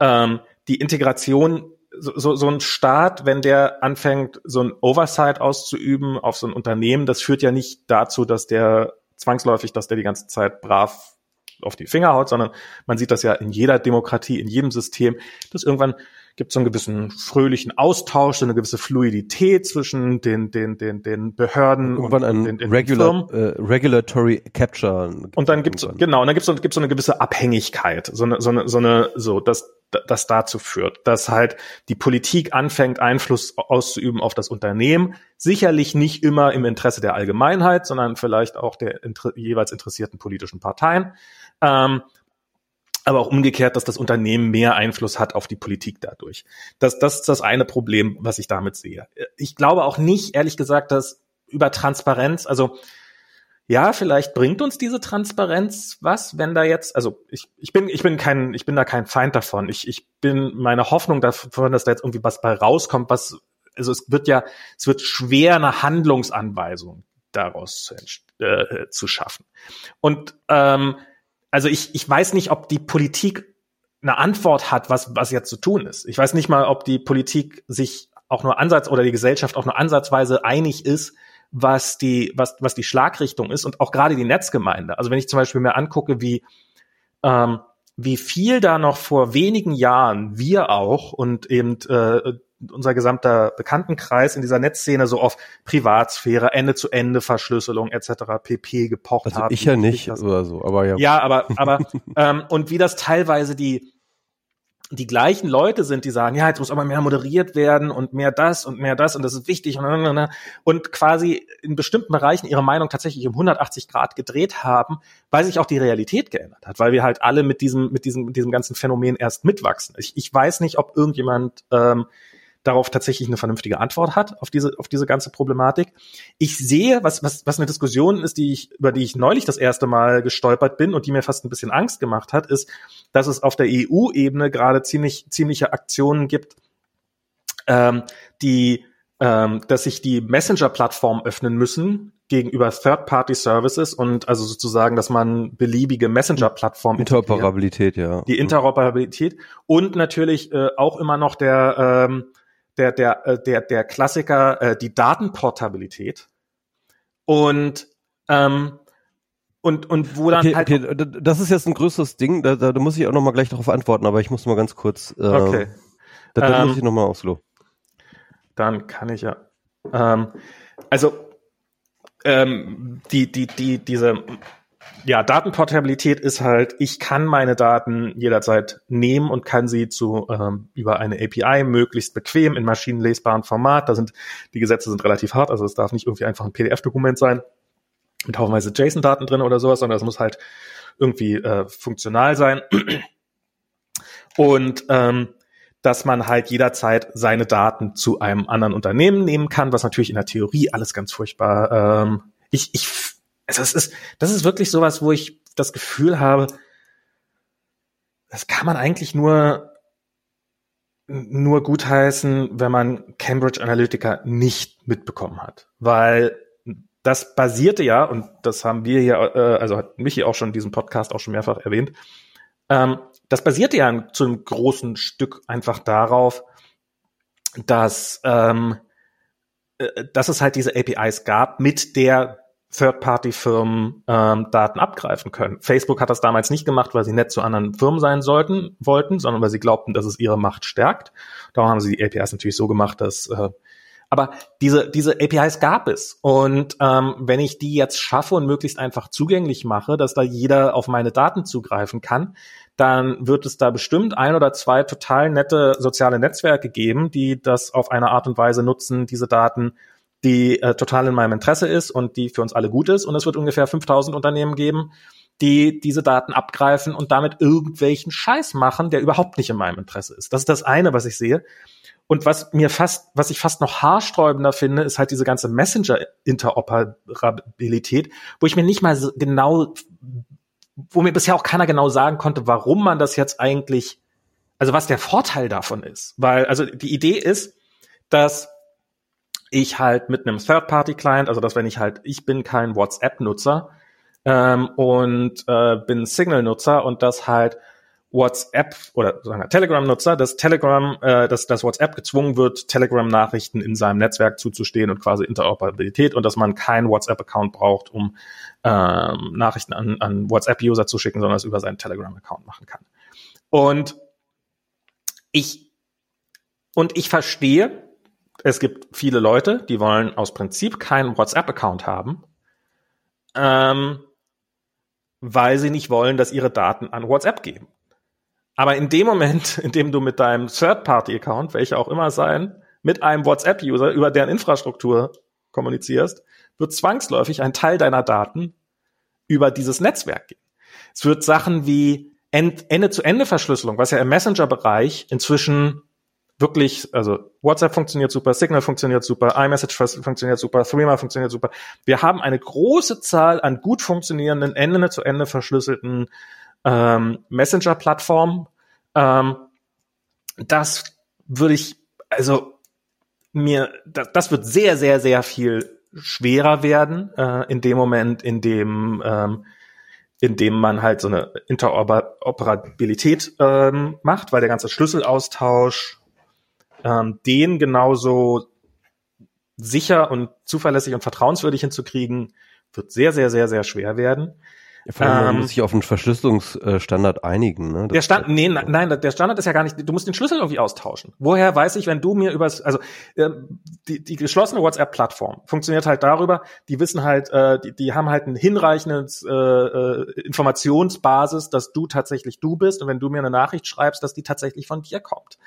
ähm, die Integration so, so, so ein Staat, wenn der anfängt, so ein Oversight auszuüben auf so ein Unternehmen, das führt ja nicht dazu, dass der zwangsläufig, dass der die ganze Zeit brav auf die Finger haut, sondern man sieht das ja in jeder Demokratie, in jedem System, dass irgendwann gibt es so einen gewissen fröhlichen Austausch, so eine gewisse Fluidität zwischen den, den, den, den Behörden Irgendwann und ein den, den regular, äh, Regulatory Capture. Und dann gibt's genau, und dann gibt's so, gibt's so eine gewisse Abhängigkeit, so eine, so eine, so eine, so, dass das dazu führt, dass halt die Politik anfängt, Einfluss auszuüben auf das Unternehmen. Sicherlich nicht immer im Interesse der Allgemeinheit, sondern vielleicht auch der inter jeweils interessierten politischen Parteien. Ähm, aber auch umgekehrt, dass das Unternehmen mehr Einfluss hat auf die Politik dadurch. Das, das ist das eine Problem, was ich damit sehe. Ich glaube auch nicht, ehrlich gesagt, dass über Transparenz, also ja, vielleicht bringt uns diese Transparenz was, wenn da jetzt, also ich, ich bin, ich bin kein, ich bin da kein Feind davon. Ich, ich bin meine Hoffnung davon, dass da jetzt irgendwie was bei rauskommt, was, also es wird ja, es wird schwer eine Handlungsanweisung daraus zu, äh, zu schaffen. Und ähm, also ich, ich weiß nicht, ob die Politik eine Antwort hat, was, was jetzt zu tun ist. Ich weiß nicht mal, ob die Politik sich auch nur Ansatz oder die Gesellschaft auch nur ansatzweise einig ist, was die, was, was die Schlagrichtung ist und auch gerade die Netzgemeinde. Also wenn ich zum Beispiel mir angucke, wie, ähm, wie viel da noch vor wenigen Jahren wir auch und eben äh, unser gesamter Bekanntenkreis in dieser Netzszene so auf Privatsphäre, Ende-zu-Ende-Verschlüsselung etc. pp. gepocht also haben. Ich ja nicht oder so, aber ja. Ja, aber aber (laughs) ähm, und wie das teilweise die die gleichen Leute sind, die sagen, ja, jetzt muss aber mehr moderiert werden und mehr das und mehr das und das ist wichtig und, und, quasi in bestimmten Bereichen ihre Meinung tatsächlich um 180 Grad gedreht haben, weil sich auch die Realität geändert hat, weil wir halt alle mit diesem, mit diesem, mit diesem ganzen Phänomen erst mitwachsen. Ich, ich weiß nicht, ob irgendjemand ähm, darauf tatsächlich eine vernünftige Antwort hat, auf diese, auf diese ganze Problematik. Ich sehe, was, was, was eine Diskussion ist, die ich, über die ich neulich das erste Mal gestolpert bin und die mir fast ein bisschen Angst gemacht hat, ist, dass es auf der EU-Ebene gerade ziemlich, ziemliche Aktionen gibt, ähm, die, ähm, dass sich die Messenger-Plattformen öffnen müssen gegenüber Third-Party-Services und also sozusagen, dass man beliebige Messenger-Plattformen Interoperabilität, ja. Die Interoperabilität und natürlich äh, auch immer noch der ähm, der, der, äh, der, der Klassiker, äh, die Datenportabilität. Und, ähm, und, und wo dann okay, halt. Okay, das ist jetzt ein größeres Ding, da, da, da muss ich auch noch mal gleich darauf antworten, aber ich muss mal ganz kurz. Äh, okay. Da, da ähm, muss ich noch mal aufs Klo. Dann kann ich ja. Ähm, also ähm, die, die, die, diese ja, Datenportabilität ist halt, ich kann meine Daten jederzeit nehmen und kann sie zu ähm, über eine API möglichst bequem in maschinenlesbarem Format. Da sind die Gesetze sind relativ hart, also es darf nicht irgendwie einfach ein PDF-Dokument sein mit haufenweise JSON-Daten drin oder sowas, sondern es muss halt irgendwie äh, funktional sein. Und ähm, dass man halt jederzeit seine Daten zu einem anderen Unternehmen nehmen kann, was natürlich in der Theorie alles ganz furchtbar. Ähm, ich, ich also es ist, das ist wirklich sowas, wo ich das Gefühl habe, das kann man eigentlich nur nur gutheißen, wenn man Cambridge Analytica nicht mitbekommen hat, weil das basierte ja und das haben wir hier, äh, also hat Michi auch schon in diesem Podcast auch schon mehrfach erwähnt, ähm, das basierte ja zu einem großen Stück einfach darauf, dass ähm, äh, dass es halt diese APIs gab, mit der Third-Party-Firmen ähm, Daten abgreifen können. Facebook hat das damals nicht gemacht, weil sie nett zu anderen Firmen sein sollten, wollten, sondern weil sie glaubten, dass es ihre Macht stärkt. Darum haben sie die APIs natürlich so gemacht, dass äh, aber diese, diese APIs gab es. Und ähm, wenn ich die jetzt schaffe und möglichst einfach zugänglich mache, dass da jeder auf meine Daten zugreifen kann, dann wird es da bestimmt ein oder zwei total nette soziale Netzwerke geben, die das auf eine Art und Weise nutzen, diese Daten die äh, total in meinem Interesse ist und die für uns alle gut ist. Und es wird ungefähr 5000 Unternehmen geben, die diese Daten abgreifen und damit irgendwelchen Scheiß machen, der überhaupt nicht in meinem Interesse ist. Das ist das eine, was ich sehe. Und was mir fast, was ich fast noch haarsträubender finde, ist halt diese ganze Messenger-Interoperabilität, wo ich mir nicht mal genau, wo mir bisher auch keiner genau sagen konnte, warum man das jetzt eigentlich, also was der Vorteil davon ist. Weil, also die Idee ist, dass ich halt mit einem Third-Party-Client, also dass wenn ich halt, ich bin kein WhatsApp-Nutzer ähm, und äh, bin Signal-Nutzer und das halt WhatsApp oder Telegram-Nutzer, dass Telegram, äh, dass, dass WhatsApp gezwungen wird, Telegram-Nachrichten in seinem Netzwerk zuzustehen und quasi Interoperabilität und dass man keinen WhatsApp-Account braucht, um ähm, Nachrichten an, an WhatsApp-User zu schicken, sondern es über seinen Telegram-Account machen kann. Und ich und ich verstehe, es gibt viele Leute, die wollen aus Prinzip keinen WhatsApp-Account haben, ähm, weil sie nicht wollen, dass ihre Daten an WhatsApp geben. Aber in dem Moment, (laughs) in dem du mit deinem Third-Party-Account, welcher auch immer sein, mit einem WhatsApp-User über deren Infrastruktur kommunizierst, wird zwangsläufig ein Teil deiner Daten über dieses Netzwerk gehen. Es wird Sachen wie Ende-zu-Ende-Verschlüsselung, was ja im Messenger-Bereich inzwischen wirklich, also WhatsApp funktioniert super, Signal funktioniert super, iMessage funktioniert super, Threema funktioniert super. Wir haben eine große Zahl an gut funktionierenden, Ende-zu-Ende verschlüsselten ähm, Messenger-Plattformen. Ähm, das würde ich, also mir, das, das wird sehr, sehr, sehr viel schwerer werden äh, in dem Moment, in dem ähm, in dem man halt so eine Interoperabilität ähm, macht, weil der ganze Schlüsselaustausch ähm, den genauso sicher und zuverlässig und vertrauenswürdig hinzukriegen, wird sehr, sehr, sehr, sehr schwer werden. Vor allem, man ähm, muss sich auf einen Verschlüsselungsstandard einigen. Ne? der Stand, nee, nein, der Standard ist ja gar nicht, du musst den Schlüssel irgendwie austauschen. Woher weiß ich, wenn du mir übers, also äh, die, die geschlossene WhatsApp-Plattform funktioniert halt darüber, die wissen halt, äh, die, die haben halt ein hinreichendes äh, äh, Informationsbasis, dass du tatsächlich du bist und wenn du mir eine Nachricht schreibst, dass die tatsächlich von dir kommt.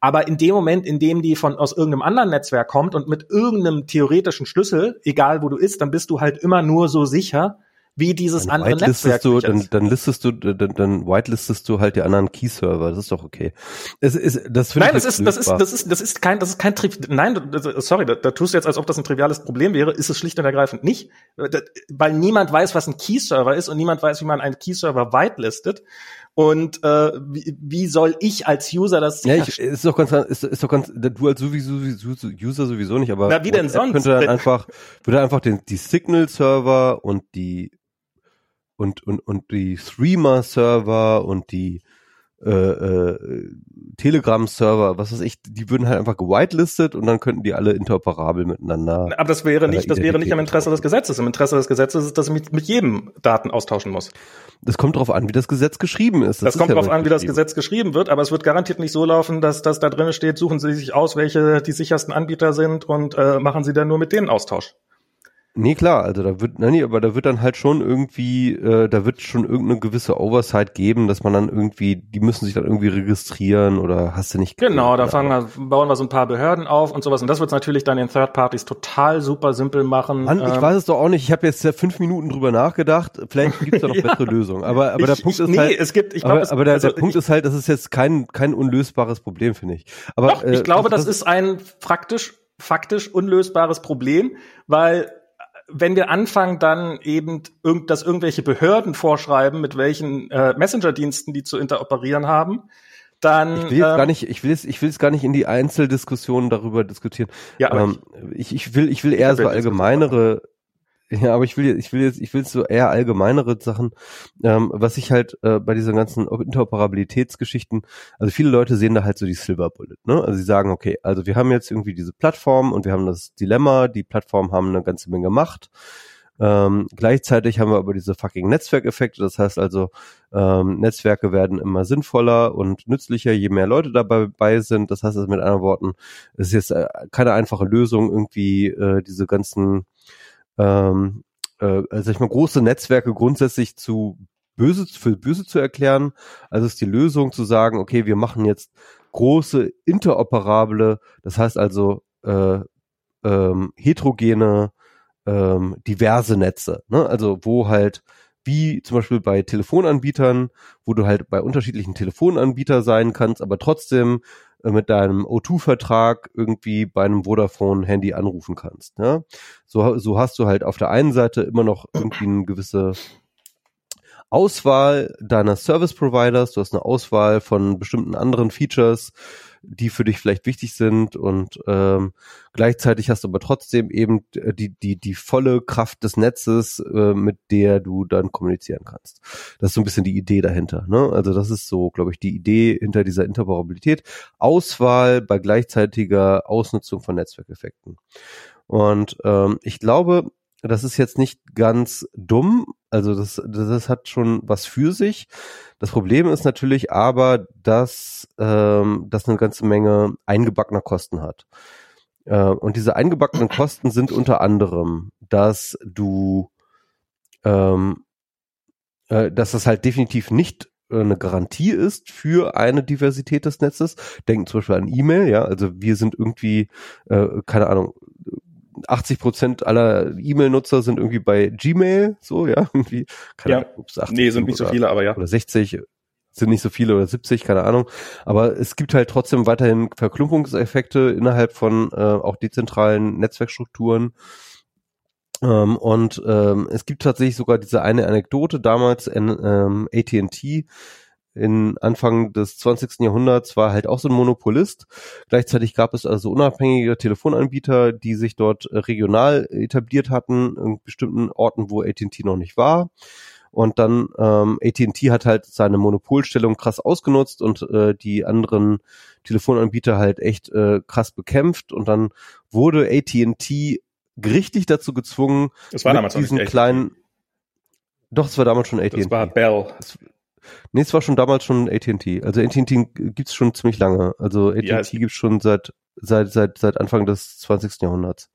Aber in dem Moment, in dem die von aus irgendeinem anderen Netzwerk kommt und mit irgendeinem theoretischen Schlüssel, egal wo du ist, dann bist du halt immer nur so sicher, wie dieses dann andere Netzwerk. Du, dann, dann listest du, dann, dann whitelistest du halt die anderen Key-Server. Das ist doch okay. Es ist, das Nein, das ist, das ist, das ist, das ist kein, das ist kein, nein, sorry, da, da tust du jetzt, als ob das ein triviales Problem wäre, ist es schlicht und ergreifend nicht, weil niemand weiß, was ein Key-Server ist und niemand weiß, wie man einen Key-Server whitelistet. Und äh, wie, wie soll ich als User das Ja, ich, ist doch ganz, ist, ist doch ganz, du als sowieso, sowieso User sowieso nicht, aber Na, wie denn sonst? könnte dann einfach, würde einfach den, die Signal-Server und die und, und, und die Threema-Server und die äh, äh, Telegram-Server, was weiß ich, die würden halt einfach gewitelistet und dann könnten die alle interoperabel miteinander. Aber das wäre nicht, das wäre nicht im Interesse des Gesetzes. Im Interesse des Gesetzes ist, dass ich mit, mit jedem Daten austauschen muss. Das kommt darauf an, wie das Gesetz geschrieben ist. Das, das kommt ja darauf an, wie das Gesetz geschrieben wird, aber es wird garantiert nicht so laufen, dass das da drinnen steht, suchen Sie sich aus, welche die sichersten Anbieter sind und äh, machen Sie dann nur mit denen Austausch. Nee, klar, also da wird, nee, aber da wird dann halt schon irgendwie, äh, da wird schon irgendeine gewisse Oversight geben, dass man dann irgendwie, die müssen sich dann irgendwie registrieren oder hast du nicht. Genau, da fangen wir, bauen wir so ein paar Behörden auf und sowas und das wird natürlich dann den Third Parties total super simpel machen. Mann, ich ähm, weiß es doch auch nicht, ich habe jetzt ja fünf Minuten drüber nachgedacht, vielleicht gibt es da noch (laughs) ja. bessere Lösungen, aber, aber der ich, Punkt ist nee, halt, es gibt, ich glaub, aber, aber der, also der Punkt ist halt, das ist jetzt kein, kein unlösbares Problem, finde ich. Aber, doch, ich äh, glaube, das, das ist ein praktisch, faktisch unlösbares Problem, weil wenn wir anfangen, dann eben, dass irgendwelche Behörden vorschreiben, mit welchen äh, Messenger-Diensten die zu interoperieren haben, dann ich will jetzt ähm, gar nicht, ich will jetzt, ich will jetzt gar nicht in die Einzeldiskussionen darüber diskutieren. Ja, ähm, ich, ich will, ich will eher so allgemeinere (laughs) ja, aber ich will, ich will jetzt, ich will so eher allgemeinere Sachen, ähm, was ich halt äh, bei diesen ganzen Interoperabilitätsgeschichten, also viele Leute sehen da halt so die Silver Bullet, ne? Also sie sagen, okay, also wir haben jetzt irgendwie diese Plattform und wir haben das Dilemma, die Plattformen haben eine ganze Menge Macht. Ähm, gleichzeitig haben wir aber diese fucking Netzwerkeffekte, das heißt also, ähm, Netzwerke werden immer sinnvoller und nützlicher, je mehr Leute dabei sind. Das heißt also mit anderen Worten, es ist jetzt äh, keine einfache Lösung, irgendwie äh, diese ganzen ähm, äh, sag ich mal, große Netzwerke grundsätzlich zu böse, für böse zu erklären. Also ist die Lösung zu sagen, okay, wir machen jetzt große interoperable, das heißt also äh, ähm, heterogene, ähm, diverse Netze. Ne? Also wo halt wie zum Beispiel bei Telefonanbietern, wo du halt bei unterschiedlichen Telefonanbietern sein kannst, aber trotzdem mit deinem O2-Vertrag irgendwie bei einem Vodafone-Handy anrufen kannst. Ja? So, so hast du halt auf der einen Seite immer noch irgendwie eine gewisse Auswahl deiner Service Providers, du hast eine Auswahl von bestimmten anderen Features, die für dich vielleicht wichtig sind und ähm, gleichzeitig hast du aber trotzdem eben äh, die, die, die volle Kraft des Netzes, äh, mit der du dann kommunizieren kannst. Das ist so ein bisschen die Idee dahinter. Ne? Also das ist so, glaube ich, die Idee hinter dieser Interoperabilität. Auswahl bei gleichzeitiger Ausnutzung von Netzwerkeffekten. Und ähm, ich glaube, das ist jetzt nicht ganz dumm. Also das, das hat schon was für sich. Das Problem ist natürlich aber, dass ähm, das eine ganze Menge eingebackener Kosten hat. Äh, und diese eingebackenen Kosten sind unter anderem, dass du, ähm, äh, dass das halt definitiv nicht äh, eine Garantie ist für eine Diversität des Netzes. Denken zum Beispiel an E-Mail, ja, also wir sind irgendwie, äh, keine Ahnung, 80 Prozent aller E-Mail-Nutzer sind irgendwie bei Gmail, so, ja, (laughs) irgendwie. Keine ja. Ahnung, ups, 80 nee, sind nicht so viele, aber ja. Oder 60, sind nicht so viele oder 70, keine Ahnung. Aber es gibt halt trotzdem weiterhin Verklumpungseffekte innerhalb von äh, auch dezentralen Netzwerkstrukturen. Ähm, und ähm, es gibt tatsächlich sogar diese eine Anekdote damals in ähm, AT&T in Anfang des 20. Jahrhunderts war halt auch so ein Monopolist. Gleichzeitig gab es also unabhängige Telefonanbieter, die sich dort regional etabliert hatten, in bestimmten Orten, wo AT&T noch nicht war. Und dann ähm, AT&T hat halt seine Monopolstellung krass ausgenutzt und äh, die anderen Telefonanbieter halt echt äh, krass bekämpft. Und dann wurde AT&T gerichtlich dazu gezwungen, das war damals diesen kleinen doch, es war damals schon AT&T. Das war Bell. Nee, es war schon damals schon AT&T. Also AT&T gibt's schon ziemlich lange. Also AT&T ja, gibt's schon seit seit seit seit Anfang des 20. Jahrhunderts.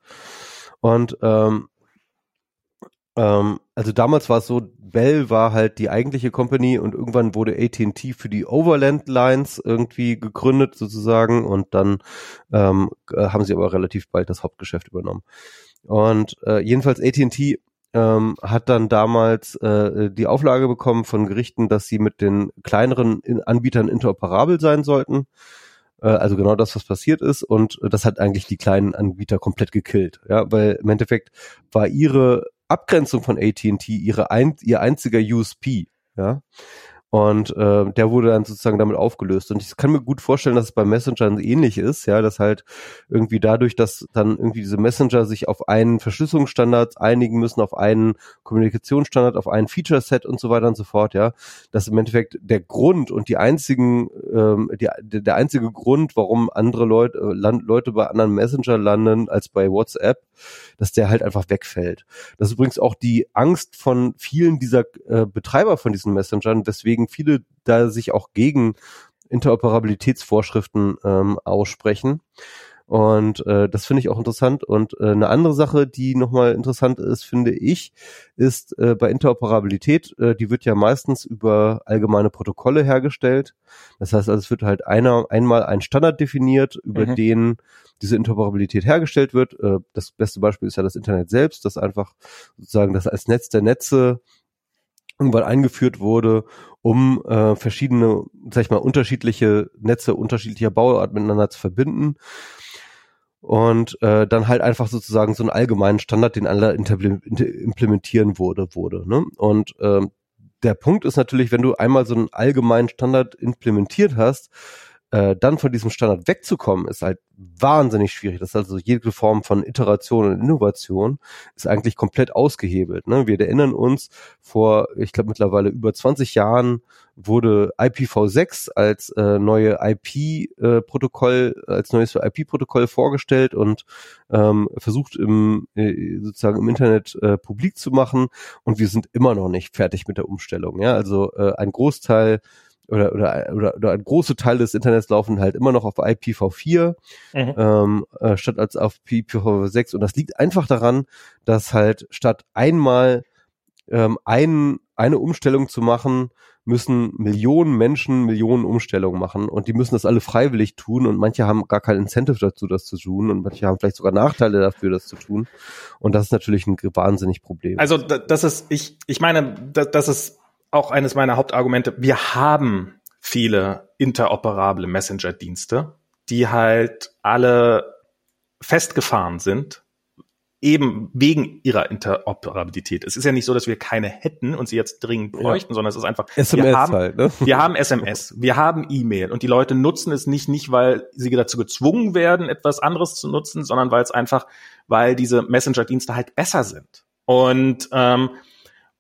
Und ähm, ähm, also damals war es so, Bell war halt die eigentliche Company und irgendwann wurde AT&T für die Overland Lines irgendwie gegründet sozusagen und dann ähm, haben sie aber relativ bald das Hauptgeschäft übernommen. Und äh, jedenfalls AT&T ähm, hat dann damals äh, die Auflage bekommen von Gerichten, dass sie mit den kleineren Anbietern interoperabel sein sollten. Äh, also genau das, was passiert ist. Und das hat eigentlich die kleinen Anbieter komplett gekillt. Ja, weil im Endeffekt war ihre Abgrenzung von AT&T ihre ein, ihr einziger USP. Ja, und äh, der wurde dann sozusagen damit aufgelöst. Und ich kann mir gut vorstellen, dass es bei Messengern ähnlich ist, ja, dass halt irgendwie dadurch, dass dann irgendwie diese Messenger sich auf einen Verschlüsselungsstandard einigen müssen, auf einen Kommunikationsstandard, auf einen Feature-Set und so weiter und so fort, ja, dass im Endeffekt der Grund und die einzigen, ähm, die, der einzige Grund, warum andere Leute, äh, land, Leute bei anderen Messenger landen als bei WhatsApp, dass der halt einfach wegfällt. Das ist übrigens auch die Angst von vielen dieser äh, Betreiber von diesen Messengern, weswegen viele da sich auch gegen Interoperabilitätsvorschriften ähm, aussprechen. Und äh, das finde ich auch interessant. Und äh, eine andere Sache, die nochmal interessant ist, finde ich, ist äh, bei Interoperabilität, äh, die wird ja meistens über allgemeine Protokolle hergestellt. Das heißt also, es wird halt einer, einmal ein Standard definiert, über mhm. den diese Interoperabilität hergestellt wird. Äh, das beste Beispiel ist ja das Internet selbst, das einfach sozusagen das als Netz der Netze irgendwann eingeführt wurde, um äh, verschiedene, sag ich mal, unterschiedliche Netze unterschiedlicher Bauart miteinander zu verbinden und äh, dann halt einfach sozusagen so einen allgemeinen Standard, den alle implementieren wurde, wurde. Ne? Und ähm, der Punkt ist natürlich, wenn du einmal so einen allgemeinen Standard implementiert hast, äh, dann von diesem Standard wegzukommen, ist halt wahnsinnig schwierig. Das ist also jede Form von Iteration und Innovation ist eigentlich komplett ausgehebelt. Ne? Wir erinnern uns, vor, ich glaube mittlerweile über 20 Jahren wurde IPv6 als äh, neue IP-Protokoll, äh, als neues IP-Protokoll vorgestellt und ähm, versucht im äh, sozusagen im Internet äh, publik zu machen. Und wir sind immer noch nicht fertig mit der Umstellung. Ja, also äh, ein Großteil oder, oder, oder, oder ein großer Teil des Internets laufen halt immer noch auf IPv4 mhm. ähm, äh, statt als auf IPv6 und das liegt einfach daran, dass halt statt einmal ähm, ein, eine Umstellung zu machen, müssen Millionen Menschen Millionen Umstellungen machen. Und die müssen das alle freiwillig tun. Und manche haben gar kein Incentive dazu, das zu tun. Und manche haben vielleicht sogar Nachteile dafür, das zu tun. Und das ist natürlich ein wahnsinnig Problem. Also das ist, ich, ich meine, das, das ist auch eines meiner Hauptargumente. Wir haben viele interoperable Messenger-Dienste, die halt alle festgefahren sind, eben wegen ihrer Interoperabilität. Es ist ja nicht so, dass wir keine hätten und sie jetzt dringend bräuchten, ja. sondern es ist einfach, SMS wir haben, halt, ne? wir haben SMS, wir haben E-Mail und die Leute nutzen es nicht, nicht weil sie dazu gezwungen werden, etwas anderes zu nutzen, sondern weil es einfach, weil diese Messenger-Dienste halt besser sind. Und ähm,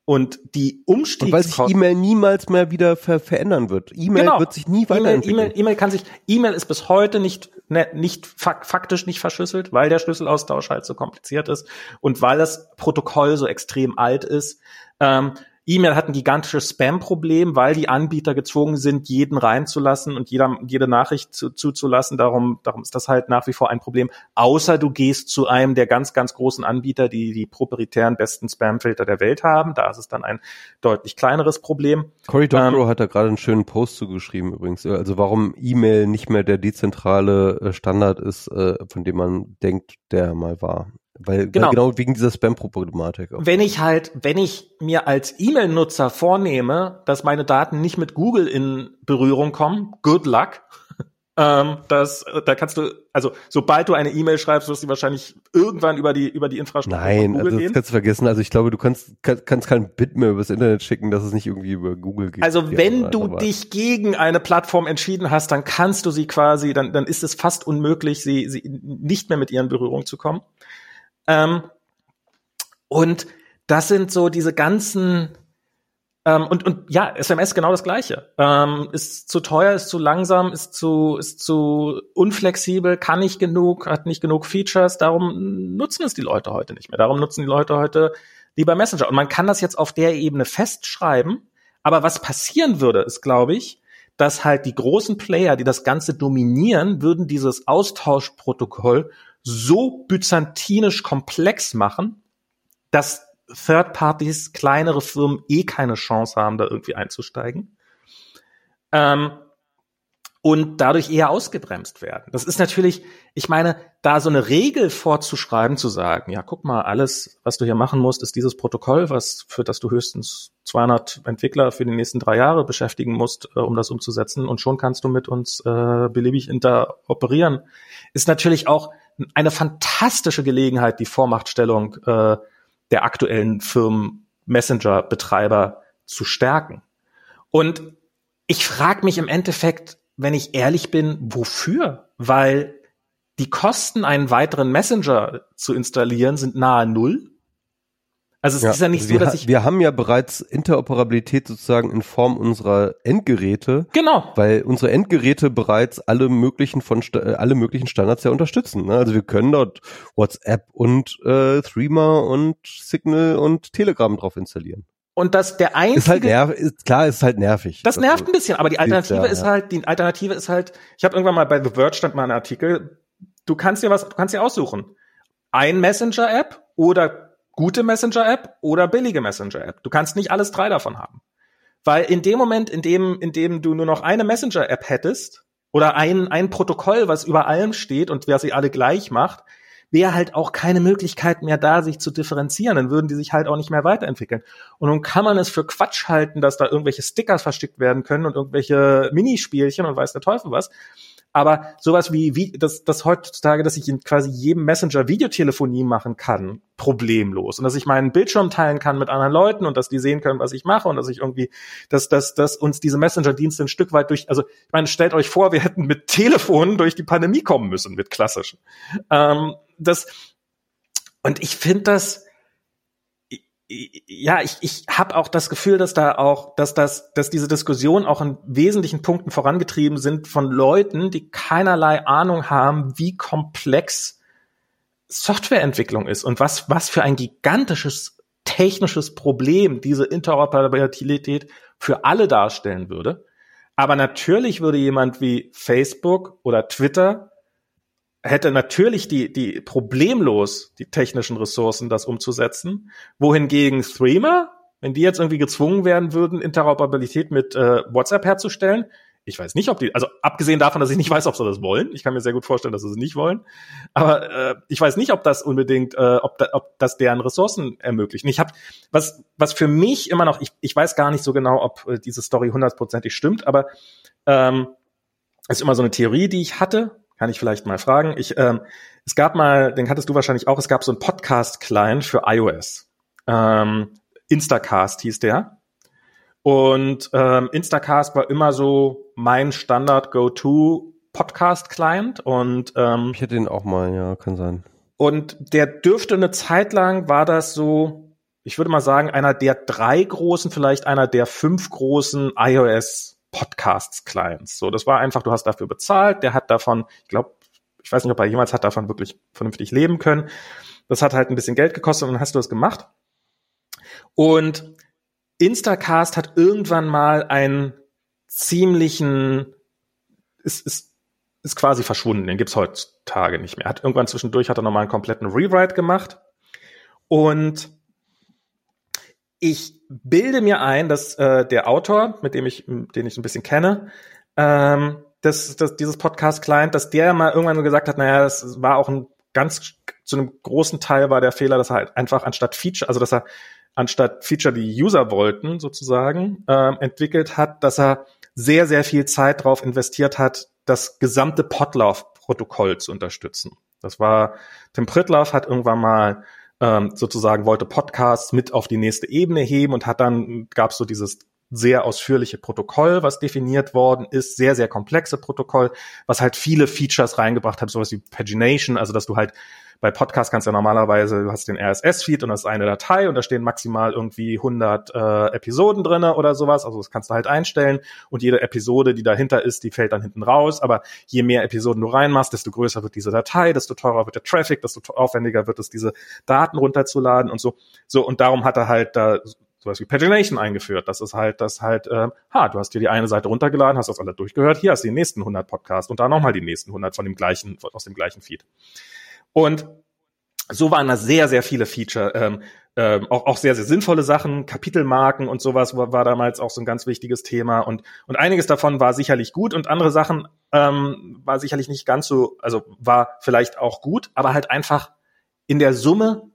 und die Umstiegs... Und weil sich E-Mail niemals mehr wieder ver verändern wird. E-Mail genau. wird sich nie weiterentwickeln. E-Mail, E-Mail kann sich, E-Mail ist bis heute nicht, ne, nicht faktisch nicht verschlüsselt, weil der Schlüsselaustausch halt so kompliziert ist und weil das Protokoll so extrem alt ist. Ähm, E-Mail hat ein gigantisches Spam-Problem, weil die Anbieter gezwungen sind, jeden reinzulassen und jeder, jede Nachricht zu, zuzulassen. Darum, darum ist das halt nach wie vor ein Problem. Außer du gehst zu einem der ganz, ganz großen Anbieter, die die proprietären besten Spam-Filter der Welt haben. Da ist es dann ein deutlich kleineres Problem. Cory Doctorow ähm, hat da gerade einen schönen Post zugeschrieben übrigens. Also warum E-Mail nicht mehr der dezentrale äh, Standard ist, äh, von dem man denkt, der mal war. Weil genau, weil genau wegen dieser Spam-Problematik. Wenn ich halt, wenn ich mir als E-Mail-Nutzer vornehme, dass meine Daten nicht mit Google in Berührung kommen, good luck. (laughs) ähm, das, da kannst du, also sobald du eine E-Mail schreibst, wirst du wahrscheinlich irgendwann über die über die Infrastruktur Nein, also das gehen. kannst du vergessen. Also ich glaube, du kannst kann, kannst kein Bit mehr übers Internet schicken, dass es nicht irgendwie über Google geht. Also wenn du dich gegen eine Plattform entschieden hast, dann kannst du sie quasi, dann dann ist es fast unmöglich, sie sie nicht mehr mit ihr in Berührung zu kommen. Ähm, und das sind so diese ganzen Ähm, und, und ja, SMS genau das Gleiche. Ähm, ist zu teuer, ist zu langsam, ist zu, ist zu unflexibel, kann nicht genug, hat nicht genug Features. Darum nutzen es die Leute heute nicht mehr. Darum nutzen die Leute heute lieber Messenger. Und man kann das jetzt auf der Ebene festschreiben. Aber was passieren würde, ist, glaube ich, dass halt die großen Player, die das Ganze dominieren, würden dieses Austauschprotokoll so byzantinisch komplex machen, dass Third Parties, kleinere Firmen eh keine Chance haben, da irgendwie einzusteigen. Ähm, und dadurch eher ausgebremst werden. Das ist natürlich, ich meine, da so eine Regel vorzuschreiben, zu sagen, ja, guck mal, alles, was du hier machen musst, ist dieses Protokoll, was für das du höchstens 200 Entwickler für die nächsten drei Jahre beschäftigen musst, äh, um das umzusetzen, und schon kannst du mit uns äh, beliebig interoperieren, ist natürlich auch eine fantastische Gelegenheit, die Vormachtstellung äh, der aktuellen Firmen Messenger-Betreiber zu stärken. Und ich frage mich im Endeffekt, wenn ich ehrlich bin, wofür? Weil die Kosten, einen weiteren Messenger zu installieren, sind nahe Null. Also es ja, ist ja nicht also so, dass ich. Wir haben ja bereits Interoperabilität sozusagen in Form unserer Endgeräte. Genau. Weil unsere Endgeräte bereits alle möglichen von äh, alle möglichen Standards ja unterstützen. Ne? Also wir können dort WhatsApp und äh, Threema und Signal und Telegram drauf installieren. Und das der einzige ist halt nerv ist, klar ist halt nervig. Das nervt ein bisschen, aber die Alternative ja, ist ja. halt die Alternative ist halt. Ich habe irgendwann mal bei The Verge stand mal ein Artikel. Du kannst dir was, du kannst dir aussuchen. Ein Messenger-App oder gute Messenger-App oder billige Messenger-App. Du kannst nicht alles drei davon haben. Weil in dem Moment, in dem, in dem du nur noch eine Messenger-App hättest oder ein, ein Protokoll, was über allem steht und wer sie alle gleich macht, wäre halt auch keine Möglichkeit mehr da, sich zu differenzieren. Dann würden die sich halt auch nicht mehr weiterentwickeln. Und nun kann man es für Quatsch halten, dass da irgendwelche Stickers versteckt werden können und irgendwelche Minispielchen und weiß der Teufel was. Aber sowas wie, wie das, das heutzutage, dass ich in quasi jedem Messenger Videotelefonie machen kann, problemlos. Und dass ich meinen Bildschirm teilen kann mit anderen Leuten und dass die sehen können, was ich mache und dass ich irgendwie, dass, dass, dass uns diese Messenger-Dienste ein Stück weit durch, also ich meine, stellt euch vor, wir hätten mit Telefonen durch die Pandemie kommen müssen, mit klassischen. Ähm, das, und ich finde das, ja, ich, ich habe auch das Gefühl, dass da auch, dass das, dass diese Diskussion auch in wesentlichen Punkten vorangetrieben sind von Leuten, die keinerlei Ahnung haben, wie komplex Softwareentwicklung ist und was, was für ein gigantisches technisches Problem diese Interoperabilität für alle darstellen würde. Aber natürlich würde jemand wie Facebook oder Twitter hätte natürlich die, die problemlos die technischen Ressourcen, das umzusetzen. Wohingegen Threema, wenn die jetzt irgendwie gezwungen werden würden, Interoperabilität mit äh, WhatsApp herzustellen, ich weiß nicht, ob die, also abgesehen davon, dass ich nicht weiß, ob sie das wollen. Ich kann mir sehr gut vorstellen, dass sie es nicht wollen. Aber äh, ich weiß nicht, ob das unbedingt, äh, ob, da, ob das deren Ressourcen ermöglicht. Ich habe was, was für mich immer noch, ich, ich weiß gar nicht so genau, ob äh, diese Story hundertprozentig stimmt, aber ähm, ist immer so eine Theorie, die ich hatte, kann ich vielleicht mal fragen. Ich, ähm, es gab mal, den hattest du wahrscheinlich auch, es gab so einen Podcast-Client für iOS. Ähm, Instacast hieß der. Und ähm, Instacast war immer so mein Standard-Go-To Podcast-Client. Und ähm, ich hätte den auch mal, ja, kann sein. Und der dürfte eine Zeit lang war das so, ich würde mal sagen, einer der drei großen, vielleicht einer der fünf großen iOS Podcasts Clients. So, das war einfach, du hast dafür bezahlt, der hat davon, ich glaube, ich weiß nicht, ob er jemals hat davon wirklich vernünftig leben können. Das hat halt ein bisschen Geld gekostet und dann hast du das gemacht. Und Instacast hat irgendwann mal einen ziemlichen, ist, ist, ist quasi verschwunden, den gibt's heutzutage nicht mehr. Hat irgendwann zwischendurch hat er nochmal einen kompletten Rewrite gemacht. Und ich bilde mir ein, dass äh, der Autor, mit dem ich, den ich ein bisschen kenne, ähm, das, das, dieses Podcast-Client, dass der mal irgendwann so gesagt hat, naja, das war auch ein ganz, zu einem großen Teil war der Fehler, dass er halt einfach anstatt Feature, also dass er anstatt Feature, die User wollten, sozusagen, ähm, entwickelt hat, dass er sehr, sehr viel Zeit darauf investiert hat, das gesamte Podlove-Protokoll zu unterstützen. Das war, Tim Pritloff hat irgendwann mal ähm, sozusagen wollte Podcasts mit auf die nächste Ebene heben und hat dann, gab es so dieses sehr ausführliche Protokoll, was definiert worden ist, sehr, sehr komplexe Protokoll, was halt viele Features reingebracht hat, sowas wie Pagination, also dass du halt bei Podcast kannst ja normalerweise, du hast den RSS-Feed und das ist eine Datei und da stehen maximal irgendwie 100 äh, Episoden drinne oder sowas. Also das kannst du halt einstellen und jede Episode, die dahinter ist, die fällt dann hinten raus. Aber je mehr Episoden du reinmachst, desto größer wird diese Datei, desto teurer wird der Traffic, desto aufwendiger wird es, diese Daten runterzuladen und so. So und darum hat er halt da sowas wie Pagination eingeführt. Das ist halt, das halt, äh, ha, du hast dir die eine Seite runtergeladen, hast das alle durchgehört, hier hast du die nächsten 100 Podcasts und da nochmal die nächsten 100 von dem gleichen, aus dem gleichen Feed. Und so waren da sehr, sehr viele Feature, ähm, ähm, auch, auch sehr, sehr sinnvolle Sachen, Kapitelmarken und sowas war, war damals auch so ein ganz wichtiges Thema und, und einiges davon war sicherlich gut und andere Sachen ähm, war sicherlich nicht ganz so, also war vielleicht auch gut, aber halt einfach in der Summe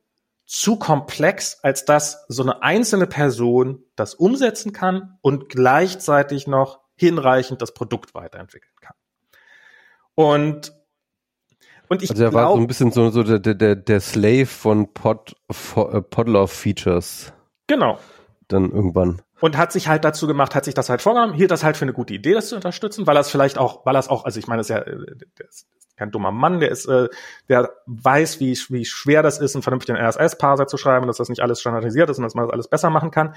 zu komplex, als dass so eine einzelne Person das umsetzen kann und gleichzeitig noch hinreichend das Produkt weiterentwickeln kann. Und und ich also er war so ein bisschen so, so der, der, der Slave von Pod, äh, Podlove Features. Genau. Dann irgendwann. Und hat sich halt dazu gemacht, hat sich das halt vorgenommen, hielt das halt für eine gute Idee, das zu unterstützen, weil es vielleicht auch, weil es auch, also ich meine, das ist ja, äh, der ist kein dummer Mann, der ist, äh, der weiß, wie, wie schwer das ist, einen vernünftigen RSS-Parser zu schreiben, dass das nicht alles standardisiert ist und dass man das alles besser machen kann.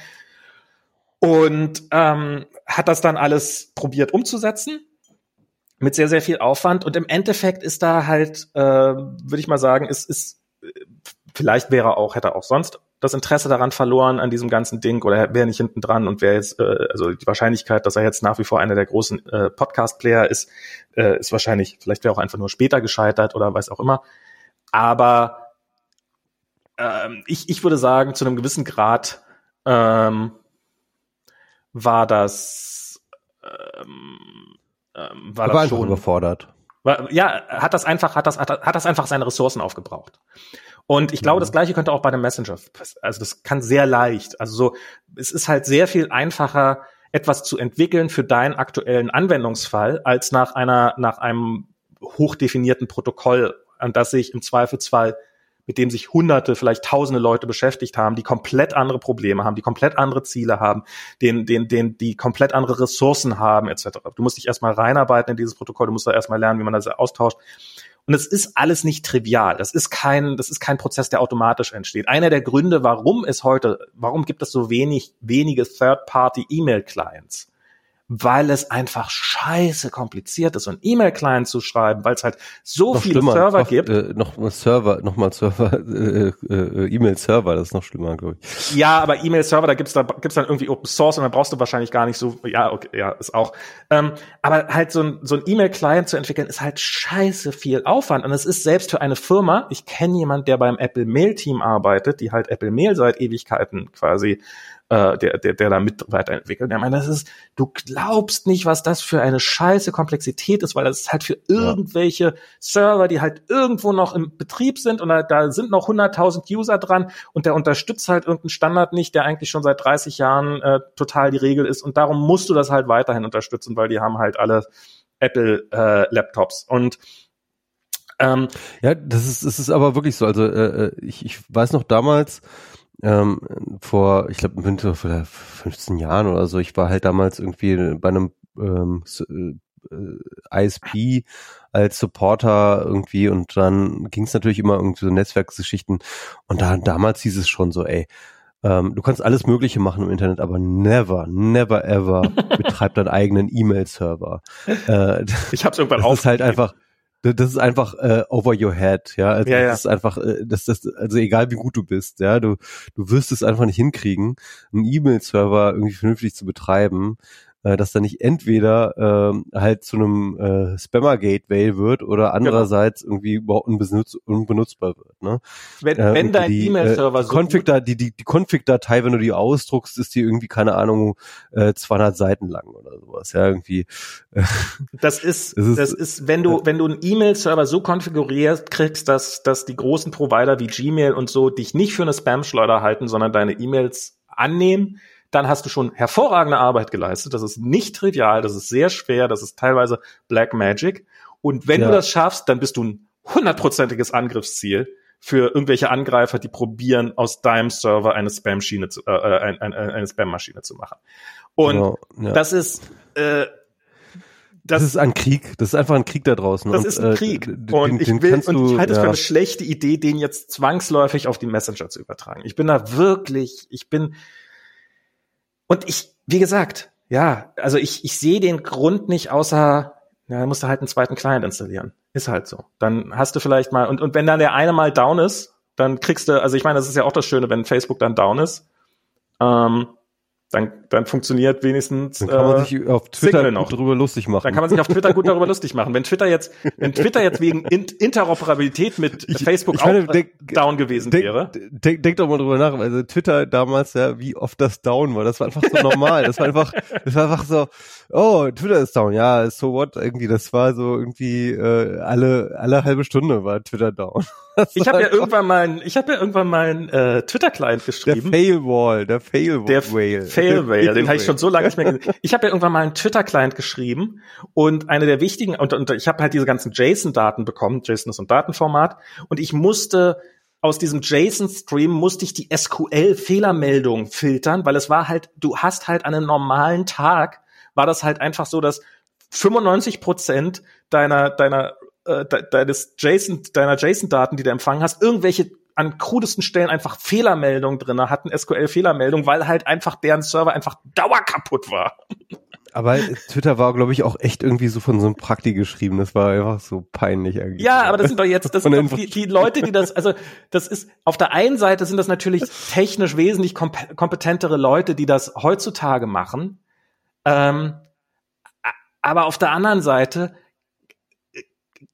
Und ähm, hat das dann alles probiert umzusetzen mit sehr, sehr viel Aufwand. Und im Endeffekt ist da halt, äh, würde ich mal sagen, ist, ist, vielleicht wäre auch, hätte auch sonst das Interesse daran verloren an diesem ganzen Ding oder wäre nicht hinten dran und wäre jetzt, äh, also die Wahrscheinlichkeit, dass er jetzt nach wie vor einer der großen äh, Podcast-Player ist, äh, ist wahrscheinlich, vielleicht wäre auch einfach nur später gescheitert oder weiß auch immer. Aber ähm, ich, ich würde sagen, zu einem gewissen Grad ähm, war das ähm, ähm, war, war das schon überfordert. Ja, hat das einfach, hat das, hat, hat das einfach seine Ressourcen aufgebraucht. Und ich glaube, mhm. das Gleiche könnte auch bei dem Messenger, also das kann sehr leicht, also so, es ist halt sehr viel einfacher, etwas zu entwickeln für deinen aktuellen Anwendungsfall, als nach einer, nach einem hochdefinierten Protokoll, an das sich im Zweifelsfall mit dem sich hunderte, vielleicht tausende Leute beschäftigt haben, die komplett andere Probleme haben, die komplett andere Ziele haben, den, den, den, die komplett andere Ressourcen haben, etc. Du musst dich erstmal reinarbeiten in dieses Protokoll, du musst da erstmal lernen, wie man das austauscht. Und es ist alles nicht trivial. Das ist kein, das ist kein Prozess, der automatisch entsteht. Einer der Gründe, warum es heute, warum gibt es so wenig, wenige Third-Party-E-Mail-Clients? Weil es einfach scheiße kompliziert ist, und E-Mail-Client zu schreiben, weil es halt so noch viele Server gibt. Äh, noch Server, noch mal Server, (laughs) äh, äh, E-Mail-Server, das ist noch schlimmer, glaube ich. Ja, aber E-Mail-Server, da gibt's da gibt's dann irgendwie Open Source und dann brauchst du wahrscheinlich gar nicht so, ja, okay, ja, ist auch. Ähm, aber halt so ein, so ein E-Mail-Client zu entwickeln, ist halt scheiße viel Aufwand. Und es ist selbst für eine Firma, ich kenne jemand, der beim Apple Mail-Team arbeitet, die halt Apple Mail seit Ewigkeiten quasi äh, der, der, der da mit weiterentwickelt. Der meint, das ist, du glaubst nicht, was das für eine scheiße Komplexität ist, weil das ist halt für irgendwelche ja. Server, die halt irgendwo noch im Betrieb sind und da, da sind noch 100.000 User dran und der unterstützt halt irgendeinen Standard nicht, der eigentlich schon seit 30 Jahren äh, total die Regel ist und darum musst du das halt weiterhin unterstützen, weil die haben halt alle Apple äh, Laptops und ähm, ja, das ist, das ist aber wirklich so. Also äh, äh ich, ich weiß noch damals, ähm, vor, ich glaube, Winter vor 15 Jahren oder so. Ich war halt damals irgendwie bei einem ähm, äh, ISP als Supporter irgendwie und dann ging es natürlich immer irgendwie so Netzwerksgeschichten und da damals hieß es schon so, ey, ähm, du kannst alles Mögliche machen im Internet, aber never, never ever (laughs) betreib deinen eigenen E-Mail-Server. Äh, ich habe es irgendwann auch. Das ist halt einfach, das ist einfach äh, over your head, ja. Also ja, ja. Das ist einfach, äh, das, das, also egal wie gut du bist, ja, du, du wirst es einfach nicht hinkriegen, einen E-Mail-Server irgendwie vernünftig zu betreiben äh, dass da nicht entweder äh, halt zu einem äh, Spammer-Gateway wird oder genau. andererseits genau. irgendwie überhaupt unbenutz unbenutzbar wird. Ne? Wenn, äh, wenn dein E-Mail-Server äh, so Config da, die, die, die Config-Datei, wenn du die ausdruckst, ist die irgendwie, keine Ahnung, äh, 200 Seiten lang oder sowas. Ja, irgendwie. Äh, (laughs) das ist, das ist, das ist wenn du, wenn du einen E-Mail-Server so konfiguriert kriegst, dass, dass die großen Provider wie Gmail und so dich nicht für eine Spam-Schleuder halten, sondern deine E-Mails annehmen, dann hast du schon hervorragende Arbeit geleistet. Das ist nicht trivial, das ist sehr schwer, das ist teilweise Black Magic. Und wenn ja. du das schaffst, dann bist du ein hundertprozentiges Angriffsziel für irgendwelche Angreifer, die probieren, aus deinem Server eine Spam-Schiene zu, äh, äh eine, eine Spam-Maschine zu machen. Und genau, ja. das ist äh, das, das, ist ein Krieg. Das ist einfach ein Krieg da draußen. Das und, ist ein äh, Krieg. Äh, und den, ich will, und ich halte es ja. für eine schlechte Idee, den jetzt zwangsläufig auf die Messenger zu übertragen. Ich bin da wirklich, ich bin, und ich, wie gesagt, ja, also ich, ich sehe den Grund nicht außer, ja, dann musst du halt einen zweiten Client installieren. Ist halt so. Dann hast du vielleicht mal, und, und wenn dann der eine mal down ist, dann kriegst du, also ich meine, das ist ja auch das Schöne, wenn Facebook dann down ist, ähm, dann, dann funktioniert wenigstens. Dann kann man äh, sich auf Twitter noch. darüber lustig machen. Dann kann man sich auf Twitter gut darüber lustig machen. Wenn Twitter jetzt, wenn Twitter jetzt wegen Interoperabilität mit ich, Facebook ich meine, auch denk, down gewesen denk, wäre. Denk, denk doch mal drüber nach. Also Twitter damals, ja, wie oft das down war. Das war einfach so normal. Das war einfach, (laughs) das war einfach so, oh, Twitter ist down. Ja, so what? Irgendwie, das war so irgendwie äh, alle alle halbe Stunde war Twitter down. (laughs) Das ich habe ja irgendwann mal, ich habe ja irgendwann mal einen äh, Twitter-Client geschrieben. Der Failwall, der Failwall. Der Failwall, (laughs) den habe ich schon so lange nicht mehr gesehen. Ich habe ja irgendwann mal einen Twitter-Client geschrieben und eine der wichtigen und, und ich habe halt diese ganzen JSON-Daten bekommen. JSON ist ein Datenformat und ich musste aus diesem JSON-Stream musste ich die SQL-Fehlermeldung filtern, weil es war halt, du hast halt an einem normalen Tag war das halt einfach so, dass 95 Prozent deiner, deiner, äh, deines JSON, deiner JSON-Daten, die du empfangen hast, irgendwelche an krudesten Stellen einfach Fehlermeldungen drinne hatten, SQL-Fehlermeldungen, weil halt einfach deren Server einfach dauerkaputt war. Aber Twitter war, glaube ich, auch echt irgendwie so von so einem Prakti geschrieben. Das war einfach so peinlich eigentlich. Ja, aber das sind doch jetzt, das (laughs) sind doch die, die Leute, die das, also das ist, auf der einen Seite sind das natürlich technisch wesentlich kompetentere Leute, die das heutzutage machen. Ähm, aber auf der anderen Seite,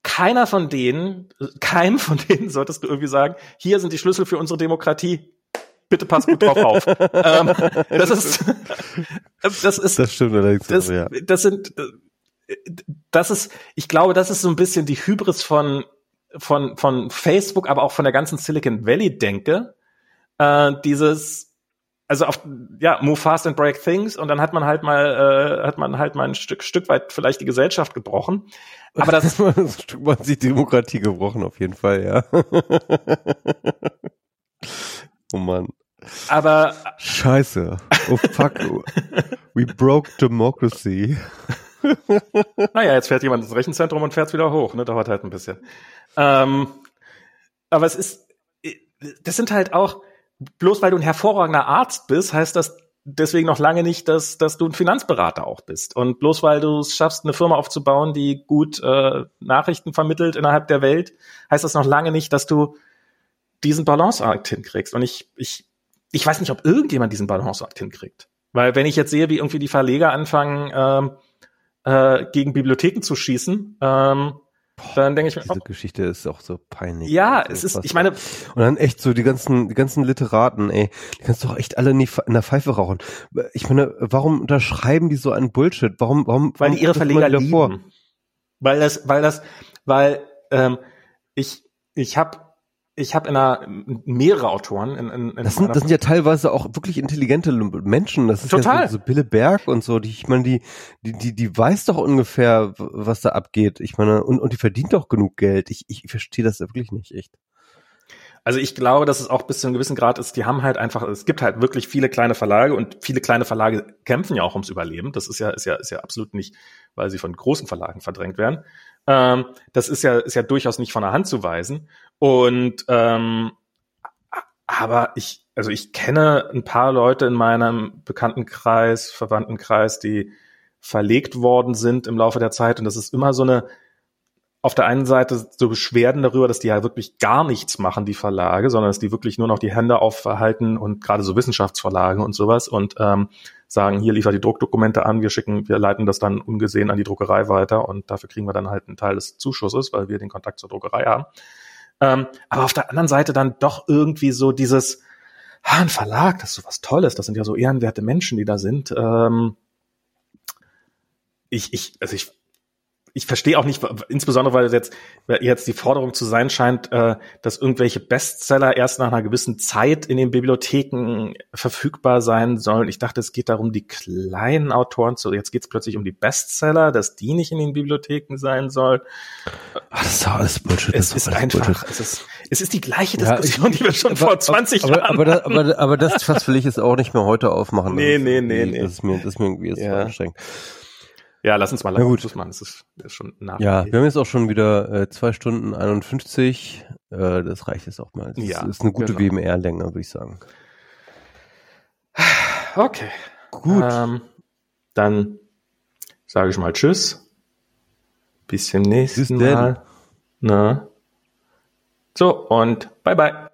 keiner von denen, keinem von denen solltest du irgendwie sagen, hier sind die Schlüssel für unsere Demokratie. Bitte pass gut drauf auf. (laughs) ähm, das ist, (laughs) das ist, das stimmt allerdings. Das, ja. das sind, das ist, ich glaube, das ist so ein bisschen die Hybris von, von, von Facebook, aber auch von der ganzen Silicon Valley Denke. Äh, dieses, also auf ja move fast and break things und dann hat man halt mal äh, hat man halt mal ein Stück Stück weit vielleicht die Gesellschaft gebrochen. Aber das ist (laughs) ein Stück weit sich Demokratie gebrochen auf jeden Fall ja. (laughs) Oh Mann. Aber Scheiße. Oh fuck. We broke democracy. (laughs) Naja jetzt fährt jemand ins Rechenzentrum und fährt wieder hoch ne? Dauert halt ein bisschen. Ähm, aber es ist das sind halt auch bloß weil du ein hervorragender Arzt bist, heißt das deswegen noch lange nicht, dass, dass du ein Finanzberater auch bist. Und bloß weil du es schaffst, eine Firma aufzubauen, die gut äh, Nachrichten vermittelt innerhalb der Welt, heißt das noch lange nicht, dass du diesen Balanceakt hinkriegst. Und ich, ich, ich weiß nicht, ob irgendjemand diesen Balanceakt hinkriegt. Weil wenn ich jetzt sehe, wie irgendwie die Verleger anfangen, ähm, äh, gegen Bibliotheken zu schießen, ähm, dann denke ich mir, diese oh, Geschichte ist auch so peinlich. Ja, es ist, ich meine. Und dann echt so die ganzen, die ganzen Literaten, ey, die kannst du doch echt alle in, die, in der Pfeife rauchen. Ich meine, warum unterschreiben die so einen Bullshit? Warum, warum? Weil die ihre Verleger lieben. Vor? Weil das, weil das, weil ähm, ich, ich habe ich habe in einer mehrere Autoren in, in, in das, sind, das sind ja teilweise auch wirklich intelligente Menschen. Das ist Total. ja so, so Bille Berg und so. Die, ich meine, die, die, die, die weiß doch ungefähr, was da abgeht. Ich meine, und, und die verdient doch genug Geld. Ich, ich verstehe das wirklich nicht, echt. Also ich glaube, dass es auch bis zu einem gewissen Grad ist, die haben halt einfach, es gibt halt wirklich viele kleine Verlage und viele kleine Verlage kämpfen ja auch ums Überleben. Das ist ja, ist ja, ist ja absolut nicht, weil sie von großen Verlagen verdrängt werden. Ähm, das ist ja, ist ja durchaus nicht von der Hand zu weisen. Und ähm, aber ich, also ich kenne ein paar Leute in meinem Bekanntenkreis, Verwandtenkreis, die verlegt worden sind im Laufe der Zeit. Und das ist immer so eine, auf der einen Seite so Beschwerden darüber, dass die ja wirklich gar nichts machen, die Verlage, sondern dass die wirklich nur noch die Hände aufhalten und gerade so Wissenschaftsverlage und sowas und ähm, sagen, hier liefert die Druckdokumente an, wir schicken, wir leiten das dann ungesehen an die Druckerei weiter und dafür kriegen wir dann halt einen Teil des Zuschusses, weil wir den Kontakt zur Druckerei haben. Ähm, aber auf der anderen Seite dann doch irgendwie so dieses, ah, ein Verlag, das ist so was Tolles, das sind ja so ehrenwerte Menschen, die da sind. Ähm, ich, ich, also ich ich verstehe auch nicht, insbesondere weil jetzt, jetzt die Forderung zu sein scheint, äh, dass irgendwelche Bestseller erst nach einer gewissen Zeit in den Bibliotheken verfügbar sein sollen. Ich dachte, es geht darum, die kleinen Autoren zu, jetzt geht es plötzlich um die Bestseller, dass die nicht in den Bibliotheken sein sollen. Ach, das ist alles Bullshit. Es ist einfach, es ist, es ist die gleiche Diskussion, ja, ich, die wir schon aber, vor 20 aber, Jahren aber, das, aber, aber das Fass will ich jetzt auch nicht mehr heute aufmachen. Nee, nee, nee, nee. Das ist mir, das ist mir irgendwie jetzt ja. anstrengend. Ja, lass uns mal langsam Schluss machen. Das ist, das ist schon nach. Ja, wir haben jetzt auch schon wieder äh, zwei Stunden 51. Äh, das reicht jetzt auch mal. Das ja, ist eine gute genau. WMR-Länge, würde ich sagen. Okay. Gut. Ähm, dann sage ich mal Tschüss. Bis zum nächsten Bis Mal. Na. So, und bye bye.